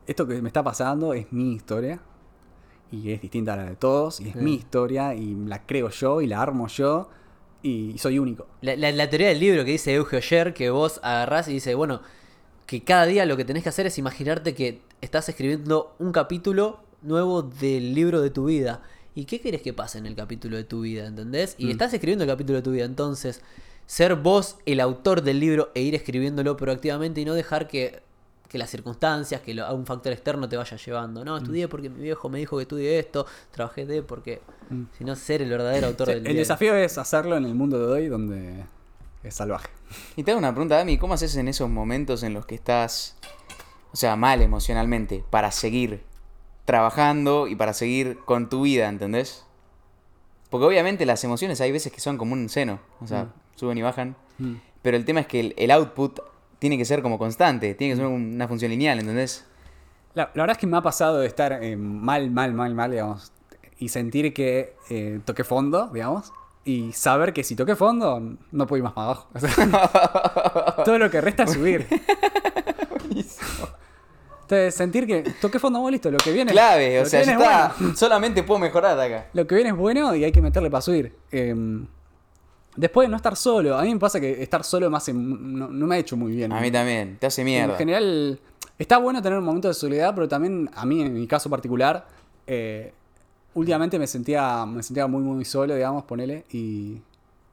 esto que me está pasando es mi historia. Y es distinta a la de todos. Y es mi historia. Y la creo yo. Y la armo yo. Y soy único. La, la- la teoría del libro que dice Euge Oyer, que vos agarrás y dice, bueno, que cada día lo que tenés que hacer es imaginarte que estás escribiendo un capítulo nuevo del libro de tu vida. ¿Y qué querés que pase en el capítulo de tu vida? ¿Entendés? Y estás escribiendo el capítulo de tu vida. Entonces, ser vos el autor del libro e ir escribiéndolo proactivamente y no dejar que, que las circunstancias, que lo- un factor externo te vaya llevando. No, estudié porque mi viejo me dijo que estudié esto, trabajé de porque... Sino ser el verdadero autor sea, del el desafío es hacerlo en el mundo de hoy donde es salvaje. Y te hago una pregunta, Dami, ¿cómo haces en esos momentos en los que estás, o sea, mal emocionalmente, para seguir trabajando y para seguir con tu vida, ¿entendés? Porque obviamente las emociones hay veces que son como un seno, o sea, suben y bajan, Mm. pero el tema es que el, el output tiene que ser como constante, tiene que ser una función lineal, ¿entendés? La, la verdad es que me ha pasado de estar eh, mal, mal, mal, mal, digamos. Y sentir que eh, toqué fondo, digamos. Y saber que si toqué fondo, no puedo ir más para abajo. O sea, todo lo que resta es subir. Entonces, sentir que toqué fondo, bueno, listo, lo que viene. Clave, o sea, ya es está, bueno. solamente puedo mejorar de acá. Lo que viene es bueno y hay que meterle para subir. Eh, después de no estar solo, a mí me pasa que estar solo me hace, no, no me ha hecho muy bien. A mí también, te hace En mierda. general, está bueno tener un momento de soledad, pero también a mí, en mi caso particular, eh, últimamente me sentía, me sentía muy, muy solo, digamos, ponele, y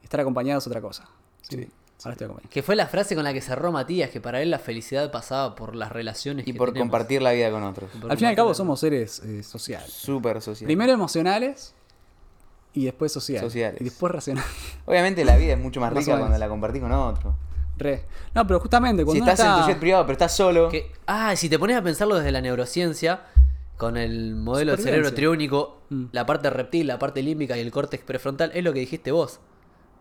estar acompañado es otra cosa. Sí. Ahora estoy acompañado. Que fue la frase con la que cerró Matías, que para él la felicidad pasaba por las relaciones Y que por tenemos. compartir la vida con otros. Al fin y al cabo somos seres eh, sociales. Súper social. Primero emocionales y después sociales. Sociales. Y después racionales. Obviamente la vida es mucho más rica cuando la compartís con otro. Re. No, pero justamente Si cuando estás en tu jet privado pero estás solo, Que, ah, si te pones a pensarlo desde la neurociencia, con el modelo del cerebro triúnico, Mm. la parte reptil, la parte límbica y el córtex prefrontal, es lo que dijiste vos.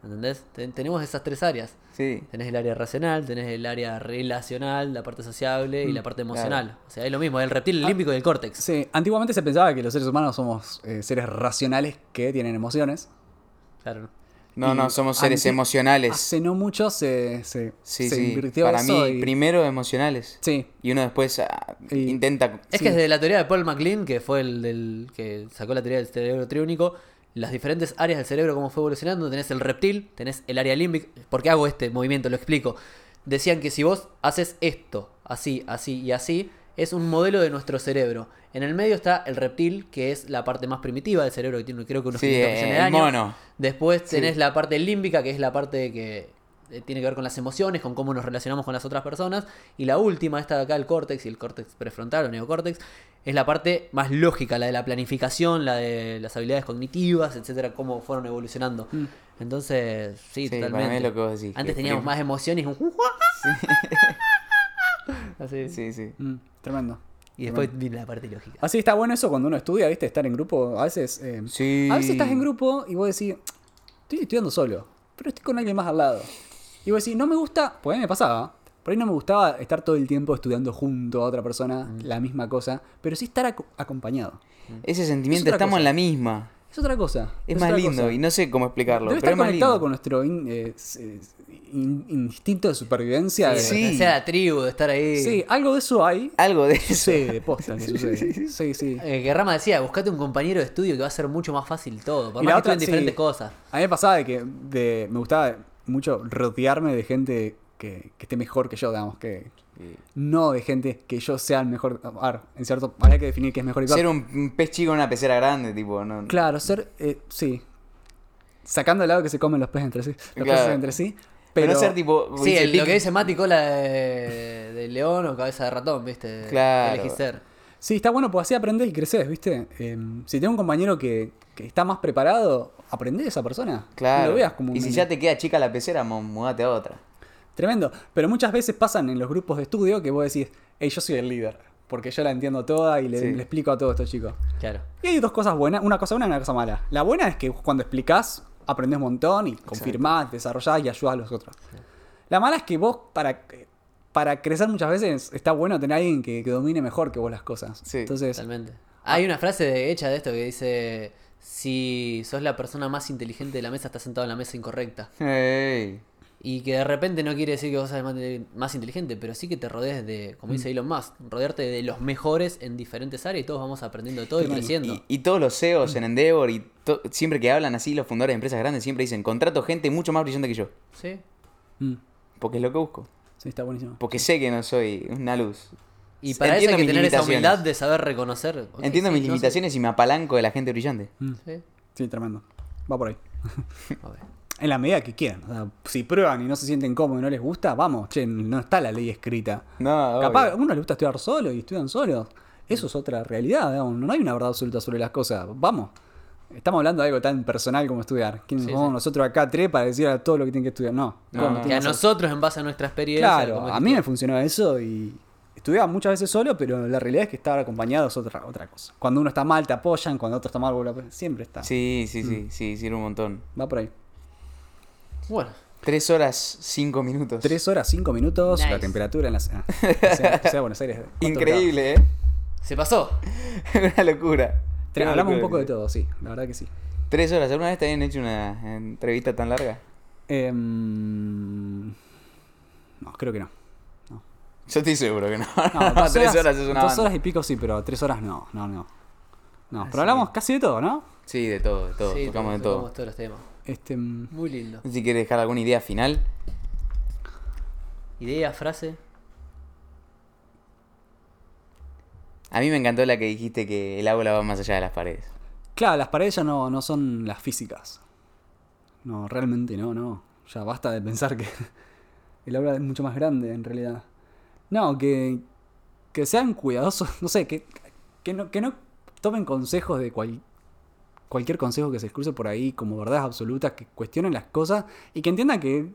¿Entendés? Ten- tenemos esas tres áreas. sí. Tenés el área racional, tenés el área relacional, la parte sociable y la parte emocional. O sea, es lo mismo, el reptil, el límbico y el córtex. Sí, antiguamente se pensaba que los seres humanos somos eh, seres racionales que tienen emociones. Claro. No, Y no, somos seres ante- emocionales. Hace no mucho se, se, Sí, se sí. invirtió Para eso mí, y- primero emocionales. Sí, Y uno después ah, Y- intenta. Es Sí. que desde la teoría de Paul MacLean, que fue el del que sacó la teoría del cerebro triúnico, las diferentes áreas del cerebro, cómo fue evolucionando, tenés el reptil, tenés el área límbica. ¿Por qué hago este movimiento? Lo explico. Decían que si vos haces esto, así, así y así, es un modelo de nuestro cerebro. En el medio está el reptil, que es la parte más primitiva del cerebro, que tiene creo que unos Sí, 500 millones de años. mono. Después tenés Sí. la parte límbica, que es la parte que tiene que ver con las emociones, con cómo nos relacionamos con las otras personas. Y la última, esta de acá, el córtex y el córtex prefrontal o neocórtex, es la parte más lógica, la de la planificación, la de las habilidades cognitivas, etcétera, cómo fueron evolucionando. Entonces, sí, Sí, para totalmente. lo que vos decís, Antes que teníamos prim- más emociones, un Así. Sí, sí. mm, tremendo. Y después viene la parte lógica. Así está bueno eso cuando uno estudia, ¿viste? Estar en grupo. A veces. eh, Sí. A veces estás en grupo y vos decís, estoy estudiando solo, pero estoy con alguien más al lado. Y vos decís, no me gusta, pues a mí me pasaba. Por ahí no me gustaba estar todo el tiempo estudiando junto a otra persona Mm. la misma cosa, pero sí estar aco- acompañado. Ese sentimiento, Es estamos cosa. en la misma. Es otra cosa. Es, es más lindo cosa. y no sé cómo explicarlo. Debe pero estar es conectado lindo. con nuestro in- eh, in- instinto de supervivencia. de- Sí. Sea la tribu, de estar ahí. Sí, algo de eso hay. Algo de eso. Sucede, posta que sucede. Sí, sí. Eh, que Rama decía, buscate un compañero de estudio que va a ser mucho más fácil todo. Por Y más la que otra, diferentes sí. cosas. A mí me pasaba de que de- me gustaba mucho rodearme de gente que, que esté mejor que yo, digamos, que no de gente que yo sea el mejor. A ver, en cierto, habría que definir qué es mejor y peor. Ser un, pez chico en una pecera grande, tipo, no. Claro, ser, eh, sí. Sacando de lado que se comen los peces entre sí. Los Claro. peces entre sí. Pero Pero, no ser tipo. Sí, el- lo que dice Mati, cola de, de león o cabeza de ratón, ¿viste? Claro. Elegís ser. Sí, está bueno, porque así aprendés y creces, ¿viste? Eh, si tenés un compañero que, que está más preparado, aprendés de esa persona. Claro. No lo veas como un y si ya te queda chica la pecera, mudate a otra. Tremendo. Pero muchas veces pasan en los grupos de estudio que vos decís, hey, yo soy el líder. porque yo la entiendo toda y le, Sí. le explico a todos estos chicos. Claro. Y hay dos cosas buenas, una cosa buena y una cosa mala. La buena es que cuando explicás, aprendés un montón y confirmás, desarrollás y ayudás a los otros. La mala es que vos, para, para crecer muchas veces, está bueno tener a alguien que, que domine mejor que vos las cosas. Sí, Entonces, Totalmente. Hay una frase de- hecha de esto que dice: Si sos la persona más inteligente de la mesa, estás sentado en la mesa incorrecta. Ey. Y que de repente no quiere decir que vos seas más, más inteligente, pero sí que te rodees de, como dice Elon Musk, rodearte de los mejores en diferentes áreas y todos vamos aprendiendo de todo y creciendo. Y, y todos los CEOs en Endeavor y to- siempre que hablan así los fundadores de empresas grandes siempre dicen, contrato gente mucho más brillante que yo. Sí. mm, Porque es lo que busco. Sí, está buenísimo. Porque sé que no soy una luz. Y para eso Entiendo hay que tener esa humildad de saber reconocer. Entiendo sí, mis no sé. limitaciones y me apalanco de la gente brillante. Mm, Sí. sí, tremendo. Va por ahí. A ver. En la medida que quieran. O sea, si prueban y no se sienten cómodos y no les gusta, vamos, che, no está la ley escrita. No, Capaz a uno le gusta estudiar solo y estudian solos. Eso es otra realidad, digamos. No hay una verdad absoluta sobre las cosas. Vamos. Estamos hablando de algo tan personal como estudiar. ¿Quién Sí, somos sí. nosotros acá tres para decir a todo lo que tienen que estudiar? No. No, ¿Cómo no. tienen Que a nosotros, en base a nuestra experiencia. Claro, a mí me funcionó eso y estudiaba muchas veces solo, pero la realidad es que estar acompañado es otra, otra cosa. Cuando uno está mal te apoyan, cuando otro está mal vos lo. Siempre está. Sí, sí, sí, sí, sirve un montón. Va por ahí. Bueno, Tres horas, cinco minutos. Tres horas, cinco minutos, Nice. la temperatura en la ciudad. O sea, o sea, Buenos Aires. ¿cuánto Increíble, ¿eh? se pasó. una locura. Tre- Una Hablamos un poco de todo, sí, la verdad que sí. Tres horas. ¿Alguna vez te habían hecho una entrevista tan larga? Em, no, creo que no. no. Yo estoy seguro que no. No, dos tres horas es una Dos banda. horas y pico sí, pero tres horas no, no, no. No, Así pero hablamos casi de todo, ¿no? Sí, de todo, de todo. Sí, tocamos de tocamos todo. todos los temas. Este, mm, Muy lindo. Si quieres dejar alguna idea final. Idea, frase. A mí me encantó la que dijiste que el aula va más allá de las paredes. claro, las paredes ya no, no son las físicas. No, realmente no, no. Ya basta de pensar que el aula es mucho más grande en realidad. No, que, que sean cuidadosos, no sé, que, que, no, que no tomen consejos de cual, cualquier consejo que se cruce por ahí como verdades absolutas, que cuestionen las cosas y que entiendan que,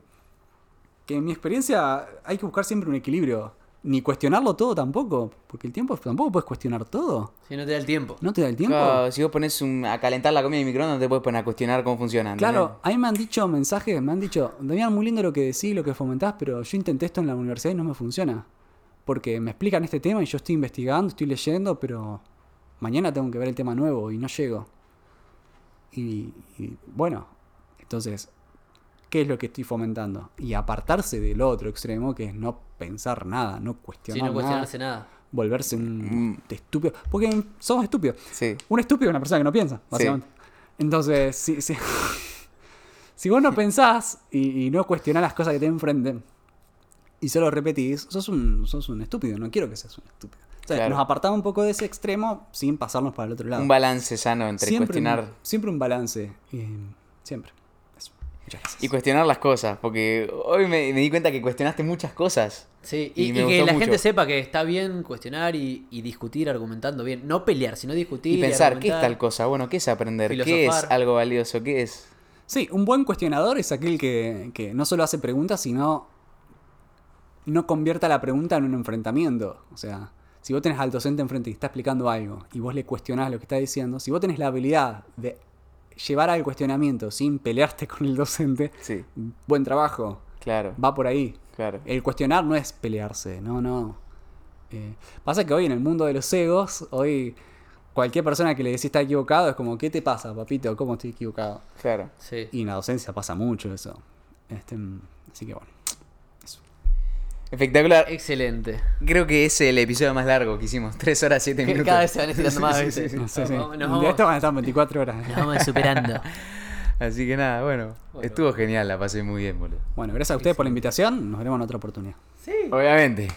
que en mi experiencia hay que buscar siempre un equilibrio. Ni cuestionarlo todo tampoco, porque el tiempo tampoco puedes cuestionar todo. Si no te da el tiempo. ¿No te da el tiempo? Claro, si vos pones un- a calentar la comida en el microondas, no te puedes poner a cuestionar cómo funciona. Claro, a mí me han dicho mensajes, me han dicho, Damián, muy lindo lo que decís, lo que fomentás, pero yo intenté esto en la universidad y no me funciona. Porque me explican este tema y yo estoy investigando, estoy leyendo, pero mañana tengo que ver el tema nuevo y no llego. Y, y, bueno, entonces, ¿qué es lo que estoy fomentando? Y apartarse del otro extremo, que es no pensar nada, no cuestionar no nada, cuestionarse nada. volverse un Mm. estúpido. Porque somos estúpidos. Sí. Un estúpido es una persona que no piensa, básicamente. Entonces, si, si, si vos no pensás y, y no cuestionás las cosas que te enfrenten y solo repetís, sos un, sos un estúpido. No quiero que seas un estúpido. O sea, Claro. nos apartamos un poco de ese extremo sin pasarnos para el otro lado. Un balance sano entre siempre, cuestionar un, siempre un balance. y siempre. Eso. Muchas gracias. y cuestionar las cosas. Porque hoy me, me di cuenta que cuestionaste muchas cosas. Sí, Y y, me y que la mucho. gente sepa que está bien cuestionar y, y discutir argumentando bien. No pelear, sino discutir. Y pensar, ¿qué es tal cosa? Bueno, ¿qué es aprender? ¿Qué es algo valioso? ¿Qué es? Sí, un buen cuestionador es aquel que, que no solo hace preguntas, sino no convierta la pregunta en un enfrentamiento. O sea, si vos tenés al docente enfrente y está explicando algo y vos le cuestionás lo que está diciendo, si vos tenés la habilidad de llevar al cuestionamiento sin pelearte con el docente, Sí, buen trabajo, claro. va por ahí. Claro. El cuestionar no es pelearse, no, no. Eh, pasa que hoy en el mundo de los egos, hoy cualquier persona que le decís está equivocado es como, ¿qué te pasa, papito? ¿Cómo estoy equivocado? Claro. Sí. Y en la docencia pasa mucho eso. Este, así que bueno. Espectacular. Excelente. Creo que es el episodio más largo que hicimos. Tres horas, siete Que minutos. Cada vez se van estirando más, Sí, sí, sí. Sí, sí. Nos vamos- De esto van a estar 24 horas. nos vamos superando. Así que nada, bueno. Estuvo genial, la pasé muy bien, boludo. Bueno, gracias a ustedes por la invitación. Nos veremos en otra oportunidad. Obviamente.